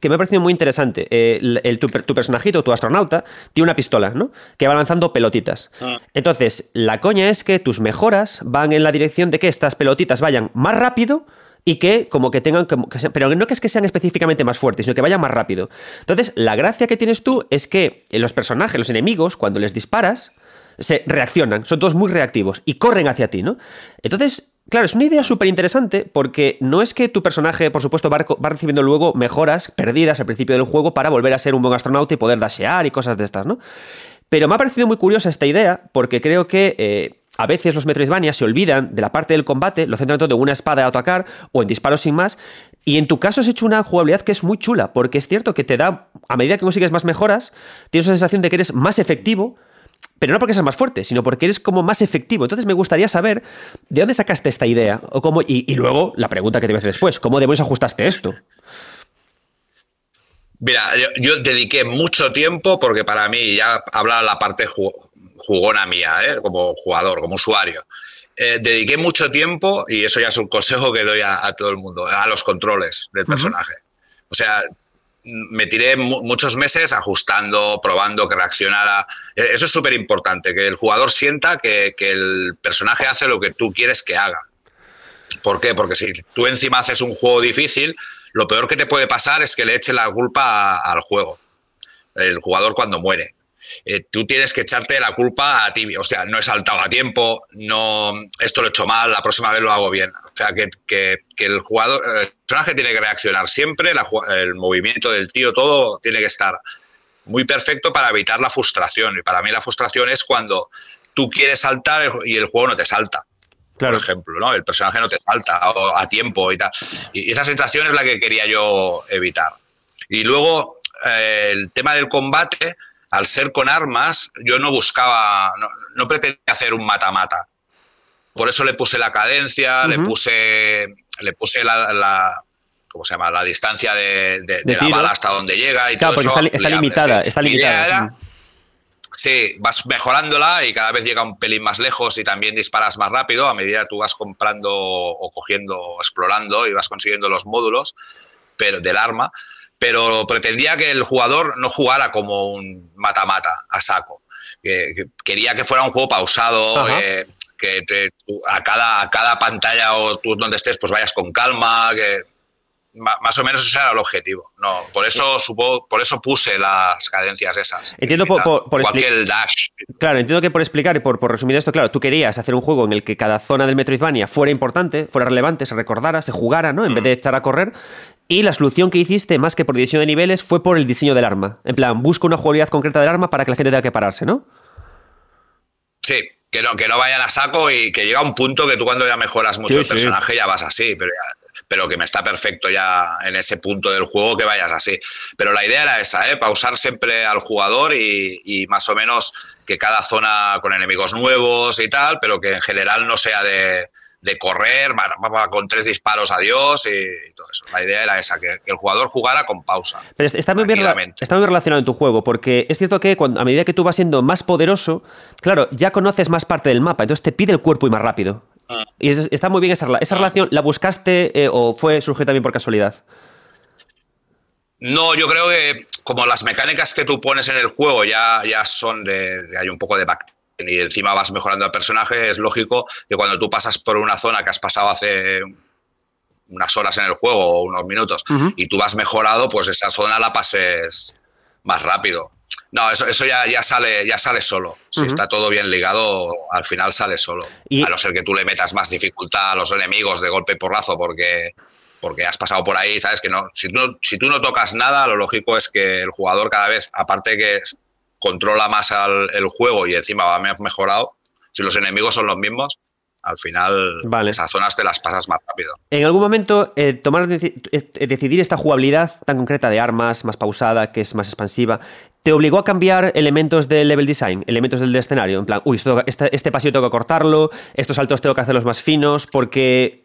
A: que me ha parecido muy interesante. El, el- tu, tu personajito, tu astronauta, tiene una pistola, ¿no? Que va lanzando pelotitas. Entonces, la coña es que tus mejoras van en la dirección de que estas pelotitas vayan más rápido y que como que tengan que pero no que es que sean específicamente más fuertes, sino que vayan más rápido. Entonces, la gracia que tienes tú es que los personajes, los enemigos, cuando les disparas, se reaccionan, son todos muy reactivos y corren hacia ti, ¿no? Entonces, claro, es una idea súper interesante porque no es que tu personaje, por supuesto, va, va recibiendo luego mejoras perdidas al principio del juego para volver a ser un buen astronauta y poder dashear y cosas de estas, ¿no? Pero me ha parecido muy curiosa esta idea porque creo que... Eh, a veces los Metroidvania se olvidan de la parte del combate, lo centran todo en una espada de autocar o en disparos sin más. Y en tu caso has hecho una jugabilidad que es muy chula, porque es cierto que te da, a medida que consigues más mejoras, tienes una sensación de que eres más efectivo, pero no porque seas más fuerte, sino porque eres como más efectivo. Entonces me gustaría saber de dónde sacaste esta idea, o cómo, y, luego la pregunta que te voy a hacer después, ¿cómo demonios ajustaste esto?
E: Mira, yo, dediqué mucho tiempo, porque para mí ya habla la parte jugona mía, ¿eh? como jugador, como usuario. Eh, dediqué mucho tiempo, y eso ya es un consejo que doy a, todo el mundo, a los controles del personaje. O sea, me tiré muchos meses ajustando, probando que reaccionara. E, eso es súper importante, que el jugador sienta que, el personaje hace lo que tú quieres que haga. ¿Por qué? Porque si tú encima haces un juego difícil, lo peor que te puede pasar es que le eche la culpa al juego, el jugador cuando muere. Eh, tú tienes que echarte la culpa a ti. O sea, no he saltado a tiempo, no, esto lo he hecho mal, la próxima vez lo hago bien. O sea, que, el jugador, el personaje tiene que reaccionar siempre, el movimiento del tío, todo tiene que estar muy perfecto para evitar la frustración. Y para mí la frustración es cuando tú quieres saltar y el juego no te salta. Por ejemplo, ¿no? El personaje no te salta a tiempo y tal. Y esa sensación es la que quería yo evitar. Y luego, eh, el tema del combate, al ser con armas, yo no buscaba, no, pretendía hacer un mata-mata. Por eso le puse la cadencia, le puse, le puse la, ¿cómo se llama? La distancia de, la bala hasta donde llega y
A: claro, porque está, limitada, está limitada.
E: Sí, vas mejorándola y cada vez llega un pelín más lejos y también disparas más rápido. A medida que tú vas comprando o cogiendo, explorando y vas consiguiendo los módulos pero, del arma. Pero pretendía que el jugador no jugara como un mata-mata a saco. quería que fuera un juego pausado, eh, que a, cada, a cada pantalla o tú donde estés pues vayas con calma, que más o menos ese era el objetivo. No, por eso supo, por eso puse las cadencias esas.
A: Entiendo por, por,
E: el dash.
A: Claro, entiendo que por explicar y por, por, resumir esto, claro, tú querías hacer un juego en el que cada zona del Metroidvania fuera importante, fuera relevante, se recordara, se jugara, ¿no? En vez de mm. echar a correr. Y la solución que hiciste, más que por diseño de niveles, fue por el diseño del arma. En plan, busco una jugabilidad concreta del arma para que la gente tenga que pararse, ¿no?
E: Sí, que no, que no vayan a saco y que llega un punto que tú cuando ya mejoras mucho el personaje ya vas así, pero, pero que me está perfecto ya en ese punto del juego que vayas así. Pero la idea era esa, ¿eh? pausar siempre al jugador y, y más o menos que cada zona con enemigos nuevos y tal, pero que en general no sea de, de correr, con tres disparos a Dios y todo eso. La idea era esa, que, el jugador jugara con pausa.
A: Pero está muy, bien, está muy relacionado en tu juego, porque es cierto que cuando, a medida que tú vas siendo más poderoso, claro, ya conoces más parte del mapa, entonces te pide el cuerpo y más rápido. Y está muy bien esa, esa relación. ¿La buscaste eh, o fue surgió también por casualidad?
E: No, yo creo que como las mecánicas que tú pones en el juego ya, ya son de. hay un poco de back y encima vas mejorando el personaje, es lógico que cuando tú pasas por una zona que has pasado hace unas horas en el juego o unos minutos y tú vas mejorado, pues esa zona la pases más rápido. No, eso, eso ya, ya, sale, ya sale solo. Si está todo bien ligado, al final sale solo. A no ser que tú le metas más dificultad a los enemigos de golpe y porrazo porque, porque has pasado por ahí, ¿sabes? Que no si, no, si tú no tocas nada, lo lógico es que el jugador cada vez, aparte que controla más el juego y encima va mejorado, si los enemigos son los mismos, al final esas zonas te las pasas más rápido.
A: En algún momento, eh, tomar eh, decidir esta jugabilidad tan concreta de armas, más pausada, que es más expansiva, ¿te obligó a cambiar elementos del level design, elementos del escenario? En plan, uy, este, este pasillo tengo que cortarlo, estos saltos tengo que hacerlos más finos, porque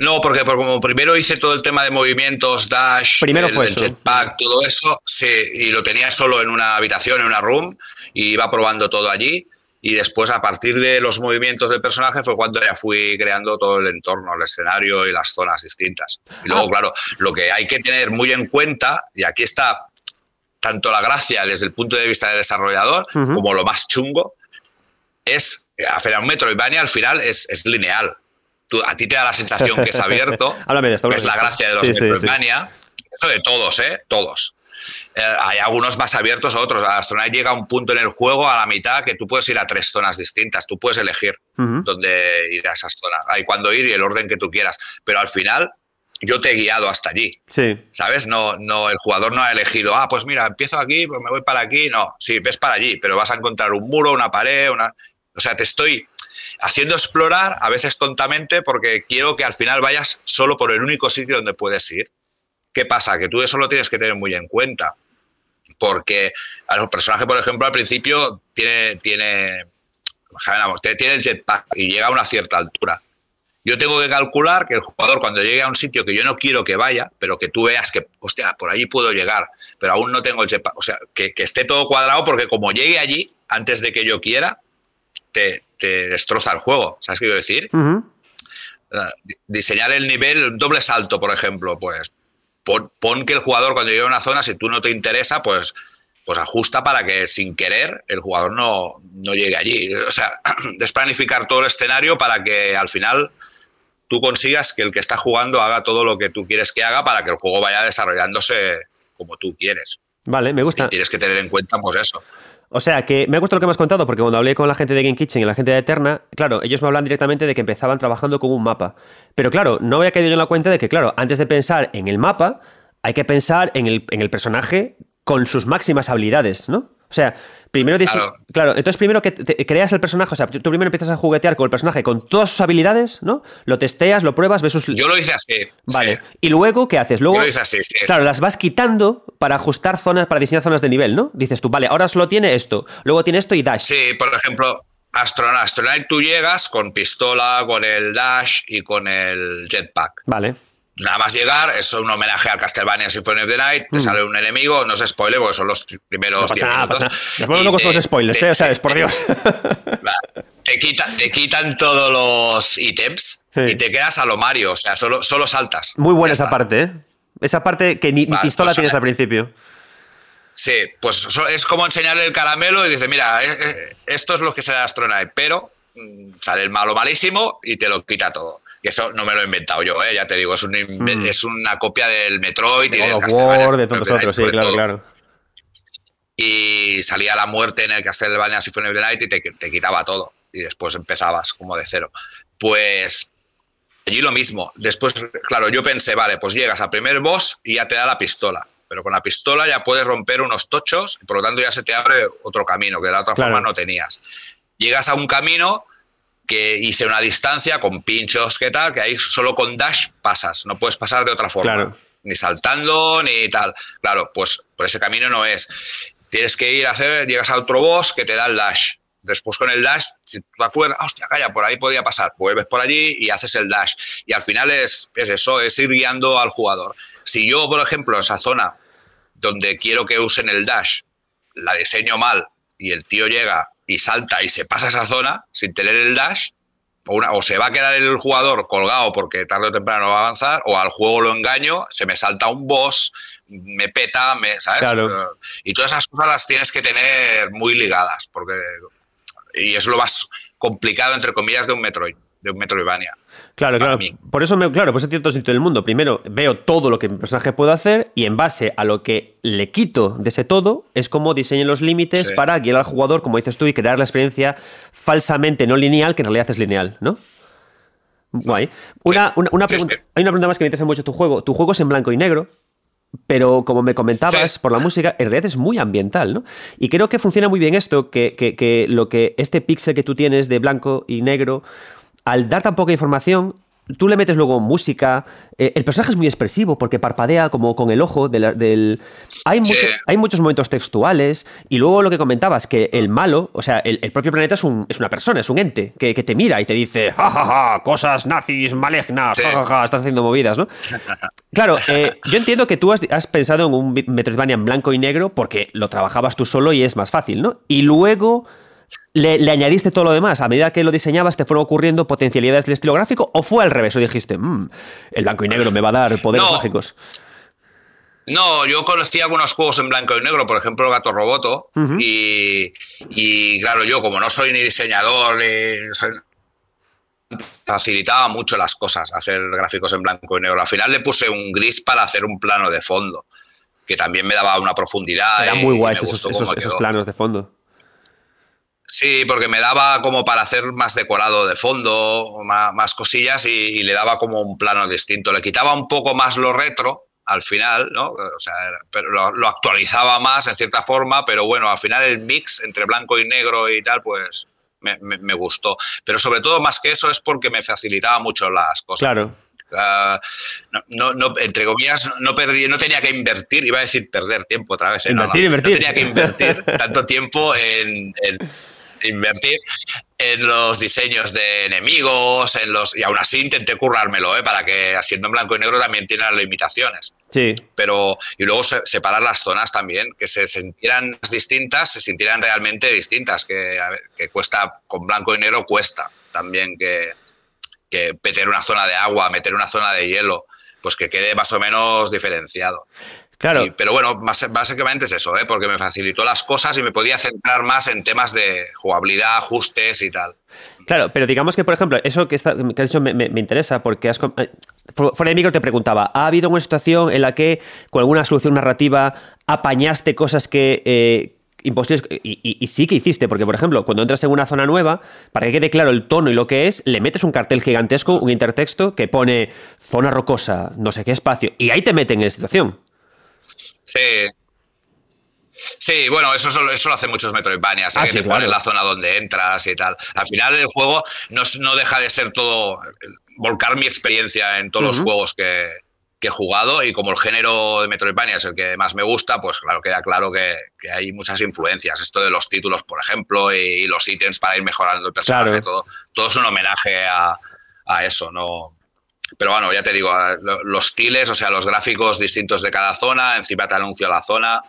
E: no, porque como primero hice todo el tema de movimientos, dash,
A: primero el,
E: jetpack, todo eso, sí, y lo tenía solo en una habitación, en una room, y iba probando todo allí. Y después, a partir de los movimientos del personaje, fue cuando ya fui creando todo el entorno, el escenario y las zonas distintas. Y luego, ah. claro, lo que hay que tener muy en cuenta, y aquí está tanto la gracia desde el punto de vista del desarrollador, como lo más chungo, es, hacer un Metroidvania al final es, es lineal a ti te da la sensación que es abierto, es la gracia de los sí, Eso de todos, ¿eh? Todos. Eh, hay algunos más abiertos a otros. Astronaut llega a un punto en el juego a la mitad que tú puedes ir a tres zonas distintas. Tú puedes elegir dónde ir a esas zonas. Hay cuándo ir y el orden que tú quieras. Pero al final, yo te he guiado hasta allí.
A: Sí.
E: ¿Sabes? No, no, el jugador no ha elegido, ah, pues mira, empiezo aquí, pues me voy para aquí. No, sí, ves para allí, pero vas a encontrar un muro, una pared, una. O sea, te estoy haciendo explorar, a veces tontamente, porque quiero que al final vayas solo por el único sitio donde puedes ir. ¿Qué pasa? Que tú eso lo tienes que tener muy en cuenta. Porque el personaje, por ejemplo, al principio tiene, tiene, tiene el jetpack y llega a una cierta altura. Yo tengo que calcular que el jugador cuando llegue a un sitio que yo no quiero que vaya, pero que tú veas que, hostia, por allí puedo llegar, pero aún no tengo el jetpack. O sea, que, esté todo cuadrado porque como llegue allí, antes de que yo quiera, te, destroza el juego. ¿Sabes qué quiero decir? Diseñar el nivel doble salto, por ejemplo, pues pon, que el jugador cuando llegue a una zona, si tú no te interesa, pues, pues ajusta para que sin querer el jugador no, no llegue allí. O sea, desplanificar todo el escenario para que al final tú consigas que el que está jugando haga todo lo que tú quieres que haga para que el juego vaya desarrollándose como tú quieres.
A: Vale, me gusta.
E: Y tienes que tener en cuenta pues eso.
A: O sea, que me ha gustado lo que me has contado, porque cuando hablé con la gente de Game Kitchen y la gente de Eterna, claro, ellos me hablan directamente de que empezaban trabajando con un mapa. Pero claro, no había caído en la cuenta de que, claro, antes de pensar en el mapa, hay que pensar en el, en el personaje con sus máximas habilidades, ¿no? O sea, primero claro. entonces primero que creas el personaje, o sea, tú primero empiezas a juguetear con el personaje con todas sus habilidades, ¿no? Lo testeas, lo pruebas, ves sus
E: Yo lo hice así.
A: Vale. Y luego ¿qué haces? Luego
E: Yo lo hice así, sí.
A: Claro, las vas quitando para ajustar zonas, para diseñar zonas de nivel, ¿no? Dices tú, vale, ahora solo tiene esto, luego tiene esto y dash.
E: Sí, por ejemplo, Astronaut, Astronaut tú llegas con pistola, con el dash y con el jetpack.
A: Vale.
E: Nada más llegar, es un homenaje al Castlevania Symphony of the Night, te mm. sale un enemigo, no se spoile porque son los primeros 10 minutos.
A: Después no con los spoilers, ¿eh? O sea, es por Dios.
E: Te, te quitan todos los ítems y te quedas a lo Mario, o sea, solo, solo saltas.
A: Muy buena esa parte, ¿eh? Esa parte que ni, pistola pues, tienes al principio.
E: Sí, pues es como enseñarle el caramelo y dice, mira, eh, eh, esto es lo que será Astronaut, pero mm, sale el malo malísimo y te lo quita todo. Y eso no me lo he inventado yo, ¿eh? ya te digo, es, mm. es una copia del Metroid y del
A: War, de todos otros, sí, claro, claro.
E: Y salía la muerte en el Castlevania Symphony of the Night y te, te quitaba todo. Y después empezabas como de cero. Pues allí lo mismo. Después, claro, yo pensé, vale, pues llegas al primer boss y ya te da la pistola. Pero con la pistola ya puedes romper unos tochos y por lo tanto ya se te abre otro camino que de la otra forma no tenías. Llegas a un camino que hice una distancia con pinchos, que tal, que ahí solo con dash pasas, no puedes pasar de otra forma. Ni saltando, ni tal. Claro, pues por ese camino no es. Tienes que ir a hacer, llegas a otro boss que te da el dash. Después con el dash, si te acuerdas, hostia, calla, por ahí podía pasar. Vuelves por allí y haces el dash. Y al final es, es eso, es ir guiando al jugador. Si yo, por ejemplo, esa zona donde quiero que usen el dash, la diseño mal y el tío llega y salta y se pasa esa zona sin tener el dash, o, una, o, se va a quedar el jugador colgado porque tarde o temprano va a avanzar, o al juego lo engaño, se me salta un boss, me peta, me, ¿sabes? Y todas esas cosas las tienes que tener muy ligadas, porque y es lo más complicado, entre comillas, de un Metroid, de un Metroidvania.
A: Claro, claro. Por eso me, claro, pues tiene todo sentido del mundo. Primero, veo todo lo que mi personaje puede hacer y en base a lo que le quito de ese todo, es como diseño los límites para guiar al jugador, como dices tú, y crear la experiencia falsamente no lineal, que en realidad es lineal, ¿no? Guay. Una, una, pregunta, hay una pregunta más que me interesa mucho tu juego. Tu juego es en blanco y negro, pero como me comentabas por la música, en realidad es muy ambiental, ¿no? Y creo que funciona muy bien esto, que, que lo que este pixel que tú tienes de blanco y negro al dar tan poca información, tú le metes luego música. Eh, el personaje es muy expresivo porque parpadea como con el ojo del. Hay, hay, muchos momentos textuales. Y luego lo que comentabas, que el malo, o sea, el, propio planeta es, un, es, una persona, es un ente que, te mira y te dice, jajaja, cosas nazis, malignas, jajaja, estás haciendo movidas, ¿no? Claro, eh, yo entiendo que tú has, has, pensado en un Metroidvania en blanco y negro porque lo trabajabas tú solo y es más fácil, ¿no? Y luego le, añadiste todo lo demás. A medida que lo diseñabas, te fueron ocurriendo potencialidades del estilo gráfico, o fue al revés, o dijiste, mm, el blanco y negro me va a dar poderes mágicos.
E: No, yo conocía algunos juegos en blanco y negro, por ejemplo, el Gato Roboto, y, claro, yo como no soy ni diseñador, facilitaba mucho las cosas, hacer gráficos en blanco y negro. Al final le puse un gris para hacer un plano de fondo, que también me daba una profundidad.
A: Eran muy guays esos planos de fondo.
E: Sí, porque me daba como para hacer más decorado de fondo, más, cosillas y, le daba como un plano distinto. Le quitaba un poco más lo retro al final, ¿no? O sea, pero lo, actualizaba más en cierta forma, pero bueno, al final el mix entre blanco y negro y tal, pues me, me gustó. Pero sobre todo, más que eso, es porque me facilitaba mucho las cosas.
A: Claro.
E: Ah, no, no, entre comillas, no perdí, no tenía que invertir, iba a decir perder tiempo otra vez. ¿eh?
A: Invertir,
E: no,
A: invertir.
E: no, tenía que invertir tanto tiempo en, invertir en los diseños de enemigos, en los y aún así intenté currármelo, ¿eh? para que siendo en blanco y negro también tiene las limitaciones.
A: Sí.
E: Pero y luego separar las zonas también, que se sintieran distintas, se sintieran realmente distintas, que, que cuesta con blanco y negro cuesta también que que meter una zona de agua, meter una zona de hielo, pues que quede más o menos diferenciado.
A: Claro.
E: pero bueno, básicamente es eso, ¿eh? porque me facilitó las cosas y me podía centrar más en temas de jugabilidad, ajustes y tal.
A: Claro, pero digamos que, por ejemplo, eso que, has dicho me, interesa, porque has, eh, fuera de micro te preguntaba, ¿ha habido una situación en la que con alguna solución narrativa apañaste cosas que, eh, imposibles. Y, sí que hiciste, porque por ejemplo, cuando entras en una zona nueva, para que quede claro el tono y lo que es, le metes un cartel gigantesco, un intertexto que pone zona rocosa, no sé qué espacio, y ahí te meten en la situación.
E: Sí. Sí, bueno, eso, eso lo hacen muchos Metroidvanias, ah, que te ponen la zona donde entras y tal. Al final el juego no, no deja de ser todo, volcar mi experiencia en todos los juegos que, que he jugado y como el género de Metroidvania es el que más me gusta, pues claro, queda claro que, hay muchas influencias. Esto de los títulos, por ejemplo, y, los ítems para ir mejorando el personaje, todo, todo es un homenaje a, eso, ¿no? Pero bueno, ya te digo, los estiles, o sea, los gráficos distintos de cada zona, encima te anuncio la zona.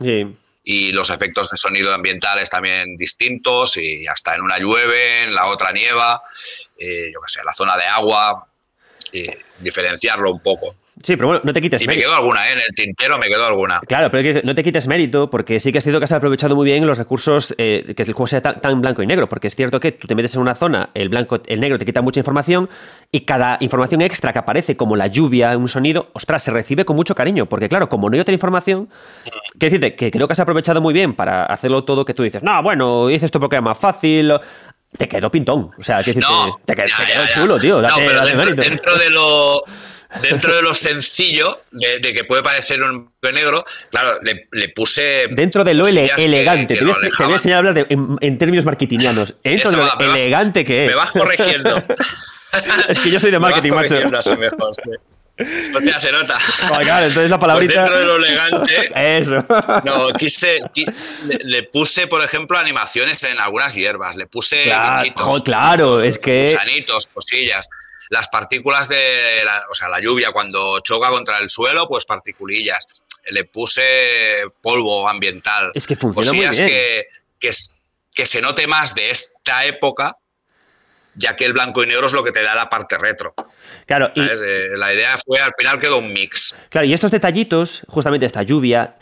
E: Y los efectos de sonido ambientales también distintos, y hasta en una llueve, en la otra nieva, yo qué sé, la zona de agua, y diferenciarlo un poco.
A: Sí, pero bueno, no te quites
E: y me quedó alguna, ¿eh? en el tintero me quedó alguna.
A: Claro, pero no te quites mérito, porque sí que has sido que has aprovechado muy bien los recursos, eh, que el juego sea tan, blanco y negro, porque es cierto que tú te metes en una zona, el blanco, el negro te quita mucha información, y cada información extra que aparece, como la lluvia, un sonido, ostras, se recibe con mucho cariño, porque claro, como no hay otra información, que decirte que creo que has aprovechado muy bien para hacerlo todo que tú dices, no, bueno, hice esto porque es más fácil, te quedó pintón. O sea, que no, te, quedó, chulo, tío.
E: no, pero dentro, de lo dentro de lo sencillo de, que puede parecer un negro, claro, le, puse.
A: Dentro de lo elegante. te, voy, a enseñar a hablar en, términos marketingianos. Dentro de lo elegante que es.
E: Me vas corrigiendo.
A: es que yo soy de marketing, macho.
E: Mejor, sí. Hostia, se nota.
A: claro, entonces la palabrita.
E: Pues dentro de lo elegante.
A: Eso.
E: No, quise. le, puse, por ejemplo, animaciones en algunas hierbas. Le puse.
A: Claro, claro es que.
E: Gusanitos, cosillas las partículas de la, o sea, la lluvia cuando choca contra el suelo, pues particulillas. Le puse polvo ambiental.
A: Es que funciona muy bien.
E: Que, que, que se note más de esta época, ya que el blanco y negro es lo que te da la parte retro.
A: Claro, y,
E: eh, la idea fue al final quedó un mix.
A: Claro, y estos detallitos, justamente esta lluvia,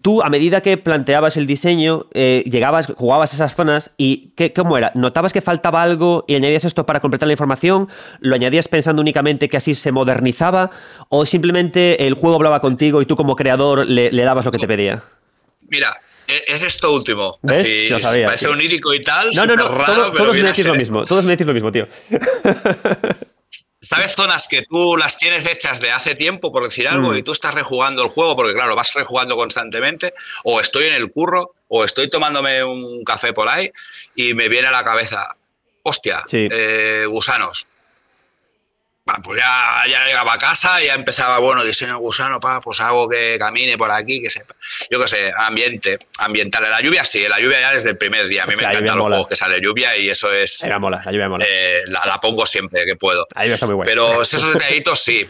A: tú a medida que planteabas el diseño, eh, llegabas, jugabas esas zonas y ¿qué, ¿cómo era? ¿Notabas que faltaba algo y añadías esto para completar la información? ¿Lo añadías pensando únicamente que así se modernizaba? ¿O simplemente el juego hablaba contigo y tú como creador le, dabas lo que te pedía?
E: Mira, e, es esto último.
A: ¿Ves? Yo sabía,
E: parece onírico y tal.
A: No, no, no. todos me decís lo mismo. Todos me decís lo mismo, tío.
E: ¿Sabes zonas que tú las tienes hechas de hace tiempo, por decir algo, mm. y tú estás rejugando el juego, porque claro, vas rejugando constantemente, o estoy en el curro, o estoy tomándome un café por ahí, y me viene a la cabeza, hostia, eh, gusanos, pues ya, ya, llegaba a casa y ya empezaba, bueno, diseño gusano, pa, pues hago que camine por aquí, que sepa. Yo qué sé, ambiente, ambiental. La lluvia sí, la lluvia ya desde el primer día. A mí me encanta los juegos que sale lluvia y eso es.
A: La mola, la lluvia mola.
E: Eh, la, pongo siempre que puedo.
A: La lluvia está muy buena.
E: Pero esos detallitos sí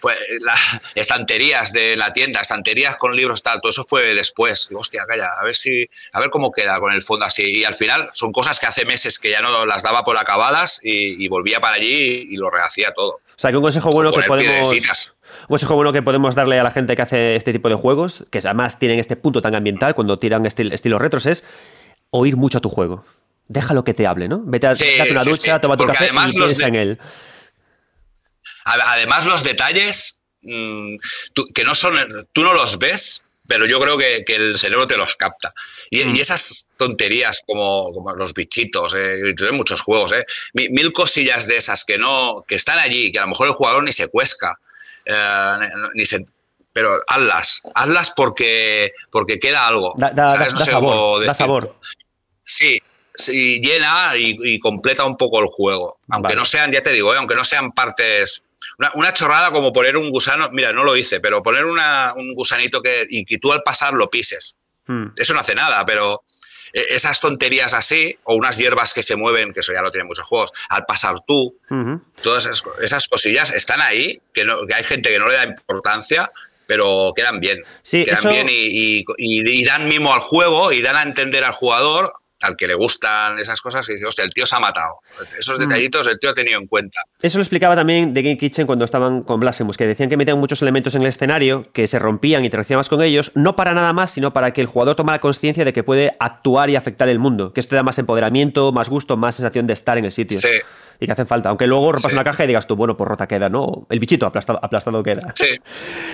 E: pues las estanterías de la tienda, estanterías con libros tal, todo eso fue después. hostia, calla, a ver si, a ver cómo queda con el fondo así. Y al final son cosas que hace meses que ya no las daba por acabadas y, volvía para allí y, lo rehacía todo.
A: O sea, que un consejo bueno que podemos. Un consejo bueno que podemos darle a la gente que hace este tipo de juegos, que además tienen este punto tan ambiental cuando tiran estilos retros, es oír mucho a tu juego. Déjalo que te hable, ¿no? Vete a una ducha, toma tu café y piensa en él.
E: Además, los detalles mm, que no son, tú no los ves, pero yo creo que, el cerebro te los capta. Y,
A: Mm.
E: esas tonterías como, como los bichitos, eh, y muchos juegos, eh, mil, cosillas de esas que no que están allí, que a lo mejor el jugador ni se cuesca, eh, ni se, pero hazlas, hazlas porque, porque queda algo.
A: Da, da-
E: ¿sabes?
A: da-
E: No
A: da
E: sé
A: sabor,
E: cómo
A: da sabor.
E: Sí, sí, llena y, y completa un poco el juego. Aunque
A: Vale.
E: no sean, ya te digo, eh, aunque no sean partes. Una, una chorrada como poner un gusano, mira, no lo hice, pero poner una- un gusanito que, y que tú al pasar lo pises.
A: Mm.
E: Eso no hace nada, pero eh, esas tonterías así, o unas hierbas que se mueven, que eso ya lo tienen muchos juegos, al pasar tú, todas esas, esas cosillas están ahí, que, no- que hay gente que no le da importancia, pero quedan bien.
A: Sí,
E: quedan
A: eso-
E: bien y, y- y- y dan mimo al juego y dan a entender al jugador, al que le gustan esas cosas, y dice, hostia, el tío se ha matado. Esos
A: Mm.
E: detallitos el tío ha tenido en cuenta.
A: Eso lo explicaba también The Game Kitchen cuando estaban con Blasphemous, que decían que metían muchos elementos en el escenario que se rompían y te relacionabas con ellos, no para nada más, sino para que el jugador tomara conciencia de que puede actuar y afectar el mundo, que esto te da más empoderamiento, más gusto, más sensación de estar en el sitio.
E: Sí,
A: Y que hacen falta. Aunque luego rompas
E: Sí.
A: una caja y digas tú, bueno, pues rota queda, ¿no? El bichito aplastado, aplastado queda.
E: sí,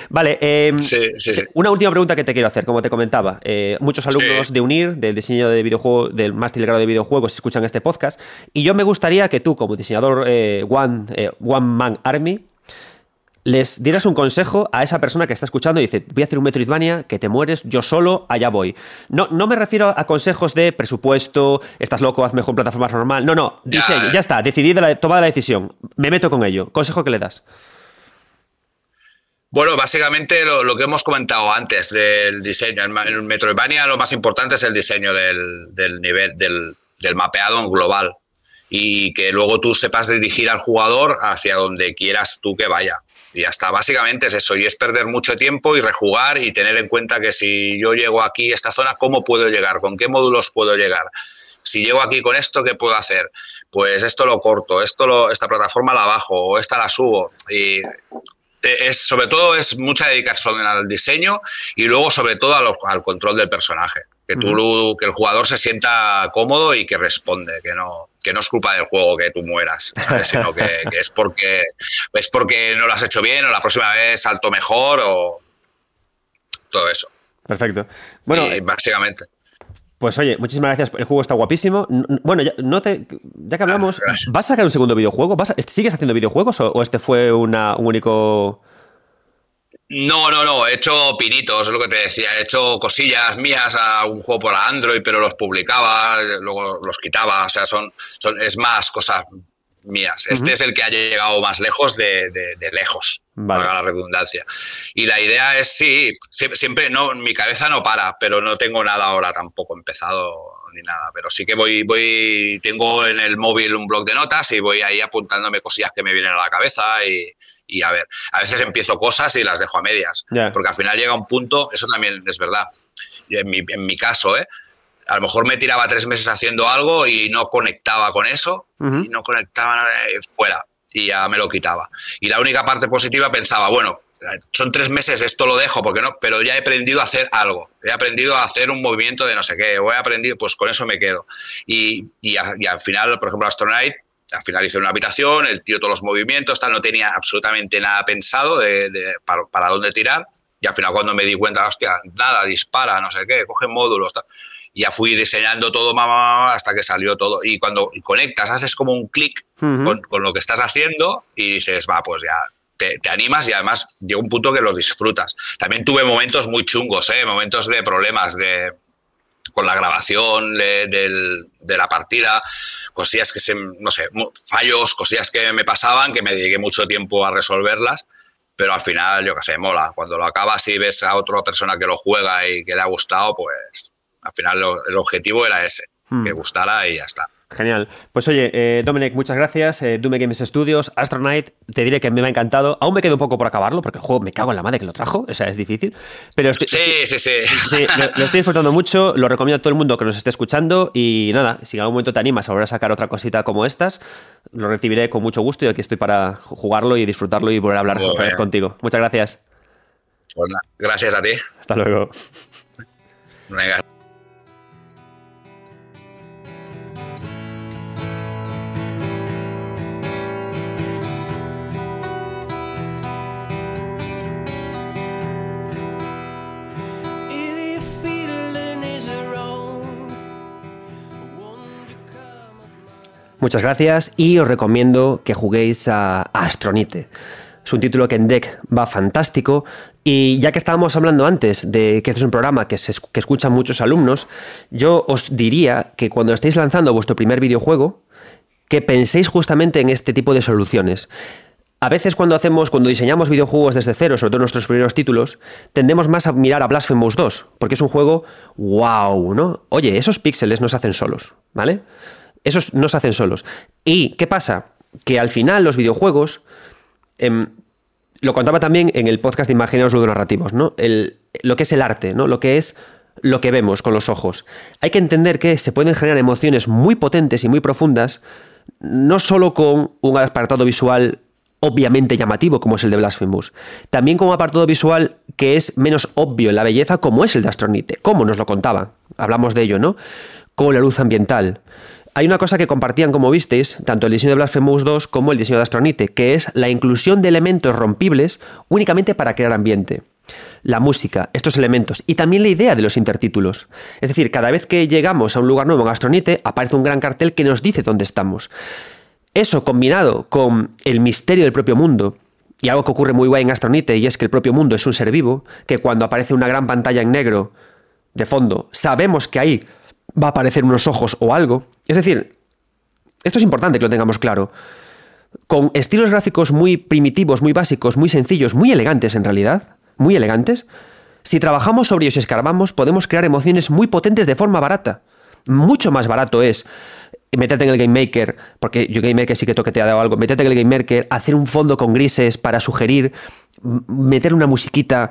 A: Vale, eh,
E: sí,
A: una última pregunta que te quiero hacer, como te comentaba. Eh, muchos alumnos de UNIR, del diseño de videojuegos, del máster grado de videojuegos, escuchan este podcast. Y yo me gustaría que tú, como diseñador eh, One, eh, One Man Army, les dieras un consejo a esa persona que está escuchando y dice, voy a hacer un Metroidvania, que te mueres, yo solo, allá voy. No, no me refiero a consejos de presupuesto, estás loco, haz mejor plataforma normal. No, no,
E: Ya,
A: diseño, ya está, decidida la, tomada la decisión. Me meto con ello. Consejo que le das.
E: Bueno, básicamente lo, lo que hemos comentado antes del diseño. En, Metroidvania lo más importante es el diseño del, del nivel, del, del mapeado en global. Y que luego tú sepas dirigir al jugador hacia donde quieras tú que vaya. Y ya está, básicamente es eso. Y es perder mucho tiempo y rejugar y tener en cuenta que si yo llego aquí a esta zona, ¿cómo puedo llegar? ¿Con qué módulos puedo llegar? Si llego aquí con esto, ¿qué puedo hacer? Pues esto lo corto, esto lo, esta plataforma la bajo o esta la subo. Y es, sobre todo es mucha dedicación al diseño y luego sobre todo lo- al control del personaje. Que, tú, que el jugador se sienta cómodo y que responde, que no, que no es culpa del juego que tú mueras, ¿sabes? sino que, que es, porque, es porque no lo has hecho bien o la próxima vez salto mejor o todo eso.
A: Perfecto. Bueno,
E: Y básicamente.
A: Pues oye, muchísimas gracias. El juego está guapísimo. Bueno, ya, no te, ya que hablamos,
E: Ah, gracias.
A: ¿vas a sacar un segundo videojuego? ¿Vas a- ¿Sigues haciendo videojuegos o, o este fue una, un único...
E: No, no, no, he hecho pinitos, es lo que te decía, he hecho cosillas mías a un juego por Android, pero los publicaba, luego los quitaba, o sea, son, son es más cosas mías. Este
A: Ujú.
E: es el que ha llegado más lejos de, de- de lejos,
A: Vale.
E: valga la redundancia. Y la idea es, sí, siempre, siempre, no, mi cabeza no para, pero no tengo nada ahora tampoco empezado ni nada, pero sí que voy, voy, tengo en el móvil un blog de notas y voy ahí apuntándome cosillas que me vienen a la cabeza y, y a ver, a veces empiezo cosas y las dejo a medias,
A: Ya.
E: porque al final llega un punto, eso también es verdad, en mi, en mi caso, ¿eh? a lo mejor me tiraba tres meses haciendo algo y no conectaba con eso,
A: Ujú.
E: y no conectaba eh, fuera, y ya me lo quitaba. Y la única parte positiva pensaba, bueno, son tres meses, esto lo dejo, porque no, pero ya he aprendido a hacer algo, he aprendido a hacer un movimiento de no sé qué, o he aprendido, pues con eso me quedo. Y, y, a- y al final, por ejemplo, Astronite, al final hice una habitación, el tío todos los movimientos, tal, no tenía absolutamente nada pensado de, de- para, para dónde tirar. Y al final cuando me di cuenta, hostia, nada, dispara, no sé qué, coge módulos, tal. Y ya fui diseñando todo ma, ma, ma, hasta que salió todo. Y cuando conectas, haces como un clic
A: Ujú.
E: con, con lo que estás haciendo y dices, va, pues ya te, te animas y además llega un punto que lo disfrutas. También tuve momentos muy chungos, ¿eh? momentos de problemas de, con la grabación de, del- de la partida, cosillas que se, no sé, fallos, cosillas que me pasaban, que me dediqué mucho tiempo a resolverlas, pero al final, yo qué sé, mola. Cuando lo acabas y ves a otra persona que lo juega y que le ha gustado, pues al final lo- el objetivo era ese,
A: Hmm.
E: que gustara y ya está.
A: Genial. Pues oye, eh, Dominic, muchas gracias. Eh, Dume Games Studios, Astronite, te diré que me ha encantado. Aún me quedo un poco por acabarlo, porque el juego me cago en la madre que lo trajo. O sea, es difícil. Pero estoy,
E: Sí, sí, sí.
A: Sí, lo, lo estoy disfrutando mucho, lo recomiendo a todo el mundo que nos esté escuchando y nada, si en algún momento te animas a volver a sacar otra cosita como estas, lo recibiré con mucho gusto y aquí estoy para jugarlo y disfrutarlo y volver a hablar otra vez contigo. Muchas gracias.
E: Pues nada, gracias a ti.
A: Hasta luego.
E: Venga.
A: Muchas gracias y os recomiendo que juguéis a Astronite. Es un título que en deck va fantástico y ya que estábamos hablando antes de que este es un programa que, se, que escuchan muchos alumnos, yo os diría que cuando estéis lanzando vuestro primer videojuego, que penséis justamente en este tipo de soluciones. A veces cuando hacemos, cuando diseñamos videojuegos desde cero, sobre todo nuestros primeros títulos, tendemos más a mirar a Blasphemous 2, porque es un juego wow, ¿no? Oye, esos píxeles no se hacen solos, ¿vale? Esos no se hacen solos. ¿Y qué pasa? Que al final los videojuegos Em, lo contaba también en el podcast de Imagineros Ludonarrativos, ¿no? Lo que es el arte, ¿no? Lo que es lo que vemos con los ojos. Hay que entender que se pueden generar emociones muy potentes y muy profundas, no solo con un apartado visual obviamente llamativo como es el de Blasphemous, también con un apartado visual que es menos obvio en la belleza como es el de Astronite, como nos lo contaba, hablamos de ello, ¿no? Con la luz ambiental, hay una cosa que compartían, como visteis, tanto el diseño de Blasphemous 2 como el diseño de Astronite, que es la inclusión de elementos rompibles únicamente para crear ambiente. La música, estos elementos y también la idea de los intertítulos. Es decir, cada vez que llegamos a un lugar nuevo en Astronite, aparece un gran cartel que nos dice dónde estamos. Eso combinado con el misterio del propio mundo, y algo que ocurre muy guay en Astronite, y es que el propio mundo es un ser vivo, que cuando aparece una gran pantalla en negro de fondo, sabemos que ahí va a aparecer unos ojos o algo. Es decir, esto es importante que lo tengamos claro. Con estilos gráficos muy primitivos, muy básicos, muy sencillos, muy elegantes en realidad, muy elegantes, si trabajamos sobre ellos y escarbamos, podemos crear emociones muy potentes de forma barata. Mucho más barato es meterte en el Game Maker, porque yo Game Maker sí que toque te ha dado algo, meterte en el Game Maker, hacer un fondo con grises para sugerir, meter una musiquita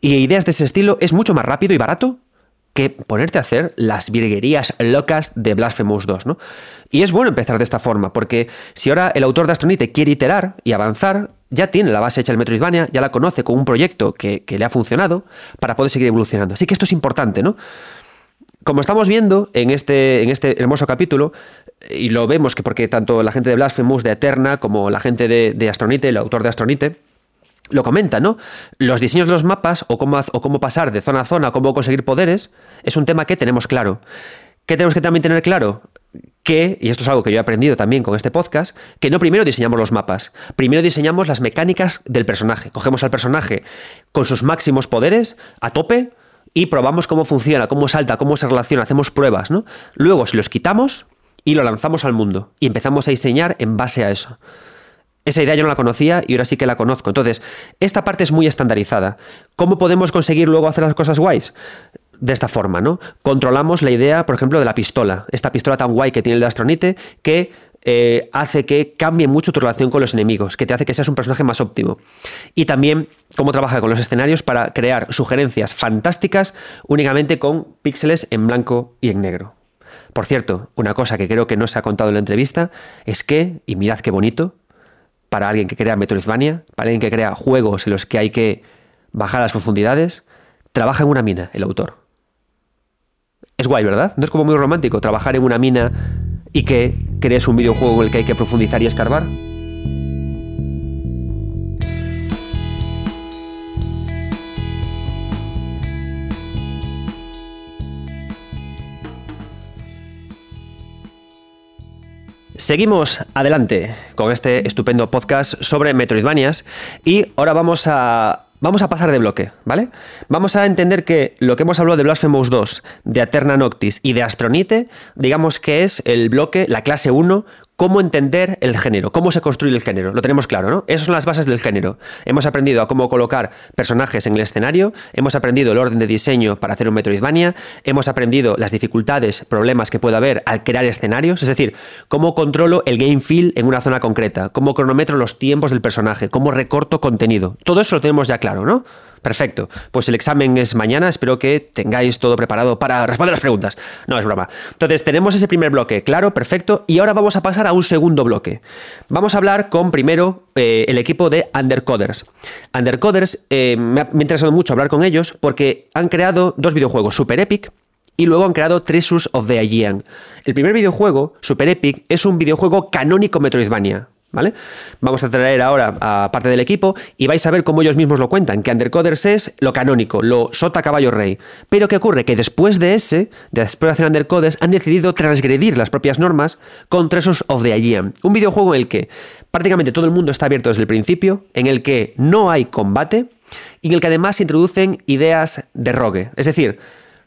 A: y ideas de ese estilo, es mucho más rápido y barato que ponerte a hacer las virguerías locas de Blasphemous 2, ¿no? Y es bueno empezar de esta forma, porque si ahora el autor de Astronite quiere iterar y avanzar, ya tiene la base hecha el Metroidvania, ya la conoce con un proyecto que, le ha funcionado para poder seguir evolucionando. Así que esto es importante, ¿no? Como estamos viendo en este, en este hermoso capítulo, y lo vemos que porque tanto la gente de Blasphemous, de Eterna, como la gente de Astronite, el autor de Astronite, lo comenta, ¿no? Los diseños de los mapas o cómo, o cómo pasar de zona a zona, cómo conseguir poderes, es un tema que tenemos claro. ¿Qué tenemos que también tener claro? Que, y esto es algo que yo he aprendido también con este podcast, que no primero diseñamos los mapas, primero diseñamos las mecánicas del personaje. Cogemos al personaje con sus máximos poderes a tope y probamos cómo funciona, cómo salta, cómo se relaciona, hacemos pruebas, ¿no? Luego, si los quitamos y lo lanzamos al mundo y empezamos a diseñar en base a eso. Esa idea yo no la conocía y ahora sí que la conozco. Entonces, esta parte es muy estandarizada. ¿Cómo podemos conseguir luego hacer las cosas guays? de esta forma, ¿no? Controlamos la idea, por ejemplo, de la pistola. Esta pistola tan guay que tiene el Astronite, que eh, hace que cambie mucho tu relación con los enemigos, que te hace que seas un personaje más óptimo. Y también cómo trabaja con los escenarios para crear sugerencias fantásticas únicamente con píxeles en blanco y en negro. Por cierto, una cosa que creo que no se ha contado en la entrevista es que, y mirad qué bonito, para alguien que crea Metroidvania, para alguien que crea juegos en los que hay que bajar las profundidades, trabaja en una mina el autor. Es guay, ¿verdad? No es como muy romántico trabajar en una mina y que crees un videojuego en el que hay que profundizar y escarbar. Seguimos adelante con este estupendo podcast sobre Metroidvanias y ahora vamos a Vamos a pasar de bloque, ¿vale? Vamos a entender que lo que hemos hablado de Blasphemous 2, de Aterna Noctis y de Astronite, digamos que es el bloque, la clase 1, cómo entender el género, cómo se construye el género. Lo tenemos claro, ¿no? Esas son las bases del género. Hemos aprendido a cómo colocar personajes en el escenario, hemos aprendido el orden de diseño para hacer un Metroidvania, hemos aprendido las dificultades, problemas que puede haber al crear escenarios, es decir, cómo controlo el game feel en una zona concreta, cómo cronometro los tiempos del personaje, cómo recorto contenido. Todo eso lo tenemos ya claro, ¿no? Perfecto. Pues el examen es mañana. Espero que tengáis todo preparado para responder las preguntas. No es broma. Entonces, tenemos ese primer bloque, claro, perfecto. Y ahora vamos a pasar a un segundo bloque. Vamos a hablar con primero eh, el equipo de Undercoders. Undercoders, eh, me, ha, interesado mucho hablar con ellos porque han creado dos videojuegos, Super Epic y luego han creado Treasures of the Aegean. El primer videojuego, Super Epic, es un videojuego canónico Metroidvania ¿Vale? Vamos a traer ahora a parte del equipo y vais a ver cómo ellos mismos lo cuentan, que Undercoders es lo canónico, lo sota caballo rey. Pero ¿qué ocurre? Que después de ese, después de hacer Undercoders, han decidido transgredir las propias normas con Treasures of the Aegean, un videojuego en el que prácticamente todo el mundo está abierto desde el principio, en el que no hay combate y en el que además se introducen ideas de rogue. Es decir,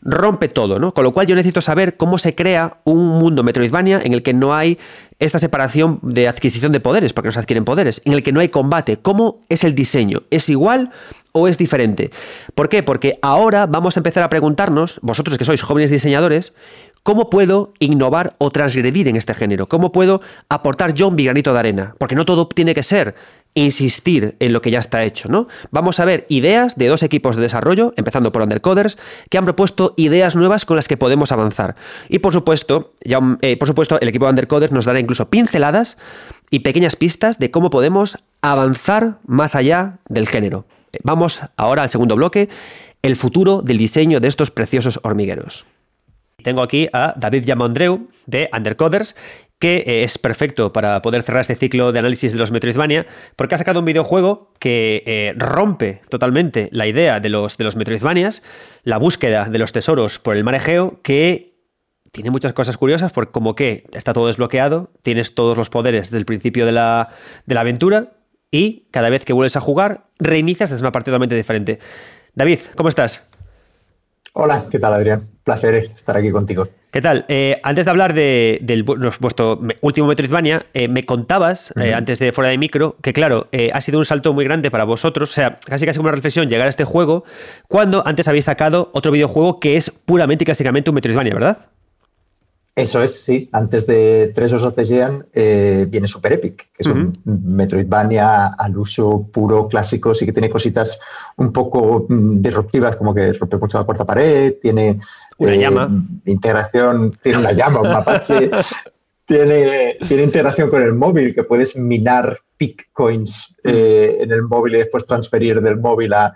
A: rompe todo, ¿no? Con lo cual yo necesito saber cómo se crea un mundo Metroidvania en el que no hay esta separación de adquisición de poderes, porque no se adquieren poderes, en el que no hay combate. ¿Cómo es el diseño? ¿Es igual o es diferente? ¿Por qué? Porque ahora vamos a empezar a preguntarnos, vosotros que sois jóvenes diseñadores, ¿cómo puedo innovar o transgredir en este género? ¿Cómo puedo aportar yo un granito de arena? Porque no todo tiene que ser insistir en lo que ya está hecho, ¿no? Vamos a ver ideas de dos equipos de desarrollo, empezando por Undercoders, que han propuesto ideas nuevas con las que podemos avanzar. Y por supuesto, ya, eh, por supuesto, el equipo de Undercoders nos dará incluso pinceladas y pequeñas pistas de cómo podemos avanzar más allá del género. Vamos ahora al segundo bloque, el futuro del diseño de estos preciosos hormigueros. Tengo aquí a David Yamondreu de Undercoders que eh, es perfecto para poder cerrar este ciclo de análisis de los Metroidvania, porque ha sacado un videojuego que eh, rompe totalmente la idea de los, de los Metroidvanias, la búsqueda de los tesoros por el mar Egeo, que tiene muchas cosas curiosas, porque como que está todo desbloqueado, tienes todos los poderes del principio de la, de la aventura, y cada vez que vuelves a jugar, reinicias desde una parte totalmente diferente. David, ¿cómo estás?
F: Hola, ¿qué tal Adrián? Placer estar aquí contigo.
A: ¿Qué tal? Eh, antes de hablar de, vuestro último Metroidvania, eh, me contabas, eh, antes de fuera de micro, que claro, ha sido un salto muy grande para vosotros, o sea, casi casi como una reflexión llegar a este juego, cuando antes habéis sacado otro videojuego que es puramente y clásicamente un Metroidvania, ¿verdad?
F: Eso es, sí. Antes de Tres of the eh, viene Super Epic, que es un Metroidvania al uso puro, clásico, sí que tiene cositas un poco mm, disruptivas, como que rompe mucho la cuarta pared, tiene
A: una llama.
F: Eh, integración, tiene una llama, un mapache, tiene, tiene integración con el móvil, que puedes minar Bitcoins eh, en el móvil y después transferir del móvil a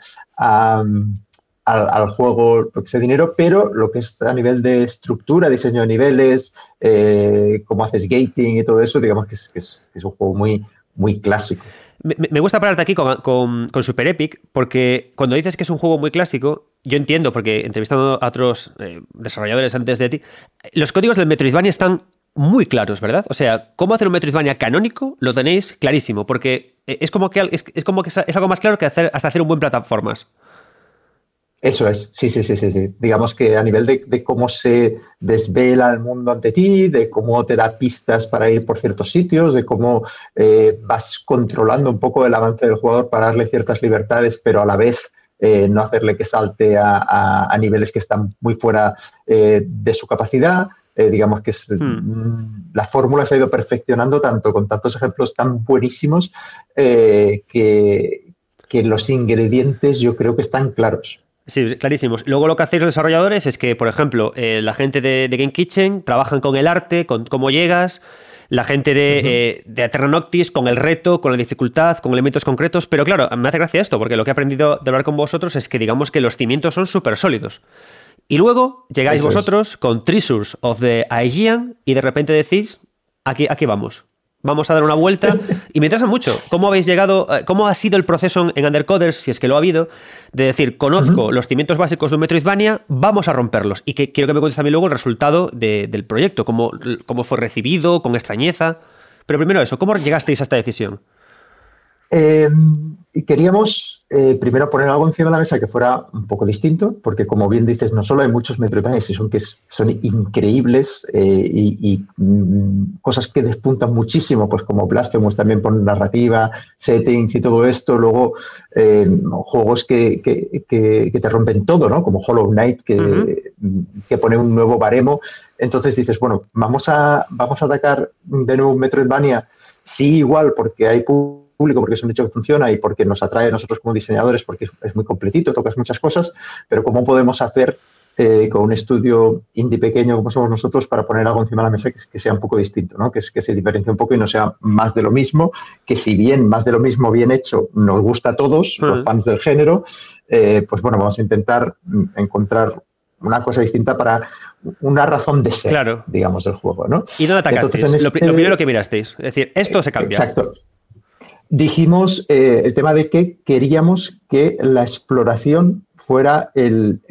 F: al, juego lo que sea dinero, pero lo que es a nivel de estructura, diseño de niveles, eh, cómo haces gating y todo eso, digamos que es, un juego muy, muy clásico.
A: Me, gusta pararte aquí con, Super Epic, porque cuando dices que es un juego muy clásico, yo entiendo, porque entrevistando a otros eh, desarrolladores antes de ti, los códigos del Metroidvania están muy claros, ¿verdad? O sea, cómo hacer un Metroidvania canónico lo tenéis clarísimo, porque es como que es, como que es algo más claro que hacer, hasta hacer un buen plataformas.
F: Eso es, sí, sí, sí, sí, sí. Digamos que a nivel de, cómo se desvela el mundo ante ti, de cómo te da pistas para ir por ciertos sitios, de cómo eh, vas controlando un poco el avance del jugador para darle ciertas libertades, pero a la vez eh, no hacerle que salte a, niveles que están muy fuera eh, de su capacidad. digamos que hmm. mm, la fórmula se ha ido perfeccionando tanto con tantos ejemplos tan buenísimos que, que los ingredientes yo creo que están claros.
A: Sí, clarísimos. Luego lo que hacéis los desarrolladores es que, por ejemplo, eh, la gente de, Game Kitchen trabajan con el arte, con cómo llegas, la gente de, uh de Noctis con el reto, con la dificultad, con elementos concretos. Pero claro, me hace gracia esto, porque lo que he aprendido de hablar con vosotros es que digamos que los cimientos son súper sólidos. Y luego llegáis vosotros con Treasures of the Aegean y de repente decís, aquí, aquí vamos vamos a dar una vuelta. Y me interesa mucho cómo habéis llegado, eh, cómo ha sido el proceso en Undercoders, si es que lo ha habido, de decir, conozco los cimientos básicos de un Metroidvania, vamos a romperlos. Y que quiero que me cuentes también luego el resultado del proyecto, cómo, cómo fue recibido, con extrañeza. Pero primero eso, ¿cómo llegasteis a esta decisión?
F: Eh, y queríamos eh, primero poner algo encima de la mesa que fuera un poco distinto, porque como bien dices, no solo hay muchos Metroidvanias, son que son increíbles eh, y, mm, cosas que despuntan muchísimo, pues como Blasphemous también por narrativa, settings y todo esto, luego eh, juegos que, te rompen todo, ¿no? Como Hollow Knight, que, que pone un nuevo baremo. Entonces dices, bueno, vamos a, vamos a atacar de nuevo Metroidvania, sí igual, porque hay público porque es un hecho que funciona y porque nos atrae a nosotros como diseñadores porque es, muy completito, tocas muchas cosas, pero ¿cómo podemos hacer eh, con un estudio indie pequeño como somos nosotros para poner algo encima de la mesa que, sea un poco distinto, ¿no? que, que se diferencie un poco y no sea más de lo mismo, que si bien más de lo mismo bien hecho nos gusta a todos, los fans del género, eh, pues bueno, vamos a intentar encontrar una cosa distinta para una razón de ser, digamos, del juego. ¿no?
A: ¿Y dónde atacasteis? lo, este primero que mirasteis. Es decir, esto se cambia.
F: Exacto. Dijimos eh, el tema de que queríamos que la exploración fuera el,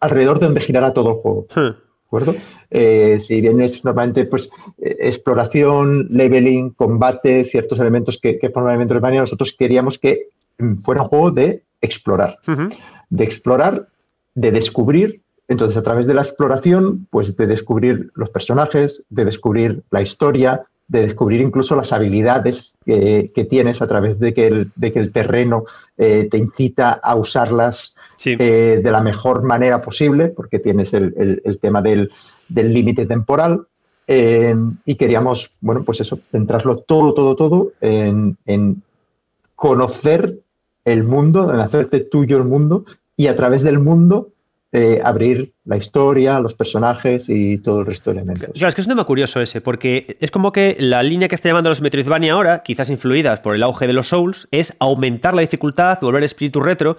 F: alrededor de donde girara todo el juego. ¿De acuerdo? Eh, si bien es normalmente pues, eh, exploración, leveling, combate, ciertos elementos que, que forman elementos de nosotros queríamos que mm, fuera un juego de explorar. De explorar, de descubrir. Entonces, a través de la exploración, pues de descubrir los personajes, de descubrir la historia, de descubrir incluso las habilidades que, tienes a través de que el, de que el terreno eh, te incita a usarlas eh, de la mejor manera posible, porque tienes el, tema del límite temporal. Eh, y queríamos, bueno, pues eso, centrarlo todo, todo, todo en, en conocer el mundo, en hacerte tuyo el mundo y a través del mundo eh, abrir la historia, los personajes y todo el resto de elementos.
A: Claro, es que es un tema curioso ese, porque es como que la línea que está llamando los Metroidvania ahora, quizás influidas por el auge de los Souls, es aumentar la dificultad, volver espíritu retro.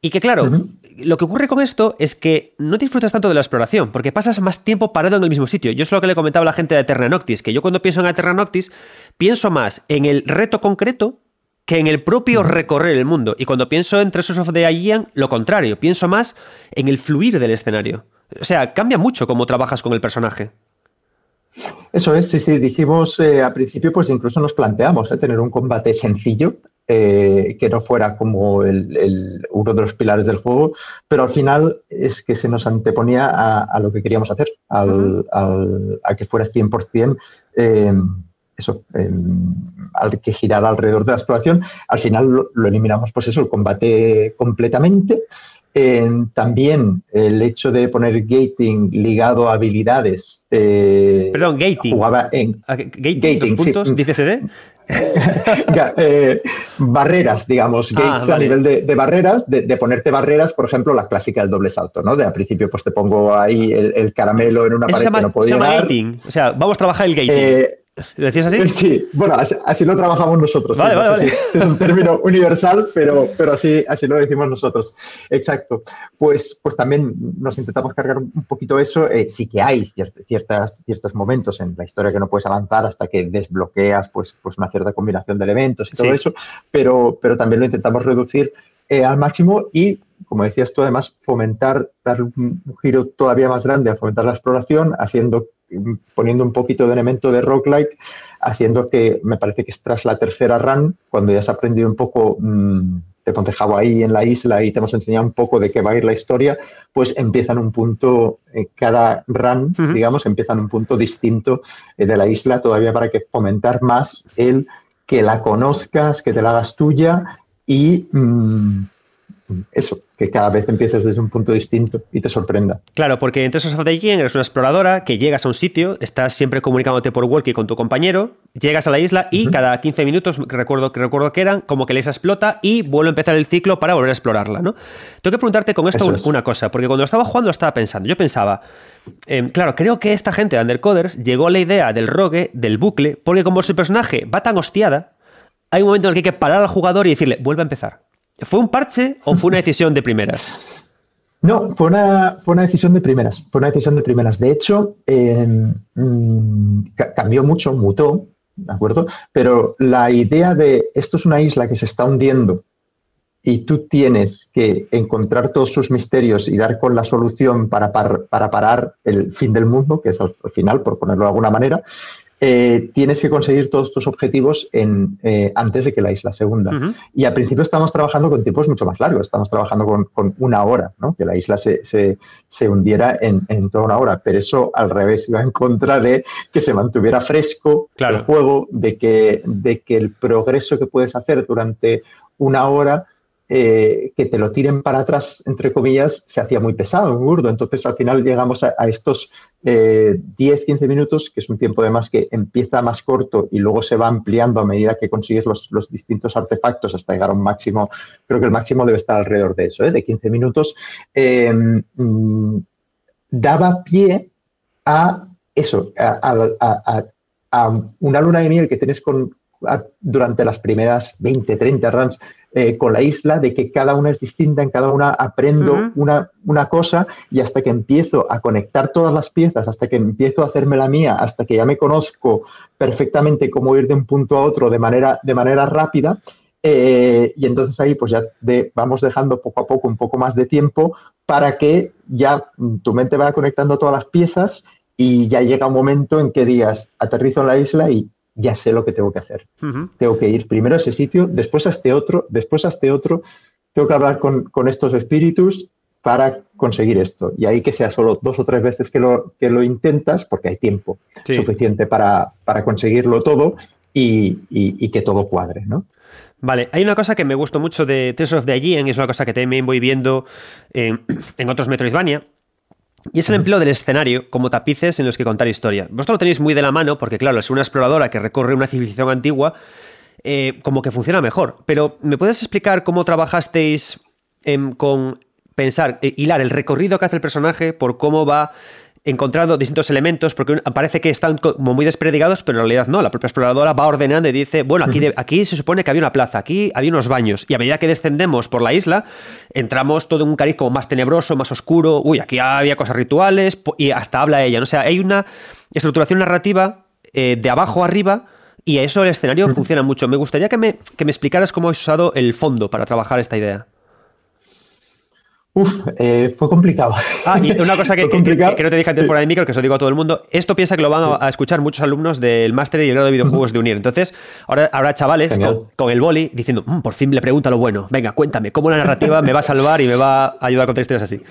A: Y que claro, lo que ocurre con esto es que no disfrutas tanto de la exploración, porque pasas más tiempo parado en el mismo sitio. Yo es lo que le comentaba a la gente de Eterna Noctis, que yo cuando pienso en Eterna Noctis, pienso más en el reto concreto que en el propio recorrer el mundo. Y cuando pienso en Treasures of the Aegean, lo contrario, pienso más en el fluir del escenario. O sea, cambia mucho cómo trabajas con el personaje.
F: Eso es, sí, sí, dijimos eh, al principio, pues incluso nos planteamos eh, tener un combate sencillo, eh, que no fuera como el, uno de los pilares del juego, pero al final es que se nos anteponía a, lo que queríamos hacer, al, a que fuera 100% eso, al que girar alrededor de la exploración, al final lo, eliminamos, pues eso, el combate completamente. también el hecho de poner gating ligado a habilidades.
A: Eh, Perdón, gating.
F: Jugaba en.
A: gating, puntos, dice CD.
F: Eh, barreras, digamos, ah, gates a nivel de, barreras, de, ponerte barreras, por ejemplo, la clásica del doble salto, ¿no? De al principio, pues te pongo ahí el, caramelo en una pared que no podía.
A: Se llama gating. O sea, vamos a trabajar el gating. Eh, ¿Lo decías así?
F: Sí, bueno, así, lo trabajamos nosotros. Vale, vale, es un término universal, pero, pero así, así lo decimos nosotros. Exacto. Pues, pues también nos intentamos cargar un poquito eso. Eh, sí que hay ciertas, ciertos momentos en la historia que no puedes avanzar hasta que desbloqueas pues, pues una cierta combinación de elementos y todo eso, pero, pero también lo intentamos reducir eh, al máximo y, como decías tú, además, fomentar, dar un giro todavía más grande a fomentar la exploración, haciendo poniendo un poquito de elemento de roguelike, haciendo que me parece que es tras la tercera run, cuando ya has aprendido un poco, mm, te contejaba ahí en la isla y te hemos enseñado un poco de qué va a ir la historia, pues empieza en un punto, eh, cada run, digamos, empieza en un punto distinto eh, de la isla, todavía para que fomentar más el que la conozcas, que te la hagas tuya y mm, eso, que cada vez empieces desde un punto distinto y te sorprenda.
A: Claro, porque en Tesos of the eres una exploradora que llegas a un sitio, estás siempre comunicándote por walkie con tu compañero, llegas a la isla y cada 15 minutos, recuerdo, que recuerdo que eran, como que la isla explota y vuelve a empezar el ciclo para volver a explorarla, ¿no? Tengo que preguntarte con esto una cosa, porque cuando estaba jugando estaba pensando, yo pensaba, em, claro, creo que esta gente de Undercoders llegó a la idea del rogue, del bucle, porque como su personaje va tan hostiada, hay un momento en el que hay que parar al jugador y decirle, vuelve a empezar ¿Fue un parche o fue una decisión de primeras?
F: No, fue una, fue una decisión de primeras. Fue una decisión de primeras. De hecho, mm, cambió mucho, mutó, ¿de acuerdo? Pero la idea de esto es una isla que se está hundiendo y tú tienes que encontrar todos sus misterios y dar con la solución para, para, parar el fin del mundo, que es al final, por ponerlo de alguna manera, eh, tienes que conseguir todos tus objetivos en, eh, antes de que la isla se hunda. Y al principio estamos trabajando con tiempos mucho más largos, estamos trabajando con, una hora, ¿no? que la isla se, hundiera en, toda una hora, pero eso al revés iba en contra de que se mantuviera fresco el juego, de que, de que el progreso que puedes hacer durante una hora eh, que te lo tiren para atrás, entre comillas, se hacía muy pesado, muy burdo. Entonces, al final llegamos a, estos 10-15 eh, minutos, que es un tiempo además que empieza más corto y luego se va ampliando a medida que consigues los, distintos artefactos hasta llegar a un máximo, creo que el máximo debe estar alrededor de eso, ¿eh? de 15 minutos, em, mm, daba pie a eso, a, una luna de miel que tienes con, durante las primeras 20, 30 runs eh, con la isla, de que cada una es distinta, en cada una aprendo una, una, cosa y hasta que empiezo a conectar todas las piezas, hasta que empiezo a hacerme la mía, hasta que ya me conozco perfectamente cómo ir de un punto a otro de manera, de manera rápida, eh, y entonces ahí pues ya vamos dejando poco a poco un poco más de tiempo para que ya tu mente vaya conectando todas las piezas y ya llega un momento en que digas, aterrizo en la isla y ya sé lo que tengo que hacer. Tengo que ir primero a ese sitio, después a este otro, después a este otro. Tengo que hablar con, estos espíritus para conseguir esto. Y ahí que sea solo dos o tres veces que lo, que lo intentas, porque hay tiempo suficiente para, conseguirlo todo y, que todo cuadre, ¿no?
A: Vale, hay una cosa que me gustó mucho de Tales of the Aegean, es una cosa que también voy viendo en, en otros Metroidvania, y es el empleo del escenario como tapices en los que contar historia. Vosotros lo tenéis muy de la mano porque, claro, es una exploradora que recorre una civilización antigua, eh, como que funciona mejor. Pero, ¿me puedes explicar cómo trabajasteis con pensar, eh, hilar el recorrido que hace el personaje por cómo va encontrando distintos elementos, porque parece que están como muy desperdigados, pero en realidad no. La propia exploradora va ordenando y dice, bueno, aquí, aquí se supone que había una plaza, aquí había unos baños, y a medida que descendemos por la isla, entramos todo en un cariz como más tenebroso, más oscuro, uy, aquí había cosas rituales, y hasta habla ella. ¿no? O sea, hay una estructuración narrativa eh, de abajo arriba, y eso el escenario funciona mucho. Me gustaría que me, que me explicaras cómo has usado el fondo para trabajar esta idea.
F: Uf, eh, fue complicado.
A: Ah, y una cosa que, no te dije antes fuera de micro, que eso digo a todo el mundo, esto piensa que lo van a, escuchar muchos alumnos del máster y el grado de videojuegos de UNIR. Entonces, ahora habrá chavales con, el boli diciendo, mm, por fin le pregunta lo bueno, venga, cuéntame, ¿cómo la narrativa me va a salvar y me va a ayudar a contar historias así?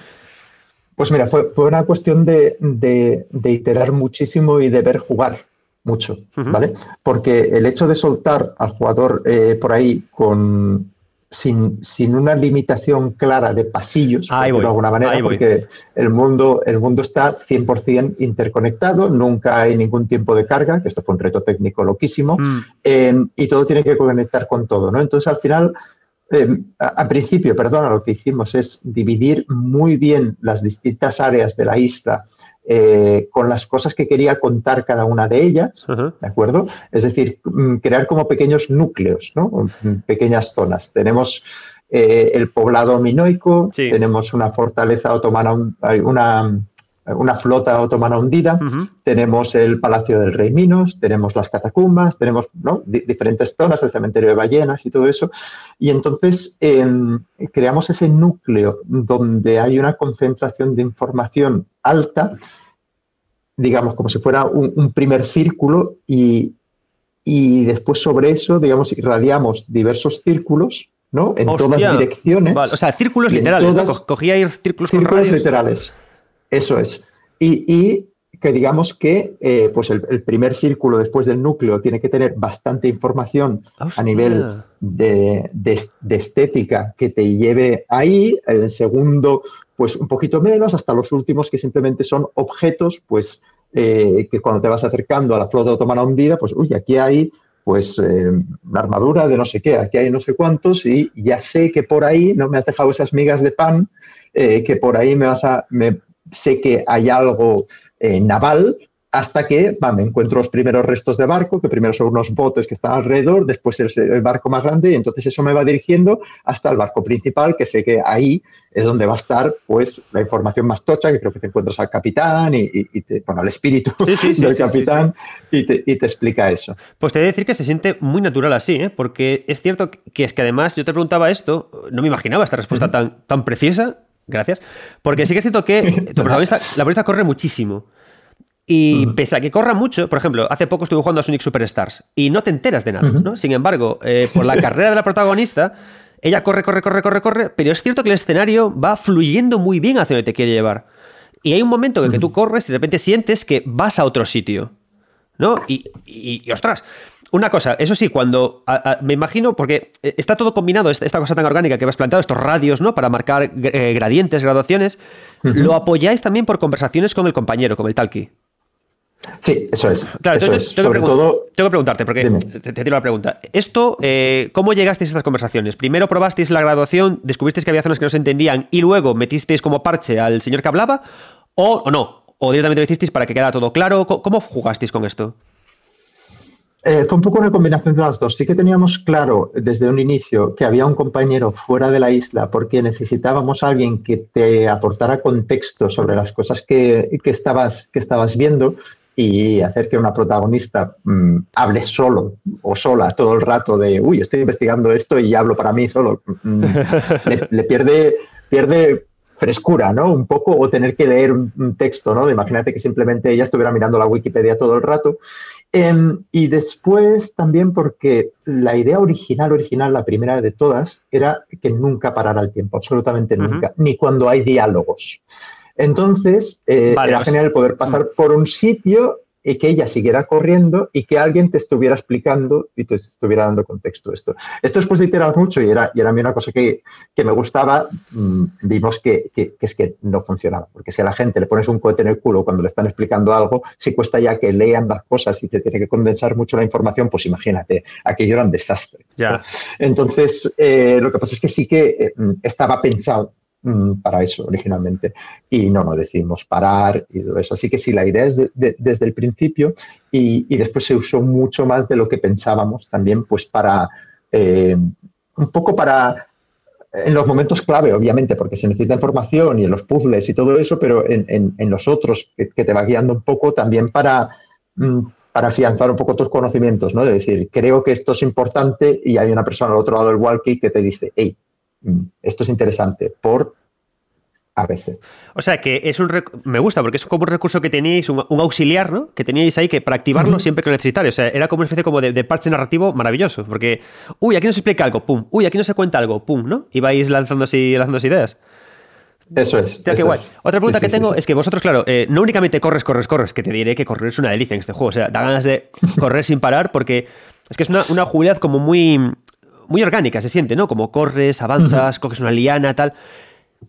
F: Pues mira, fue, una cuestión de, iterar muchísimo y de ver jugar mucho, ¿vale? Porque el hecho de soltar al jugador eh, por ahí con, sin, sin, una limitación clara de pasillos, de alguna manera, porque el mundo, el mundo está 100% interconectado, nunca hay ningún tiempo de carga, que esto fue un reto técnico loquísimo, mm. y todo tiene que conectar con todo, ¿no? Entonces, al final, eh, a, principio, perdona, lo que hicimos es dividir muy bien las distintas áreas de la isla eh, con las cosas que quería contar cada una de ellas, ¿de acuerdo? Es decir, mm, crear como pequeños núcleos, ¿no? Pequeñas zonas. Tenemos eh, el poblado minoico, tenemos una fortaleza otomana, una, una flota otomana hundida, tenemos el Palacio del Rey Minos, tenemos las catacumbas, tenemos diferentes zonas, el cementerio de ballenas y todo eso. Y entonces em, creamos ese núcleo donde hay una concentración de información alta, digamos, como si fuera un, primer círculo y, después sobre eso, digamos, irradiamos diversos círculos ¿no? En todas direcciones.
A: o sea, círculos literales. Cogía círculos,
F: círculos literales. Eso es. Y, que digamos que eh, pues el, primer círculo después del núcleo tiene que tener bastante información a nivel de, estética que te lleve ahí. El segundo, pues un poquito menos, hasta los últimos que simplemente son objetos, pues eh, que cuando te vas acercando a la flota otomana hundida, pues uy, aquí hay pues eh, una armadura de no sé qué, aquí hay no sé cuántos y ya sé que por ahí no me has dejado esas migas de pan, que por ahí me vas a, sé que hay algo eh, naval, hasta que me encuentro los primeros restos de barco, que primero son unos botes que están alrededor, después es el barco más grande, y entonces eso me va dirigiendo hasta el barco principal, que sé que ahí es donde va a estar pues la información más tocha, que creo que te encuentras al capitán y, bueno, al espíritu del capitán y, te, explica eso.
A: Pues te voy a decir que se siente muy natural así, ¿eh? porque es cierto que es que además yo te preguntaba esto, no me imaginaba esta respuesta tan, tan precisa Gracias. Porque sí que es cierto que tu protagonista, la protagonista corre muchísimo. Y pese a que corra mucho, por ejemplo, hace poco estuve jugando a Sonic Superstars y no te enteras de nada, ¿no? Sin embargo, eh, por la carrera de la protagonista, ella corre, corre, corre, corre, corre, pero es cierto que el escenario va fluyendo muy bien hacia donde te quiere llevar. Y hay un momento en el que tú corres y de repente sientes que vas a otro sitio, ¿no? Y, y ostras, una cosa, eso sí, cuando me imagino, porque eh, está todo combinado, esta, cosa tan orgánica que has planteado, estos radios, ¿no? Para marcar eh, gradientes, graduaciones, ¿lo apoyáis también por conversaciones con el compañero, con el talkie?
F: Sí, eso es.
A: Claro,
F: entonces
A: tengo, que todo... tengo, que preguntarte, porque te, tiro la pregunta. Esto, eh, ¿cómo llegasteis a estas conversaciones? Primero probasteis la graduación, descubristeis que había zonas que no se entendían y luego metisteis como parche al señor que hablaba, o, o no, o directamente lo hicisteis para que quedara todo claro. ¿Cómo jugasteis con esto?
F: Eh, fue un poco una combinación de las dos. Sí que teníamos claro desde un inicio que había un compañero fuera de la isla porque necesitábamos a alguien que te aportara contexto sobre las cosas que, estabas, que estabas viendo y hacer que una protagonista mm, hable solo o sola todo el rato de, uy, estoy investigando esto y hablo para mí solo. Mm, le, pierde, pierde frescura, ¿no? Un poco, o tener que leer un texto, ¿no? Imagínate que simplemente ella estuviera mirando la Wikipedia todo el rato Em, y después también porque la idea original, original, la primera de todas, era que nunca parara el tiempo, absolutamente nunca, ni cuando hay diálogos. Entonces, eh, era pues, genial poder pasar por un sitio y que ella siguiera corriendo y que alguien te estuviera explicando y te estuviera dando contexto a esto. Esto después de iterar mucho y era, y era a mí una cosa que, que me gustaba, mm, vimos que, que, es que no funcionaba, porque si a la gente le pones un cohete en el culo cuando le están explicando algo, si cuesta ya que lean las cosas y te tiene que condensar mucho la información, pues imagínate, aquello era un desastre. Entonces, eh, lo que pasa es que sí que eh, estaba pensado Mm, para eso originalmente. Y no, no decidimos parar y todo eso. Así que sí, la idea es desde el principio y, después se usó mucho más de lo que pensábamos también, pues para, eh, un poco para, en los momentos clave, obviamente, porque se necesita información y en los puzzles y todo eso, pero en, los otros que, te va guiando un poco también para... Mm, para afianzar un poco tus conocimientos, ¿no? De decir, creo que esto es importante y hay una persona al otro lado del walkie que te dice, hey, esto es interesante por a veces.
A: O sea que es un me gusta porque es como un recurso que teníais, un, auxiliar, ¿no? Que teníais ahí que para activarlo siempre que lo necesitáis. O sea, era como una especie como de, parche narrativo maravilloso. Porque, uy, aquí no se explica algo, pum, uy, aquí no se cuenta algo, pum, ¿no? Y vais lanzando así, lanzando ideas.
F: Eso es.
A: qué guay. Otra pregunta que tengo es que vosotros, claro, eh, no únicamente corres, corres, corres, que te diré que correr es una delicia en este juego. O sea, da ganas de correr sin parar porque es que es una, una jugabilidad como muy muy orgánica, se siente, ¿no? Como corres, avanzas, coges una liana, tal.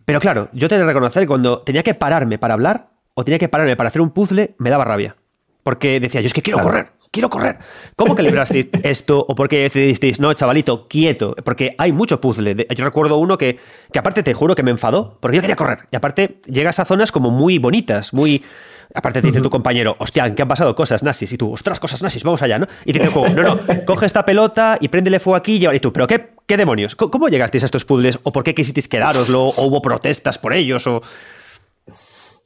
A: Pero claro, yo te he de reconocer que cuando tenía que pararme para hablar o tenía que pararme para hacer un puzzle, me daba rabia. Porque decía, yo es que quiero correr, quiero correr. ¿Cómo que librasteis esto? ¿O por qué decidisteis, no, chavalito, quieto? Porque hay mucho puzzle. Yo recuerdo uno que, que aparte te juro que me enfadó, porque yo quería correr. Y aparte llegas a zonas como muy bonitas, muy Aparte te dice tu compañero, hostia, ¿en qué han pasado cosas nazis? Y tú, ostras, cosas nazis, vamos allá, ¿no? Y te dice el juego, no, no, coge esta pelota y préndele fuego aquí y lleva. Y tú, ¿pero qué, qué demonios? ¿Cómo, llegasteis a estos puzzles? ¿O por qué quisisteis quedároslo? ¿O hubo protestas por ellos? ¿O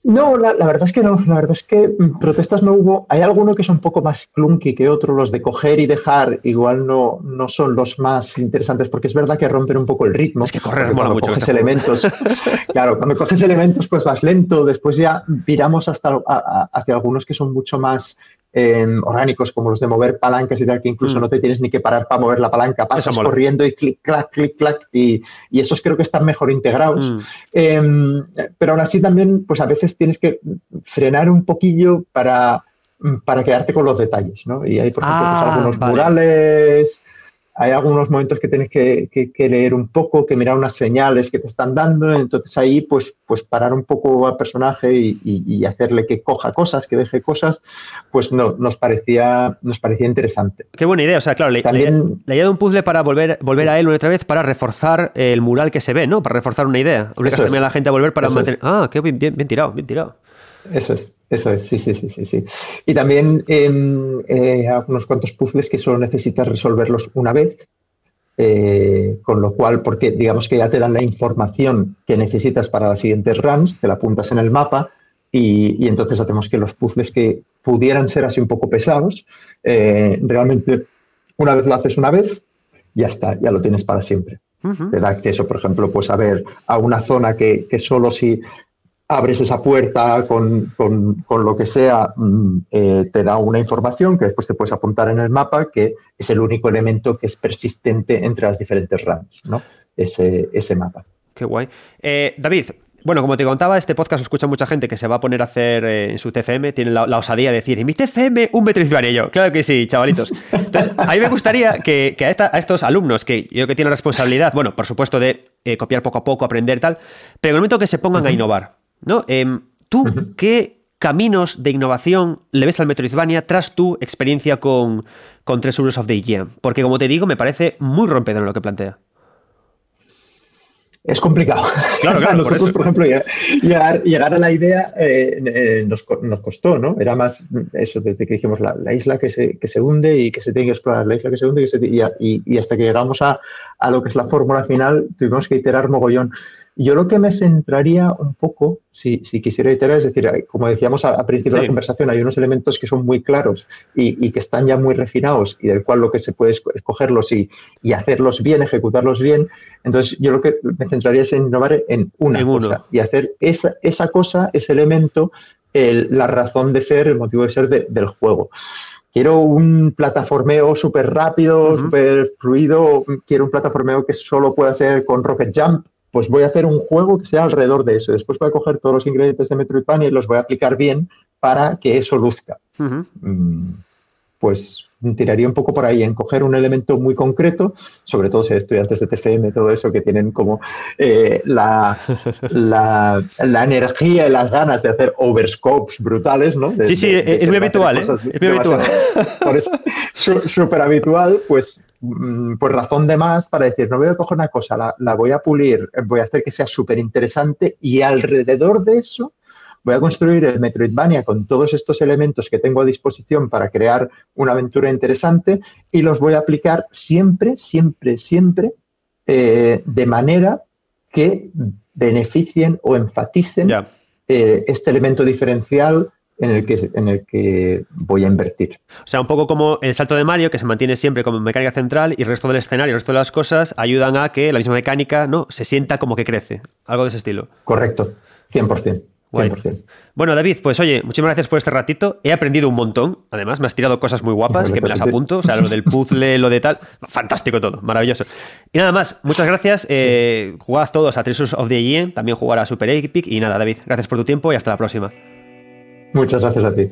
F: no, la, verdad es que no. La verdad es que mm, protestas no hubo. Hay algunos que son un poco más clunky que otros. Los de coger y dejar igual no, no son los más interesantes porque es verdad que rompen un poco el ritmo.
A: Es que correr mola mucho.
F: Coges elementos, claro, cuando coges elementos pues vas lento. Después ya viramos hasta hacia algunos que son mucho más orgánicos como los de mover palancas y tal, que incluso mm. no te tienes ni que parar para mover la palanca, pasas corriendo y clic, clac, clic, clac, y, y, esos creo que están mejor integrados. Mm. Em, pero aún así también, pues a veces tienes que frenar un poquillo para, para quedarte con los detalles, ¿no? Y hay, por ejemplo, pues, ah, algunos murales hay algunos momentos que tienes que, leer un poco, que mirar unas señales que te están dando, entonces ahí pues, pues parar un poco al personaje y, hacerle que coja cosas, que deje cosas, pues no, nos parecía, nos parecía interesante.
A: Qué buena idea, o sea, claro, También, le, idea un puzzle para volver, volver a él otra vez para reforzar el mural que se ve, ¿no? Para reforzar una idea. Obligas también a la gente a volver para mantener... Ah, qué bien, bien tirado, bien tirado.
F: Eso es. Eso es, sí, sí, sí, sí, sí. Y también en eh, unos cuantos puzzles que solo necesitas resolverlos una vez, eh, con lo cual, porque digamos que ya te dan la información que necesitas para las siguientes runs, te la apuntas en el mapa y, entonces hacemos que los puzzles que pudieran ser así un poco pesados, eh, realmente una vez lo haces una vez, ya está, ya lo tienes para siempre. Te da acceso, por ejemplo, pues a ver a una zona que, que solo si abres esa puerta con, lo que sea, mm, eh, te da una información que después te puedes apuntar en el mapa, que es el único elemento que es persistente entre las diferentes runs, ¿no? Ese, ese mapa.
A: Qué guay. Eh, David, bueno, como te contaba, este podcast escucha mucha gente que se va a poner a hacer eh, en su TFM, tiene la, osadía de decir, en mi TFM un metro y yo. Claro que sí, chavalitos. Entonces, a mí me gustaría que, a, estos alumnos, que yo que tienen la responsabilidad, bueno, por supuesto, de copiar poco a poco, aprender tal, pero en el momento que se pongan a innovar, ¿no? Em, ¿Tú qué caminos de innovación le ves al Metroidvania tras tu experiencia con, con Tres Euros of the Year? Porque, como te digo, me parece muy rompedor lo que plantea.
F: es complicado.
A: Claro, claro,
F: Nosotros, por, ejemplo, llegar, llegar, a la idea eh, eh, nos, nos, costó, ¿no? Era más eso, desde que dijimos la, la, isla que se, que se hunde y que se tiene que explorar, la isla que se hunde y, se, y, y hasta que llegamos a, a lo que es la fórmula final, tuvimos que iterar mogollón. Yo lo que me centraría un poco, si, si quisiera iterar, es decir, como decíamos al principio de la conversación, hay unos elementos que son muy claros y, y, que están ya muy refinados y del cual lo que se puede es escogerlos y, y, hacerlos bien, ejecutarlos bien. Entonces, yo lo que me centraría es en innovar en una cosa y hacer esa, esa cosa, ese elemento, el, la razón de ser, el motivo de ser de, del juego quiero un plataformeo súper rápido, uh -huh. súper fluido, quiero un plataformeo que solo pueda ser con Rocket Jump, pues voy a hacer un juego que sea alrededor de eso. Después voy a coger todos los ingredientes de Metroidvania y los voy a aplicar bien para que eso luzca. Uh -huh. Pues tiraría un poco por ahí en coger un elemento muy concreto, sobre todo si hay estudiantes de TFM, todo eso, que tienen como eh, la, la, la, energía y las ganas de hacer overscopes brutales, ¿no? De,
A: sí, sí, de, de, es, muy habitual, ¿eh? es muy habitual,
F: Por eso, súper habitual, pues por razón de más para decir, no voy a coger una cosa, la, la voy a pulir, voy a hacer que sea súper interesante y alrededor de eso voy a construir el Metroidvania con todos estos elementos que tengo a disposición para crear una aventura interesante y los voy a aplicar siempre, siempre, siempre eh, de manera que beneficien o enfaticen yeah. eh, este elemento diferencial en el, que, en el que voy a invertir.
A: O sea, un poco como el salto de Mario, que se mantiene siempre como mecánica central y el resto del escenario, el resto de las cosas ayudan a que la misma mecánica no se sienta como que crece. Algo de ese estilo.
F: Correcto, 100%.
A: Guay. Bueno, David, pues oye, muchísimas gracias por este ratito. He aprendido un montón. Además, me has tirado cosas muy guapas que me las apunto. O sea, lo del puzzle, lo de tal. Fantástico todo, maravilloso. Y nada más, muchas gracias. Eh, jugad todos a Treasures of the Yen, también jugar a Super Epic. Y nada, David, gracias por tu tiempo y hasta la próxima.
F: Muchas gracias a ti.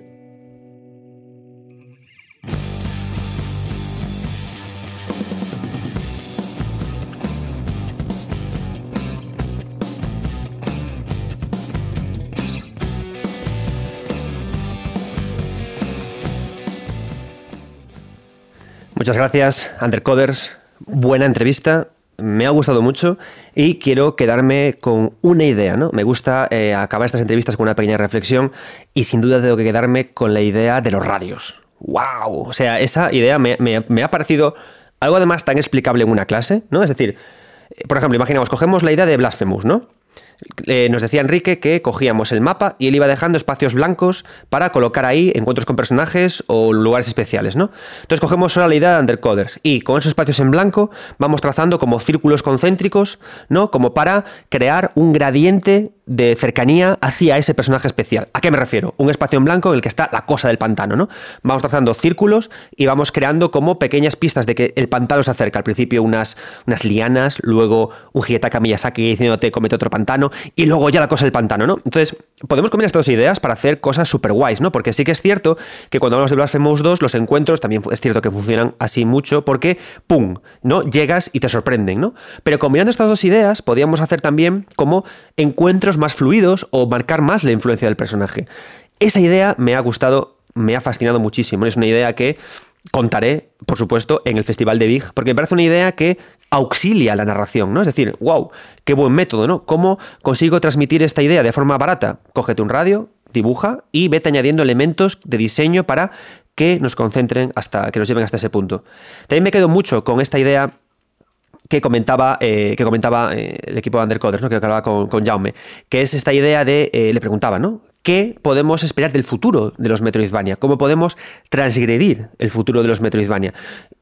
A: Muchas gracias, Undercoders. Buena entrevista. Me ha gustado mucho y quiero quedarme con una idea, ¿no? Me gusta eh, acabar estas entrevistas con una pequeña reflexión y sin duda tengo que quedarme con la idea de los radios. ¡Wow! O sea, esa idea me, me, ha parecido algo además tan explicable en una clase, ¿no? Es decir, por ejemplo, imaginamos, cogemos la idea de Blasphemous, ¿no? Eh, nos decía Enrique que cogíamos el mapa y él iba dejando espacios blancos para colocar ahí encuentros con personajes o lugares especiales, ¿no? Entonces cogemos solo la idea de Undercoders y con esos espacios en blanco vamos trazando como círculos concéntricos, ¿no? Como para crear un gradiente de cercanía hacia ese personaje especial. ¿A qué me refiero? Un espacio en blanco en el que está la cosa del pantano, ¿no? Vamos trazando círculos y vamos creando como pequeñas pistas de que el pantano se acerca. Al principio unas, unas lianas, luego un Hidetaka Miyazaki diciéndote comete otro pantano y luego ya la cosa del pantano, ¿no? Entonces, podemos combinar estas dos ideas para hacer cosas súper guays, ¿no? Porque sí que es cierto que cuando hablamos de Blasphemous 2, los encuentros también es cierto que funcionan así mucho porque, ¡pum!, ¿no? Llegas y te sorprenden, ¿no? Pero combinando estas dos ideas, podríamos hacer también como encuentros más fluidos o marcar más la influencia del personaje. Esa idea me ha gustado, me ha fascinado muchísimo. Es una idea que contaré, por supuesto, en el Festival de Big, porque me parece una idea que auxilia la narración, ¿no? Es decir, wow, qué buen método, ¿no? ¿Cómo consigo transmitir esta idea de forma barata? Cógete un radio, dibuja y vete añadiendo elementos de diseño para que nos concentren hasta que nos lleven hasta ese punto. También me quedo mucho con esta idea que comentaba, eh, que comentaba eh, el equipo de Undercoders, ¿no? que hablaba con, Jaume, que es esta idea de, eh, le preguntaba, ¿no? ¿Qué podemos esperar del futuro de los Metroidvania? ¿Cómo podemos transgredir el futuro de los Metroidvania?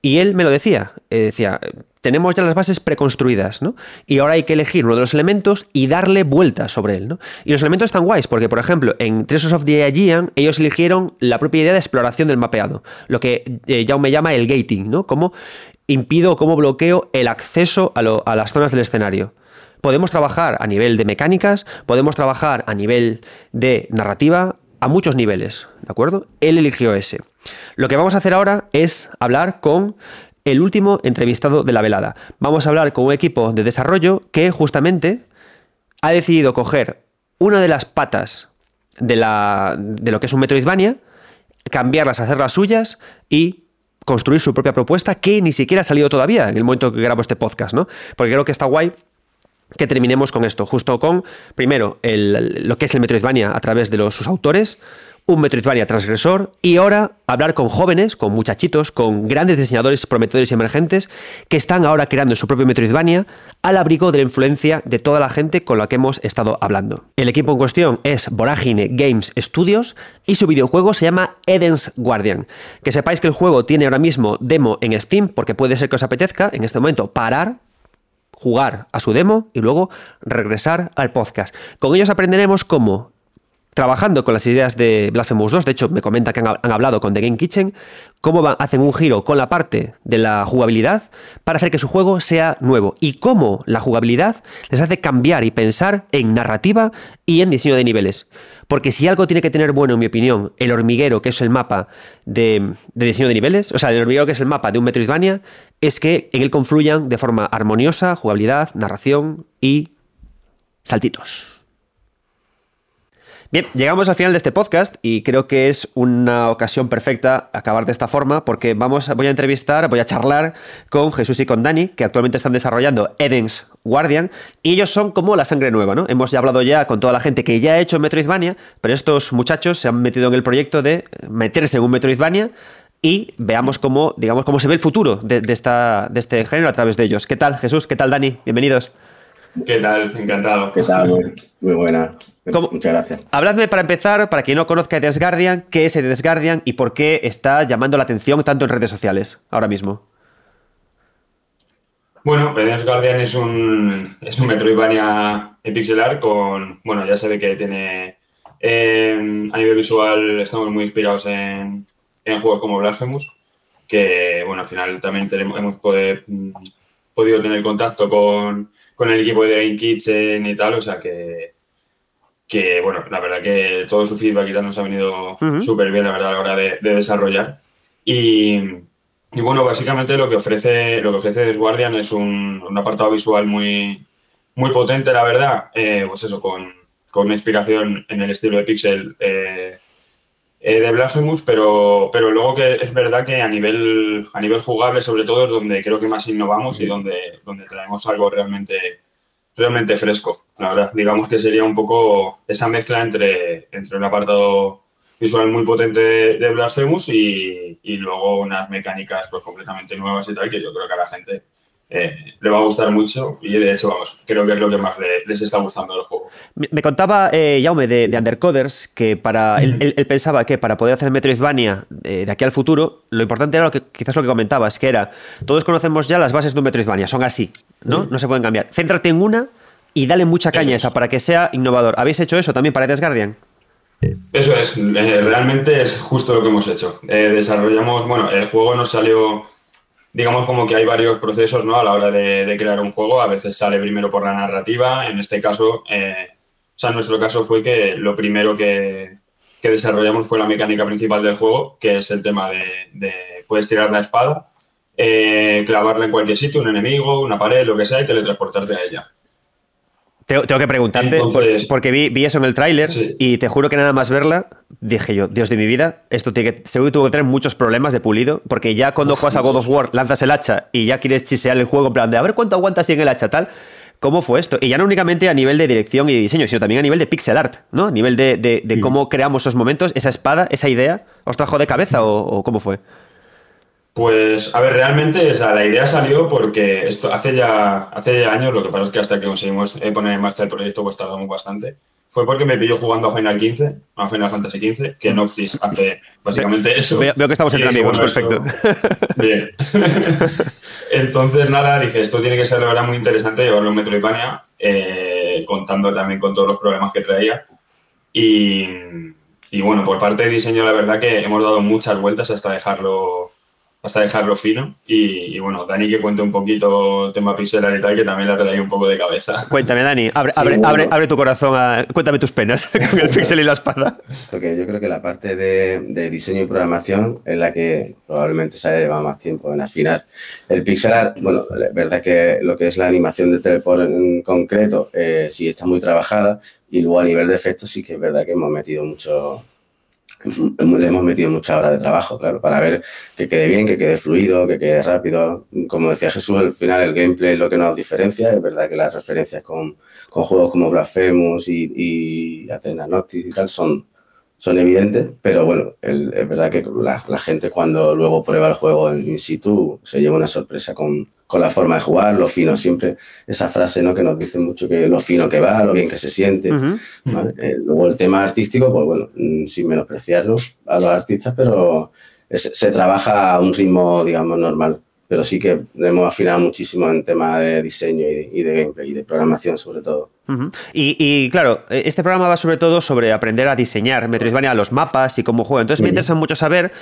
A: Y él me lo decía, decía, tenemos ya las bases preconstruidas, ¿no? Y ahora hay que elegir uno de los elementos y darle vueltas sobre él, ¿no? Y los elementos están guays, porque, por ejemplo, en Treasures of the Aegean, ellos eligieron la propia idea de exploración del mapeado, lo que eh, Jaume llama el gating, ¿no? Cómo impido o cómo bloqueo el acceso a, lo, a las zonas del escenario podemos trabajar a nivel de mecánicas, podemos trabajar a nivel de narrativa, a muchos niveles, ¿de acuerdo? Él eligió ese. Lo que vamos a hacer ahora es hablar con el último entrevistado de la velada. Vamos a hablar con un equipo de desarrollo que justamente ha decidido coger una de las patas de, la, de lo que es un Metroidvania, cambiarlas, hacerlas suyas y construir su propia propuesta que ni siquiera ha salido todavía en el momento que grabo este podcast, ¿no? Porque creo que está guay que terminemos con esto, justo con, primero, lo que es el Metroidvania a través de los, sus autores, un Metroidvania transgresor y ahora hablar con jóvenes, con muchachitos, con grandes diseñadores prometedores y emergentes que están ahora creando su propio Metroidvania al abrigo de la influencia de toda la gente con la que hemos estado hablando. El equipo en cuestión es Voragine Games Studios y su videojuego se llama Eden's Guardian. Que sepáis que el juego tiene ahora mismo demo en Steam porque puede ser que os apetezca en este momento parar jugar a su demo y luego regresar al podcast. Con ellos aprenderemos cómo trabajando con las ideas de Blasphemous 2, de hecho me comenta que han, hablado con The Game Kitchen, cómo hacen un giro con la parte de la jugabilidad para hacer que su juego sea nuevo y cómo la jugabilidad les hace cambiar y pensar en narrativa y en diseño de niveles. Porque si algo tiene que tener bueno, en mi opinión, el hormiguero, que es el mapa de, de diseño de niveles, o sea, el hormiguero que es el mapa de un Metroidvania, es que en él confluyan de forma armoniosa jugabilidad, narración y saltitos. Bien, llegamos al final de este podcast y creo que es una ocasión perfecta acabar de esta forma porque vamos, voy a entrevistar, voy a charlar con Jesús y con Dani, que actualmente están desarrollando Eden's Guardian y ellos son como la sangre nueva, ¿no? Hemos ya hablado ya con toda la gente que ya ha hecho Metroidvania, pero estos muchachos se han metido en el proyecto de meterse en un Metroidvania y veamos cómo, digamos, cómo se ve el futuro de, esta, de este género a través de ellos. ¿Qué tal, Jesús? ¿Qué tal, Dani? Bienvenidos.
G: ¿Qué tal? Encantado.
H: ¿Qué tal? Muy, buena. Muchas gracias.
A: Habladme para empezar, para quien no conozca Edes Guardian, qué es Edes Guardian y por qué está llamando la atención tanto en redes sociales ahora mismo.
G: Bueno, Edes Guardian es un, es un Metroidvania en pixel art con, bueno, ya se ve que tiene, eh, a nivel visual estamos muy inspirados en, en juegos como Blasphemous, que, bueno, al final también tenemos, hemos podido tener contacto con con el equipo de Game Kitchen y tal, o sea que, que bueno, la verdad que todo su feedback y tal nos ha venido súper bien, la verdad, a la hora de, desarrollar. Y, y, bueno, básicamente lo que ofrece, lo que ofrece Guardian es un, un, apartado visual muy, muy potente, la verdad, eh, pues eso, con, con, una inspiración en el estilo de Pixel eh, eh, de Blasphemous, pero, pero luego que es verdad que a nivel, a nivel jugable, sobre todo, es donde creo que más innovamos y donde, donde traemos algo realmente, realmente fresco. La verdad, digamos que sería un poco esa mezcla entre, entre un apartado visual muy potente de, Blasphemous y, y, luego unas mecánicas pues, completamente nuevas y tal, que yo creo que a la gente eh, le va a gustar mucho y de hecho, vamos, creo que es lo que más les está gustando del juego.
A: Me, contaba eh, Jaume de, Undercoders que para él, pensaba que para poder hacer Metroidvania eh, de aquí al futuro, lo importante era lo que quizás lo que comentabas, que era, todos conocemos ya las bases de un Metroidvania, son así, ¿no? No se pueden cambiar. Céntrate en una y dale mucha caña a esa para que sea innovador. ¿Habéis hecho eso también para Death Guardian?
G: Eso es, realmente es justo lo que hemos hecho. desarrollamos, bueno, el juego nos salió digamos como que hay varios procesos ¿no? a la hora de, crear un juego. A veces sale primero por la narrativa. En este caso, eh, o sea, en nuestro caso fue que lo primero que, desarrollamos fue la mecánica principal del juego, que es el tema de, puedes tirar la espada, eh, clavarla en cualquier sitio, un enemigo, una pared, lo que sea, y teletransportarte a ella.
A: Tengo, que preguntarte, porque vi, eso en el tráiler y te juro que nada más verla, dije yo, Dios de mi vida, esto tiene que, seguro que tuvo que tener muchos problemas de pulido, porque ya cuando juegas a God of War lanzas el hacha y ya quieres chisear el juego en plan de a ver cuánto aguantas en el hacha tal. ¿Cómo fue esto? Y ya no únicamente a nivel de dirección y diseño, sino también a nivel de pixel art, ¿no? A nivel de, cómo creamos esos momentos, esa espada, esa idea, ¿os trajo de cabeza o cómo fue?
G: Pues, a ver, realmente la idea salió porque esto hace ya, hace ya años, lo que pasa es que hasta que conseguimos eh, poner en marcha el proyecto pues tardamos bastante. Fue porque me pilló jugando a Final 15, a Final Fantasy 15, que Noctis hace básicamente eso.
A: Veo, que estamos entre amigos, perfecto.
G: bien. Entonces, nada, dije, esto tiene que ser de verdad muy interesante llevarlo en Metroidvania, eh, contando también con todos los problemas que traía. Y, y bueno, por parte de diseño, la verdad que hemos dado muchas vueltas hasta dejarlo hasta dejarlo fino. Y, bueno, Dani que cuente un poquito tema pixelar y tal, que también la trae un poco de cabeza.
A: Cuéntame, Dani, abre, abre, tu corazón, cuéntame tus penas con el pixel y la espada.
H: Porque yo creo que la parte de, diseño y programación es la que probablemente se ha llevado más tiempo en afinar. El pixelar, bueno, es verdad que lo que es la animación de teleport en concreto eh, sí está muy trabajada y luego a nivel de efectos sí que es verdad que hemos metido mucho le hemos metido muchas horas de trabajo, claro, para ver que quede bien, que quede fluido, que quede rápido. Como decía Jesús, al final el gameplay es lo que nos diferencia. Es verdad que las referencias con, con juegos como Blasphemous y, y Athena Noctis y tal son, son evidentes, pero bueno, es verdad que la, gente cuando luego prueba el juego in situ se lleva una sorpresa con, con, la forma de jugar, lo fino siempre, esa frase ¿no? que nos dice mucho que lo fino que va, lo bien que se siente. Eh, luego el tema artístico, pues bueno, mm, sin menospreciarlo a los artistas, pero se trabaja a un ritmo, digamos, normal pero sí que hemos afinado muchísimo en tema de diseño y de, gameplay y de programación sobre todo.
A: y, claro, este programa va sobre todo sobre aprender a diseñar Metroidvania, los mapas y cómo juega. Entonces me interesa mucho saber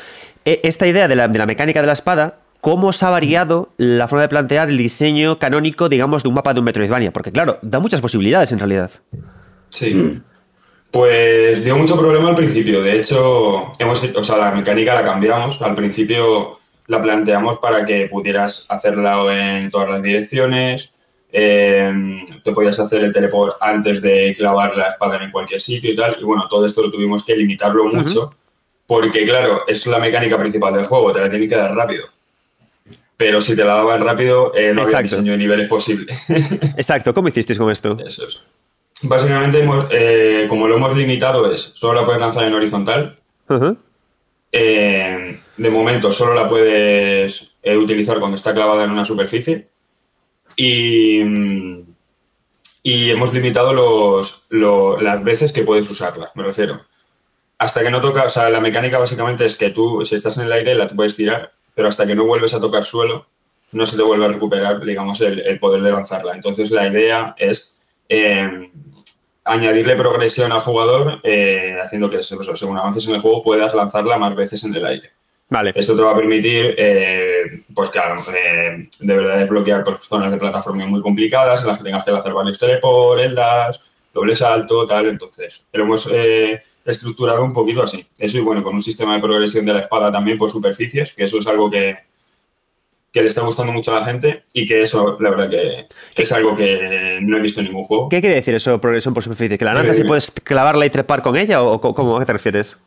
A: eh, esta idea de la, mecánica de la espada, cómo se ha variado la forma de plantear el diseño canónico, digamos, de un mapa de un Metroidvania. Porque claro, da muchas posibilidades en realidad.
G: Sí. Pues dio mucho problema al principio. De hecho, hemos, o sea, la mecánica la cambiamos. Al principio la planteamos para que pudieras hacerla en todas las direcciones, em, te podías hacer el teleport antes de clavar la espada en cualquier sitio y tal. Y bueno, todo esto lo tuvimos que limitarlo mucho, porque claro, es la mecánica principal del juego, te la tienen que dar rápido. Pero si te la daban rápido, eh, no había diseño de niveles posible.
A: Exacto, ¿cómo hicisteis con esto?
G: Eso es. Básicamente, eh, como lo hemos limitado, es solo la puedes lanzar en horizontal. Eh, de momento solo la puedes eh, utilizar cuando está clavada en una superficie. Y, hemos limitado los, las veces que puedes usarla, me refiero. Hasta que no toca, o sea, la mecánica básicamente es que tú, si estás en el aire, la puedes tirar, pero hasta que no vuelves a tocar suelo, no se te vuelve a recuperar, digamos, el, poder de lanzarla. Entonces, la idea es eh, añadirle progresión al jugador, eh, haciendo que, según avances en el juego, puedas lanzarla más veces en el aire.
A: Vale.
G: Esto te va a permitir, eh, pues claro, eh, de verdad desbloquear pues, zonas de plataforma muy complicadas en las que tengas que lanzar varios teleport, eldas, doble salto, tal. Entonces, lo hemos estructurado un poquito así. Eso y bueno, con un sistema de progresión de la espada también por superficies, que eso es algo que, que le está gustando mucho a la gente y que eso, la verdad, que es algo que no he visto en ningún juego.
A: ¿Qué quiere decir eso, progresión por superficie? ¿Que la lanzas y puedes clavarla y trepar con ella o cómo, a qué te refieres?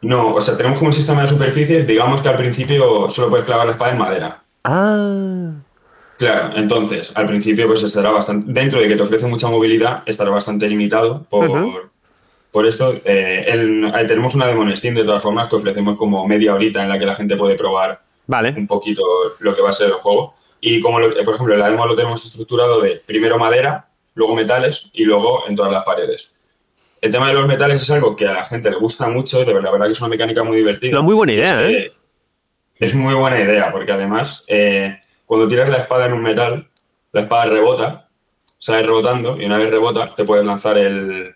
G: No, o sea, tenemos como un sistema de superficies, digamos que al principio solo puedes clavar la espada en madera.
A: Ah.
G: Claro, entonces, al principio pues estará bastante, dentro de que te ofrece mucha movilidad, estará bastante limitado por, por esto. Eh, tenemos una demo Steam de todas formas que ofrecemos como media horita en la que la gente puede probar
A: Vale.
G: Un poquito lo que va a ser el juego. Y como, por ejemplo, la demo lo tenemos estructurado de primero madera, luego metales y luego en todas las paredes. El tema de los metales es algo que a la gente le gusta mucho, de verdad, la verdad que es una mecánica muy divertida. Es
A: una muy buena idea, ¿eh?
G: Es muy buena idea, porque además, eh, cuando tiras la espada en un metal, la espada rebota, sale rebotando, y una vez rebota, te puedes lanzar el,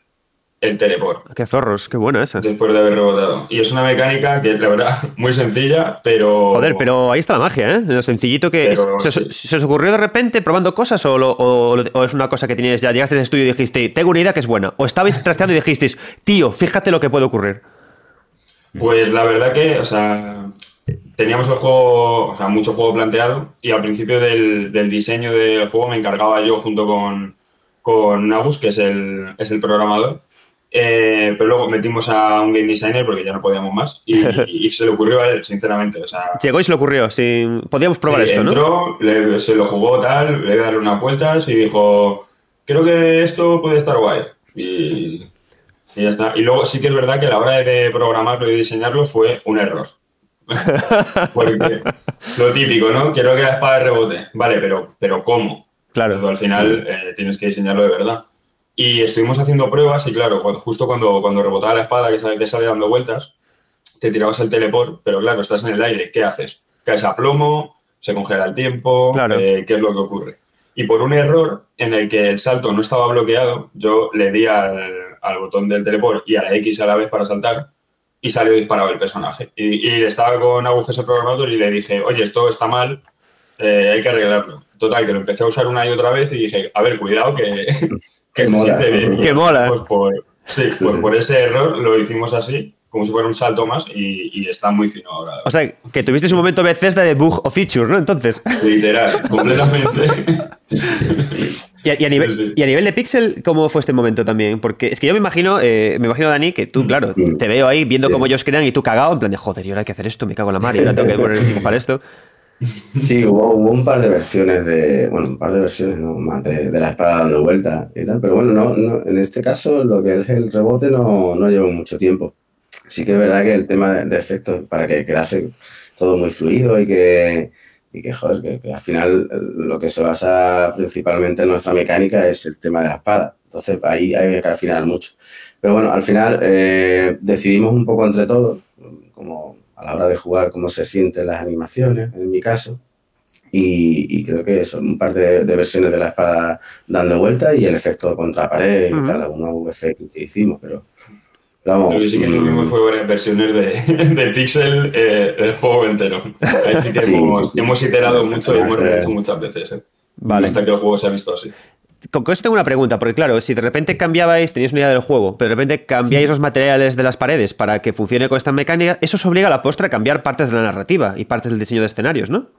G: el teleport.
A: Qué zorros, qué buena esa.
G: Después de haber rebotado. Y es una mecánica que, la verdad, muy sencilla, pero.
A: Joder, pero ahí está la magia, ¿eh? Lo sencillito que. ¿Se, os ocurrió de repente probando cosas o, es una cosa que teníais ya? Llegaste al estudio y dijiste, tengo una idea que es buena. O estabais trasteando y dijisteis, tío, fíjate lo que puede ocurrir.
G: Pues la verdad que, o sea, teníamos el juego, o sea, mucho juego planteado y al principio del, diseño del juego me encargaba yo junto con, con Nabus, que es el, es el programador eh, pero luego metimos a un game designer porque ya no podíamos más y, se le ocurrió a él, sinceramente. O sea,
A: Llegó y se le ocurrió, sí, podíamos probar esto,
G: entró, ¿no? se lo jugó tal, le dio darle unas vueltas y dijo, creo que esto puede estar guay. Y, ya está. Y luego sí que es verdad que a la hora de programarlo y diseñarlo fue un error. porque lo típico, ¿no? Quiero que la espada rebote. Vale, pero, pero ¿cómo?
A: Claro.
G: al final eh, tienes que diseñarlo de verdad. Y estuvimos haciendo pruebas y claro, justo cuando, cuando rebotaba la espada que sale, que sale dando vueltas, te tirabas el teleport, pero claro, estás en el aire, ¿qué haces? Caes a plomo, se congela el tiempo, eh, ¿qué es lo que ocurre? Y por un error en el que el salto no estaba bloqueado, yo le di al, botón del teleport y a la X a la vez para saltar y salió disparado el personaje. Y, estaba con agujeros programador y le dije, oye, esto está mal, eh, hay que arreglarlo. Total, que lo empecé a usar una y otra vez y dije, a ver, cuidado, que,
H: que mola.
A: Que mola.
G: Pues por, sí, pues por ese error lo hicimos así, como si fuera un salto más y, está muy fino ahora.
A: O sea, que tuviste un momento Bethesda de bug o feature, ¿no? Entonces.
G: Literal, completamente.
A: Y a, nivel, y a nivel de pixel, ¿cómo fue este momento también? Porque es que yo me imagino, eh, me imagino, Dani, que tú, claro, te veo ahí viendo cómo ellos crean y tú cagado, en plan de joder, y ahora hay que hacer esto, me cago en la mar y ahora tengo que poner el para esto.
H: Sí, hubo, un par de versiones de, bueno, un par de versiones ¿no? más de, la espada dando vuelta y tal, pero bueno, no, en este caso lo que es el rebote no, no llevó mucho tiempo. Sí que es verdad que el tema de, efectos, para que quedase todo muy fluido y que, y que, joder, que, al final lo que se basa principalmente en nuestra mecánica es el tema de la espada. Entonces ahí hay que afinar mucho. Pero bueno, al final eh, decidimos un poco entre todos, como a la hora de jugar cómo se sienten las animaciones, en mi caso. Y, creo que son un par de, versiones de la espada dando vuelta y el efecto contra pared y tal, algunos VF que hicimos, pero,
G: vamos. Lo que sí que tuvimos mm. fue varias versiones de, de Pixel eh, del juego entero. Ahí sí que hemos, iterado mucho y hemos hecho muchas veces. Eh. Vale. Hasta que el juego se ha visto así.
A: Con esto tengo una pregunta, porque claro, si de repente cambiabais, teníais una idea del juego, pero de repente cambiáis los materiales de las paredes para que funcione con esta mecánica, eso os obliga a la postre a cambiar partes de la narrativa y partes del diseño de escenarios, ¿no?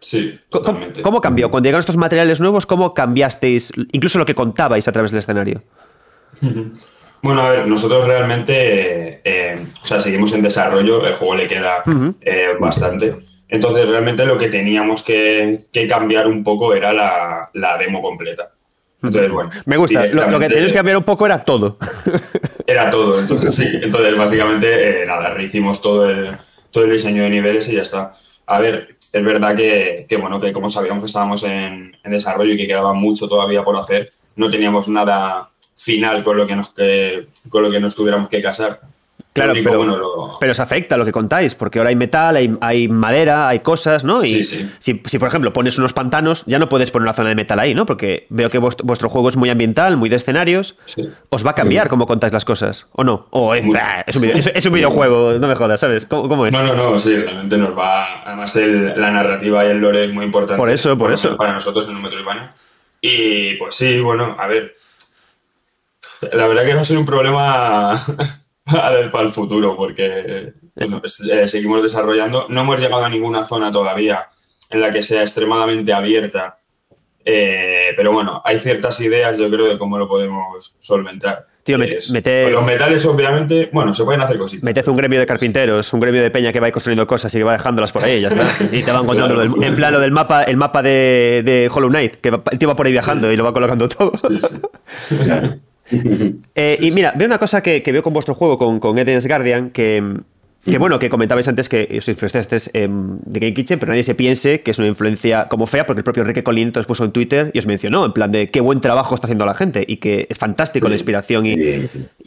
G: Sí.
A: ¿Cómo, cambió? Cuando llegaron estos materiales nuevos, ¿cómo cambiasteis incluso lo que contabais a través del escenario?
G: Bueno, a ver, nosotros realmente, eh, o sea, seguimos en desarrollo, el juego le queda eh, bastante. Entonces, realmente lo que teníamos que, cambiar un poco era la demo completa. Entonces, bueno.
A: Me gusta. Lo, que tenías que cambiar un poco era todo.
G: Era todo. Entonces, sí. Entonces, básicamente, eh, nada, rehicimos todo el, todo el diseño de niveles y ya está. A ver, es verdad que, bueno, que como sabíamos que estábamos en, desarrollo y que quedaba mucho todavía por hacer, no teníamos nada final con lo que nos, con lo que nos tuviéramos que casar.
A: Claro, pero, pero os afecta lo que contáis, porque ahora hay metal, hay, madera, hay cosas, ¿no? Y Si, por ejemplo, pones unos pantanos, ya no puedes poner una zona de metal ahí, ¿no? Porque veo que vuestro, juego es muy ambiental, muy de escenarios. ¿Os va a cambiar cómo contáis las cosas? ¿O no? ¿O es, un, videojuego? No me jodas, ¿sabes? ¿Cómo, es?
G: No, no, no, sí, realmente nos va. Además, la narrativa y el lore es muy importante.
A: Por eso, por, eso.
G: Para nosotros en un Metroidvania. Y pues sí, bueno, a ver. La verdad que va a ser un problema para el futuro, porque eh, seguimos desarrollando. No hemos llegado a ninguna zona todavía en la que sea extremadamente abierta, eh, pero bueno, hay ciertas ideas, yo creo, de cómo lo podemos solventar.
A: Tío, mete,
G: los metales, obviamente, bueno, se pueden hacer cositas.
A: Meted un gremio de carpinteros, un gremio de peña que va construyendo cosas y que va dejándolas por ahí, ya Y te van contando en plan lo del mapa, el mapa de, de Hollow Knight, que el tío va por ahí viajando y lo va colocando todo. Sí, sí. Eh, y mira, veo una cosa que, veo con vuestro juego, con, con Eden's Guardian, que, bueno, que comentabais antes que os influenciasteis de Game Kitchen, pero nadie se piense que es una influencia como fea, porque el propio Enrique Colin os puso en Twitter y os mencionó, en plan de qué buen trabajo está haciendo la gente y que es fantástico la inspiración y,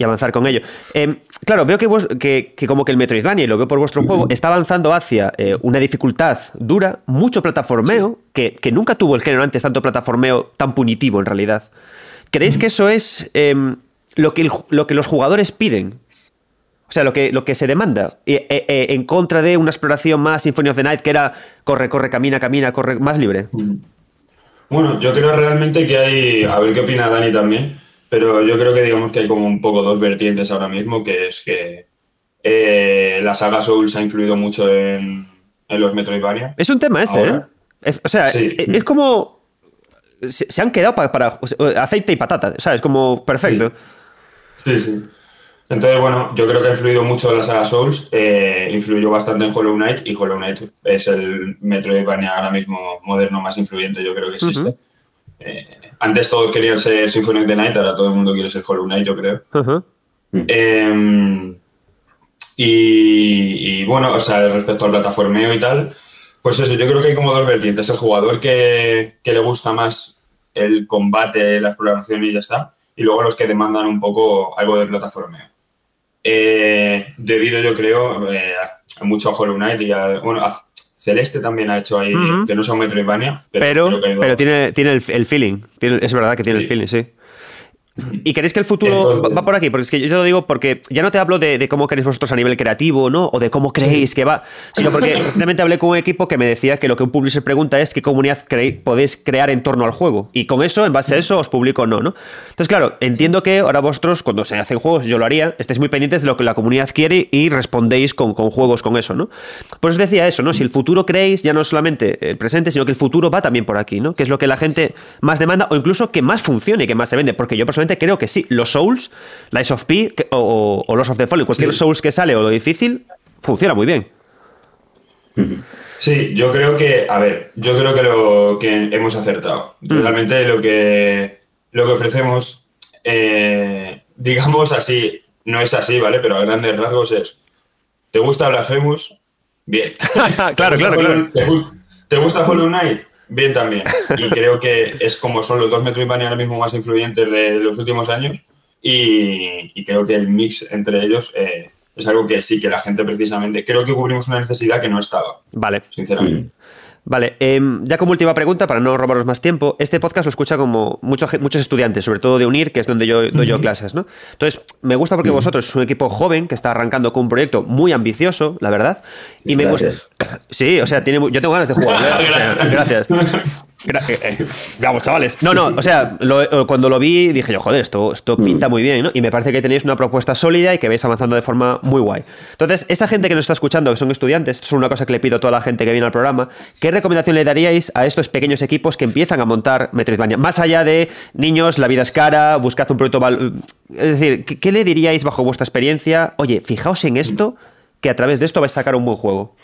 A: avanzar con ello. Em, claro, veo que, que, como que el Metroidvania, y lo veo por vuestro juego, está avanzando hacia eh, una dificultad dura, mucho plataformeo, que, que nunca tuvo el género antes tanto plataformeo tan punitivo en realidad. ¿Creéis que eso es em, lo, que lo que los jugadores piden? O sea, lo que, lo que se demanda eh, eh, en contra de una exploración más Symphony of the Night que era corre, corre, camina, camina, corre, más libre. Mm.
G: Bueno, yo creo realmente que hay, a ver qué opina Dani también, pero yo creo que digamos que hay como un poco dos vertientes ahora mismo, que es que eh, la saga Souls ha influido mucho en, los Metroidvania.
A: Es un tema ese, ¿eh? o sea, es como se, han quedado para, aceite y patata, ¿sabes? Como perfecto.
G: Sí. sí, Entonces, bueno, yo creo que ha influido mucho en la saga Souls, eh, influyó bastante en Hollow Knight y Hollow Knight es el Metroidvania ahora mismo moderno más influyente, yo creo que existe. Eh, antes todos querían ser Symphony of the Night, ahora todo el mundo quiere ser Hollow Knight, yo creo. Em, y, bueno, o sea, respecto al plataformeo y tal, pues eso, yo creo que hay como dos vertientes. El jugador que, le gusta más el combate, la exploración y ya está. Y luego los que demandan un poco algo de plataformeo. Eh, debido, yo creo, eh, a mucho a Hollow Knight y a, bueno, Celeste también ha hecho ahí, que no es un Metroidvania,
A: pero, pero, tiene, tiene el, feeling. es verdad que tiene el feeling, sí. ¿Y queréis que el futuro va por aquí? Porque es que yo te lo digo porque ya no te hablo de, cómo queréis vosotros a nivel creativo, ¿no? O de cómo creéis que va, sino porque realmente hablé con un equipo que me decía que lo que un publisher pregunta es qué comunidad podéis crear en torno al juego. Y con eso, en base a eso, os publico o no, ¿no? Entonces, claro, entiendo que ahora vosotros, cuando se hacen juegos, yo lo haría, estéis muy pendientes de lo que la comunidad quiere y respondéis con, juegos con eso, ¿no? Pues os decía eso, ¿no? Si el futuro creéis, ya no solamente el presente, sino que el futuro va también por aquí, ¿no? Que es lo que la gente más demanda o incluso que más funcione y que más se vende. Porque yo personalmente creo que sí, los Souls, Lies of P o, Los of the Fallen, cualquier Souls que sale o lo difícil, funciona muy bien.
G: Sí, yo creo que, a ver, yo creo que lo que hemos acertado. Mm. Realmente lo que, lo que ofrecemos, eh, digamos así, no es así, ¿vale? Pero a grandes rasgos es, ¿te gusta Blasphemous? Bien.
A: claro, claro, claro.
G: ¿Te gusta Hollow Knight? Bien también. Y creo que es como son los dos Metroidvania ahora mismo más influyentes de los últimos años. Y, creo que el mix entre ellos eh, es algo que sí que la gente precisamente. Creo que cubrimos una necesidad que no estaba.
A: Vale.
G: Sinceramente.
A: Vale, em, ya como última pregunta, para no robaros más tiempo, este podcast lo escucha como muchos, muchos estudiantes, sobre todo de UNIR, que es donde yo doy yo clases, ¿no? Entonces, me gusta porque vosotros es un equipo joven que está arrancando con un proyecto muy ambicioso, la verdad. Y me gusta. Sí, o sea, tiene, yo tengo ganas de jugar. ¿eh? Gracias. Eh, eh, vamos, chavales. No, no, o sea, eh, cuando lo vi dije yo, joder, esto, esto mm. pinta muy bien, ¿no? Y me parece que tenéis una propuesta sólida y que vais avanzando de forma muy guay. Entonces, esa gente que nos está escuchando, que son estudiantes, esto es una cosa que le pido a toda la gente que viene al programa, ¿qué recomendación le daríais a estos pequeños equipos que empiezan a montar Metroidvania? Más allá de niños, la vida es cara, buscad un proyecto... Es decir, ¿qué, le diríais bajo vuestra experiencia? Oye, fijaos en esto, que a través de esto vais a sacar un buen juego.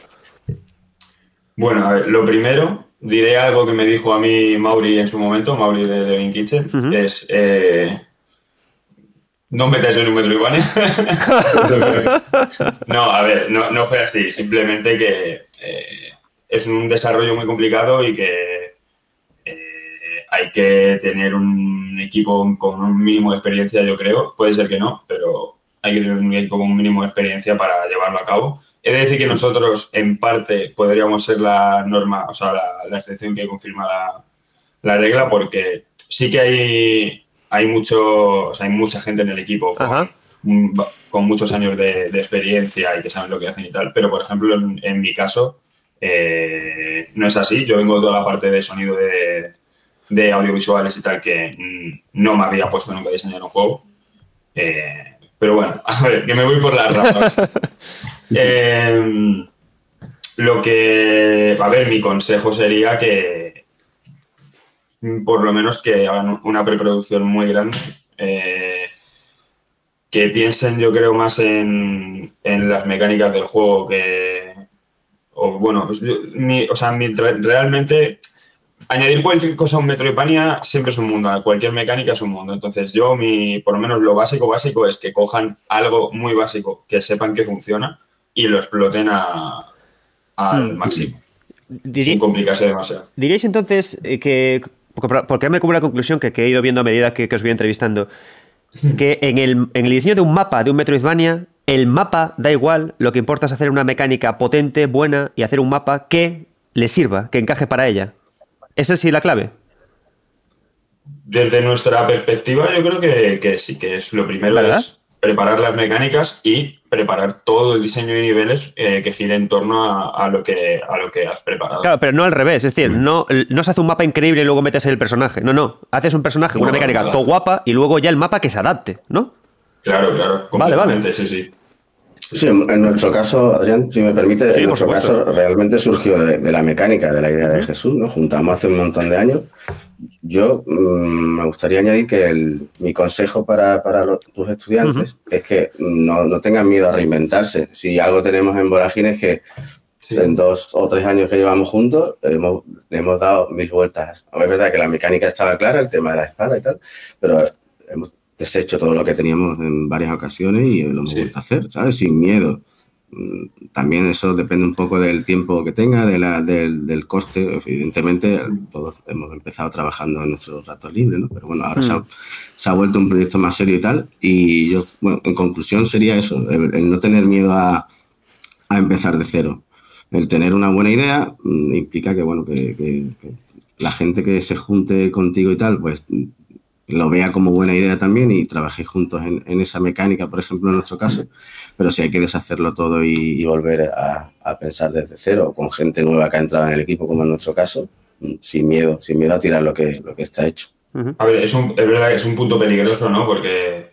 G: Bueno, a ver, lo primero diré algo que me dijo a mí Mauri en su momento, Mauri de Devin Kitchen, es eh, no metáis en un metro Ivania. no, a ver, no, fue así, simplemente que eh, es un desarrollo muy complicado y que eh, hay que tener un equipo con un mínimo de experiencia, yo creo. Puede ser que no, pero hay que tener un equipo con un mínimo de experiencia para llevarlo a cabo. He de decir que nosotros, en parte, podríamos ser la norma, o sea, la, excepción que confirma la, regla, porque sí que hay, hay, mucho, hay mucha gente en el equipo con, muchos años de, experiencia y que saben lo que hacen y tal, pero, por ejemplo, en, mi caso, eh, no es así. Yo vengo de toda la parte de sonido de, audiovisuales y tal, que no me había puesto nunca a diseñar un juego. Eh, pero bueno, a ver, que me voy por las ramas. Em, lo que, a ver, mi consejo sería que por lo menos que hagan una preproducción muy grande. Eh, que piensen, yo creo, más en, las mecánicas del juego que. O bueno, pues o sea, realmente añadir cualquier cosa a un Metroidvania siempre es un mundo, cualquier mecánica es un mundo. Entonces, yo, mi, por lo menos lo básico, básico es que cojan algo muy básico, que sepan que funciona y lo exploten al mm. máximo. sin complicarse demasiado.
A: ¿Diríais entonces eh, que, porque me como la conclusión que, he ido viendo a medida que, os voy entrevistando, que en el, en el diseño de un mapa de un Metroidvania, el mapa da igual, lo que importa es hacer una mecánica potente, buena y hacer un mapa que le sirva, que encaje para ella. ¿Esa sí la clave?
G: Desde nuestra perspectiva, yo creo que, sí, que es lo primero es preparar las mecánicas y preparar todo el diseño de niveles eh, que gire en torno a, lo que, a lo que has preparado.
A: Claro, pero no al revés. Es decir, mm. no, no se hace un mapa increíble y luego metes el personaje. No, no. Haces un personaje, una mecánica todo guapa y luego ya el mapa que se adapte, ¿no?
G: Claro, claro. Vale, vale. Sí, sí.
H: Sí, en nuestro caso, Adrián, si me permite, en nuestro caso realmente surgió de, la mecánica, de la idea de Jesús, ¿no? Juntamos hace un montón de años. Yo mm, me gustaría añadir que mi consejo para, tus estudiantes es que no, tengan miedo a reinventarse. Si algo tenemos en Vorágine es que en dos o tres años que llevamos juntos hemos, le hemos dado mil vueltas. Es verdad que la mecánica estaba clara, el tema de la espada y tal, pero hemos deshecho todo lo que teníamos en varias ocasiones y lo hemos vuelto a hacer, ¿sabes? Sin miedo. Mm, también eso depende un poco del tiempo que tenga, de la, del, coste. Evidentemente, todos hemos empezado trabajando en nuestros ratos libres, ¿no? Pero bueno, ahora hmm. se, ha, vuelto un proyecto más serio y tal. Y yo, bueno, en conclusión sería eso, el, no tener miedo a, a, empezar de cero. El tener una buena idea mm, implica que, bueno, que la gente que se junte contigo y tal, pues lo vea como buena idea también y trabajéis juntos en, esa mecánica, por ejemplo, en nuestro caso. Pero si hay que deshacerlo todo y, volver a, pensar desde cero, con gente nueva que ha entrado en el equipo, como en nuestro caso, sin miedo, sin miedo a tirar lo que, lo que está hecho.
G: A ver, es, es verdad que es un punto peligroso, ¿no? Porque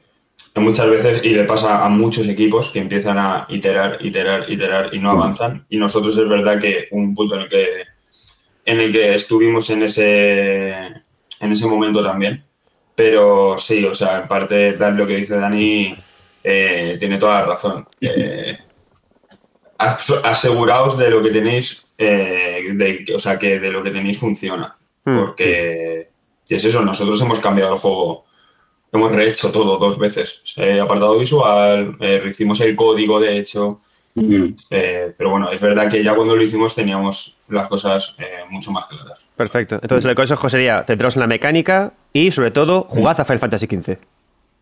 G: muchas veces, y le pasa a muchos equipos que empiezan a iterar, iterar, iterar y no avanzan. Y nosotros es verdad que un punto en el que, en el que estuvimos en ese, en ese momento también. Pero sí, o sea, en parte lo que dice Dani eh, tiene toda la razón. Eh, aseguraos de lo que tenéis, eh, o sea, que de lo que tenéis funciona. Hmm. Porque es eso, nosotros hemos cambiado el juego, hemos rehecho todo dos veces. apartado visual, hicimos el código de hecho. Hmm. pero bueno, es verdad que ya cuando lo hicimos teníamos las cosas mucho más claras.
A: Perfecto. Entonces el consejo sería centraros en la mecánica y sobre todo jugad a Final Fantasy XV.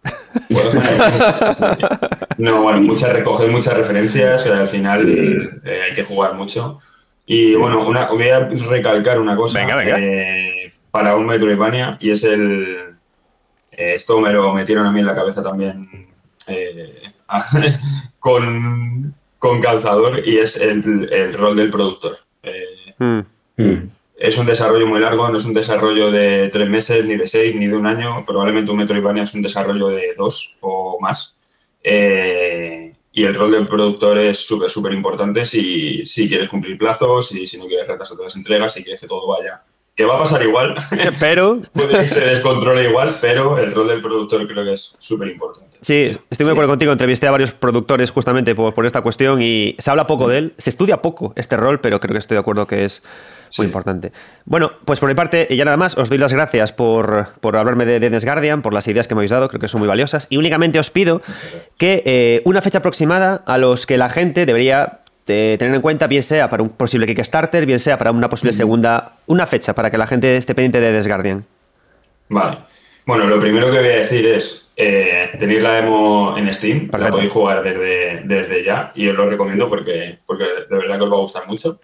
G: no, bueno, muchas recoger muchas referencias, al final eh, hay que jugar mucho. Y bueno, una, voy a recalcar una cosa eh, para un Metroidvania y es el... Eh, esto me lo metieron a mí en la cabeza también con, con calzador y es el, rol del productor. Mm. Mm es un desarrollo muy largo, no es un desarrollo de tres meses, ni de seis, ni de un año. Probablemente un Metroidvania es un desarrollo de dos o más. Eh, y el rol del productor es súper, súper importante si, si, quieres cumplir plazos, y si no quieres retrasar todas las entregas, si quieres que todo vaya. Que va a pasar igual,
A: pero
G: puede que se descontrole igual, pero el rol del productor creo que es súper importante.
A: Sí, estoy muy de acuerdo contigo. Entrevisté a varios productores justamente por, por esta cuestión y se habla poco de él, se estudia poco este rol, pero creo que estoy de acuerdo que es muy importante. Bueno, pues por mi parte, ya nada más, os doy las gracias por, hablarme de Dennis Guardian, por las ideas que me habéis dado, creo que son muy valiosas. Y únicamente os pido que eh, una fecha aproximada a los que la gente debería eh, tener en cuenta, bien sea para un posible Kickstarter, bien sea para una posible segunda, una fecha para que la gente esté pendiente de Dennis Guardian.
G: Vale. Bueno, lo primero que voy a decir es, eh, tenéis la demo en Steam, la podéis jugar desde, desde ya y os lo recomiendo porque, porque de verdad que os va a gustar mucho.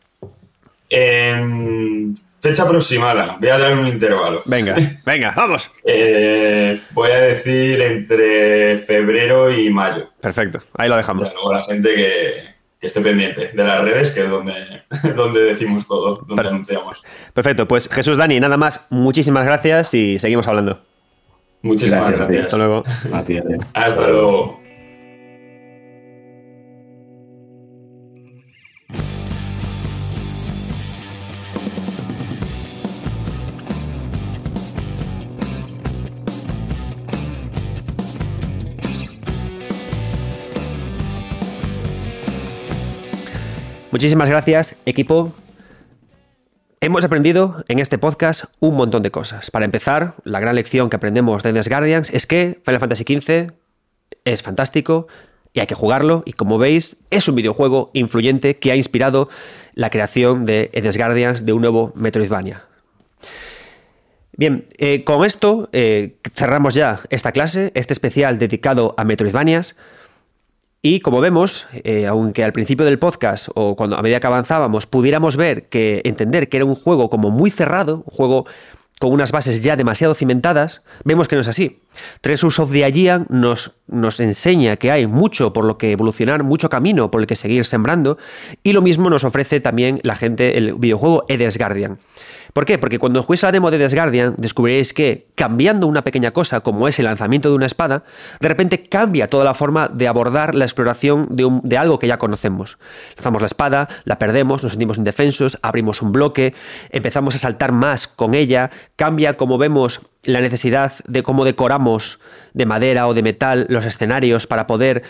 G: Em, fecha aproximada, voy a dar un intervalo.
A: Venga, venga, vamos.
G: Eh, voy a decir entre febrero y mayo.
A: Perfecto, ahí lo dejamos.
G: luego la gente que, esté pendiente de las redes, que es donde, donde decimos todo, donde anunciamos.
A: Perfecto, pues Jesús Dani, nada más, muchísimas gracias y seguimos hablando.
G: Muchísimas gracias.
A: Hasta luego.
G: Hasta luego.
A: Muchísimas gracias, equipo. Hemos aprendido en este podcast un montón de cosas. Para empezar, la gran lección que aprendemos de The Guardians es que Final Fantasy XV es fantástico y hay que jugarlo. Y como veis, es un videojuego influyente que ha inspirado la creación de The Guardians de un nuevo Metroidvania. Bien, eh, con esto eh, cerramos ya esta clase, este especial dedicado a Metroidvanias. Y como vemos, eh, aunque al principio del podcast o cuando a medida que avanzábamos pudiéramos ver que entender que era un juego como muy cerrado, un juego con unas bases ya demasiado cimentadas, vemos que no es así. Treasures of the Aegean nos, enseña que hay mucho por lo que evolucionar, mucho camino por el que seguir sembrando, y lo mismo nos ofrece también la gente el videojuego Edes Guardian. ¿Por qué? Porque cuando juguéis a la demo de Desguardian descubriréis que cambiando una pequeña cosa como es el lanzamiento de una espada, de repente cambia toda la forma de abordar la exploración de, de algo que ya conocemos. Lanzamos la espada, la perdemos, nos sentimos indefensos, abrimos un bloque, empezamos a saltar más con ella, cambia como vemos la necesidad de cómo decoramos de madera o de metal los escenarios para poder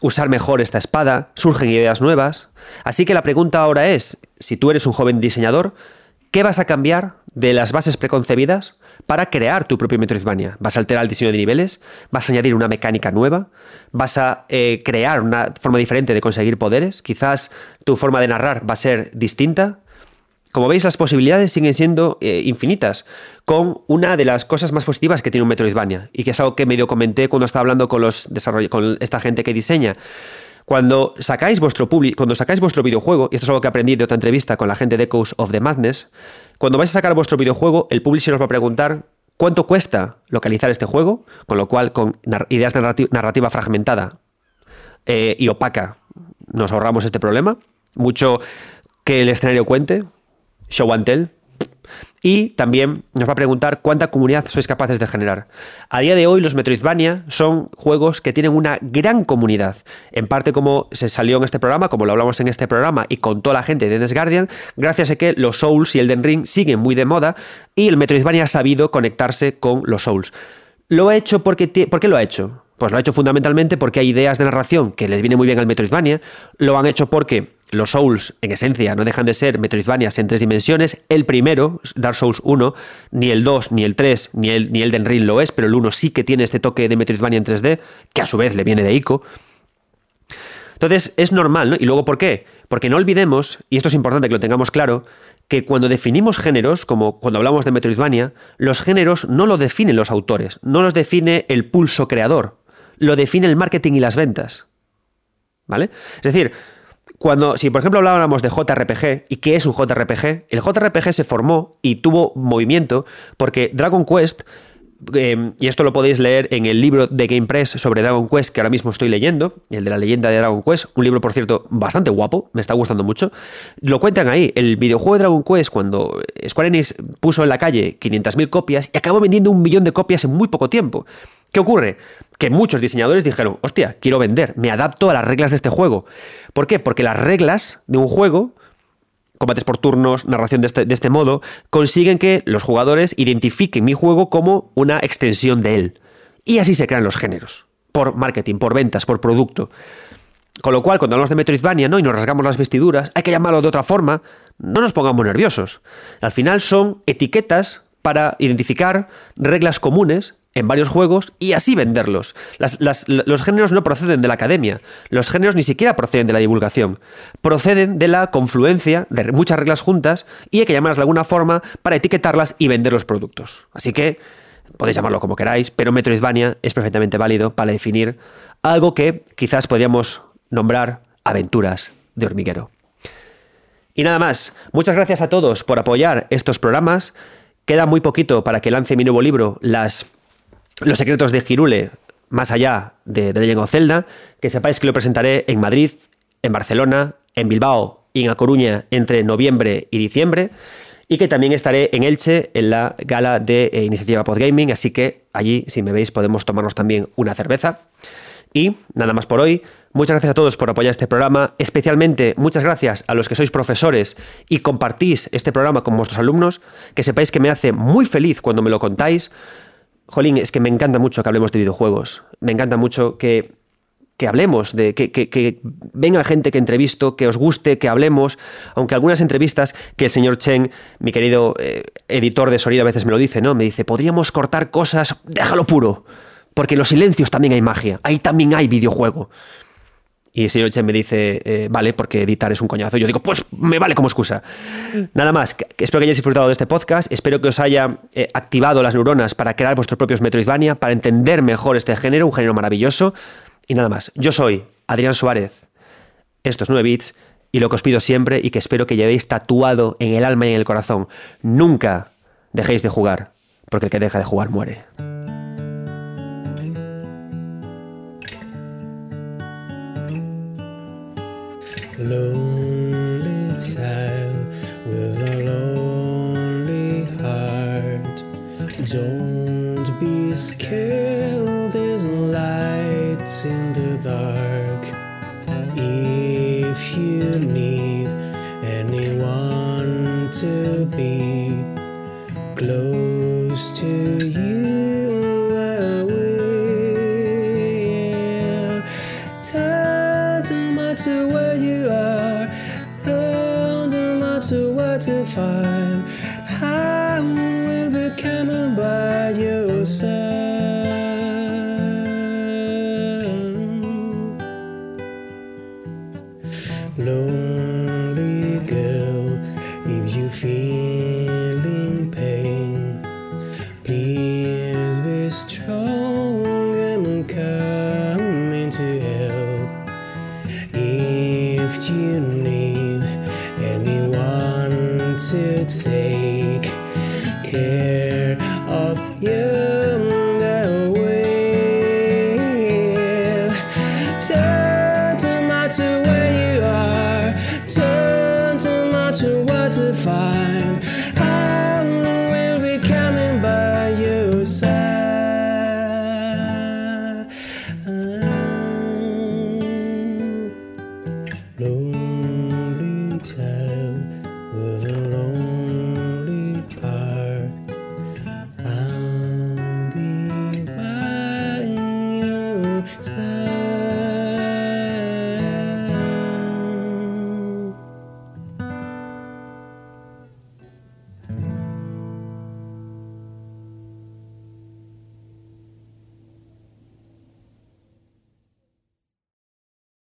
A: usar mejor esta espada, surgen ideas nuevas. Así que la pregunta ahora es, si tú eres un joven diseñador, ¿Qué vas a cambiar de las bases preconcebidas para crear tu propio Metroidvania? ¿Vas a alterar el diseño de niveles? ¿Vas a añadir una mecánica nueva? ¿Vas a eh, crear una forma diferente de conseguir poderes? Quizás tu forma de narrar va a ser distinta. Como veis, las posibilidades siguen siendo eh, infinitas, con una de las cosas más positivas que tiene un Metroidvania, y que es algo que medio comenté cuando estaba hablando con, los con esta gente que diseña. Cuando sacáis vuestro cuando sacáis vuestro videojuego, y esto es algo que aprendí de otra entrevista con la gente de Echoes of the Madness, cuando vais a sacar vuestro videojuego, el publisher os va a preguntar cuánto cuesta localizar este juego, con lo cual con ideas de narrativa fragmentada eh, y opaca nos ahorramos este problema. Mucho que el escenario cuente, show and tell, y también nos va a preguntar cuánta comunidad sois capaces de generar. A día de hoy los Metroidvania son juegos que tienen una gran comunidad. En parte como se salió en este programa, como lo hablamos en este programa y con toda la gente de The Guardian, gracias a que los Souls y el Den Ring siguen muy de moda y el Metroidvania ha sabido conectarse con los Souls. Lo ha hecho porque... ¿Por qué lo ha hecho? Pues lo ha hecho fundamentalmente porque hay ideas de narración que les viene muy bien al Metroidvania. Lo han hecho porque los Souls, en esencia, no dejan de ser Metroidvanias en tres dimensiones. El primero, Dark Souls 1, ni el 2, ni el 3, ni el, ni el Den Ring lo es, pero el 1 sí que tiene este toque de Metroidvania en 3D, que a su vez le viene de Ico. Entonces, es normal, ¿no? Y luego, ¿por qué? Porque no olvidemos, y esto es importante que lo tengamos claro, que cuando definimos géneros, como cuando hablamos de Metroidvania, los géneros no lo definen los autores, no los define el pulso creador, lo define el marketing y las ventas. ¿Vale? Es decir, cuando, si por ejemplo hablábamos de JRPG, ¿y qué es un JRPG? El JRPG se formó y tuvo movimiento porque Dragon Quest, em, y esto lo podéis leer en el libro de Game Press sobre Dragon Quest que ahora mismo estoy leyendo, el de la leyenda de Dragon Quest, un libro por cierto bastante guapo, me está gustando mucho, lo cuentan ahí, el videojuego de Dragon Quest cuando Square Enix puso en la calle 500.000 copias y acabó vendiendo un millón de copias en muy poco tiempo. ¿Qué ocurre? Que muchos diseñadores dijeron, hostia, quiero vender, me adapto a las reglas de este juego. ¿Por qué? Porque las reglas de un juego, combates por turnos, narración de este, de este modo, consiguen que los jugadores identifiquen mi juego como una extensión de él. Y así se crean los géneros. Por marketing, por ventas, por producto. Con lo cual, cuando hablamos de Metroidvania ¿no? y nos rasgamos las vestiduras, hay que llamarlo de otra forma, no nos pongamos nerviosos. Al final son etiquetas para identificar reglas comunes en varios juegos y así venderlos. los géneros no proceden de la academia, los géneros ni siquiera proceden de la divulgación, proceden de la confluencia de muchas reglas juntas y hay que llamarlas de alguna forma para etiquetarlas y vender los productos. Así que podéis llamarlo como queráis, pero Metroidvania es perfectamente válido para definir algo que quizás podríamos nombrar aventuras de hormiguero. Y nada más, muchas gracias a todos por apoyar estos programas. Queda muy poquito para que lance mi nuevo libro, Las los secretos de Girule, más allá de The Legend of Zelda, que sepáis que lo presentaré en Madrid, en Barcelona, en Bilbao y en A Coruña entre noviembre y diciembre, y que también estaré en Elche en la gala de eh, Iniciativa Podgaming, así que allí, si me veis, podemos tomarnos también una cerveza. Y nada más por hoy. Muchas gracias a todos por apoyar este programa. Especialmente muchas gracias a los que sois profesores y compartís este programa con vuestros alumnos. Que sepáis que me hace muy feliz cuando me lo contáis. Jolín, es que me encanta mucho que hablemos de videojuegos. Me encanta mucho que, hablemos, de que, venga gente que entrevisto, que os guste, que hablemos. Aunque algunas entrevistas que el señor Chen, mi querido eh, editor de sonido, a veces me lo dice, ¿no? Me dice, podríamos cortar cosas, déjalo puro. Porque en los silencios también hay magia, ahí también hay videojuego. Y Chen me dice, eh, vale, porque editar es un coñazo. yo digo, pues me vale como excusa. Nada más, espero que hayáis disfrutado de este podcast, espero que os haya eh, activado las neuronas para crear vuestros propios Metroidvania, para entender mejor este género, un género maravilloso. Y nada más, yo soy Adrián Suárez, estos 9 bits, y lo que os pido siempre y que espero que llevéis tatuado en el alma y en el corazón, nunca dejéis de jugar, porque el que deja de jugar muere. Lonely child with a lonely heart. Don't be scared, there's lights in the dark. If you need anyone to be close to you. fine. I will become by your side.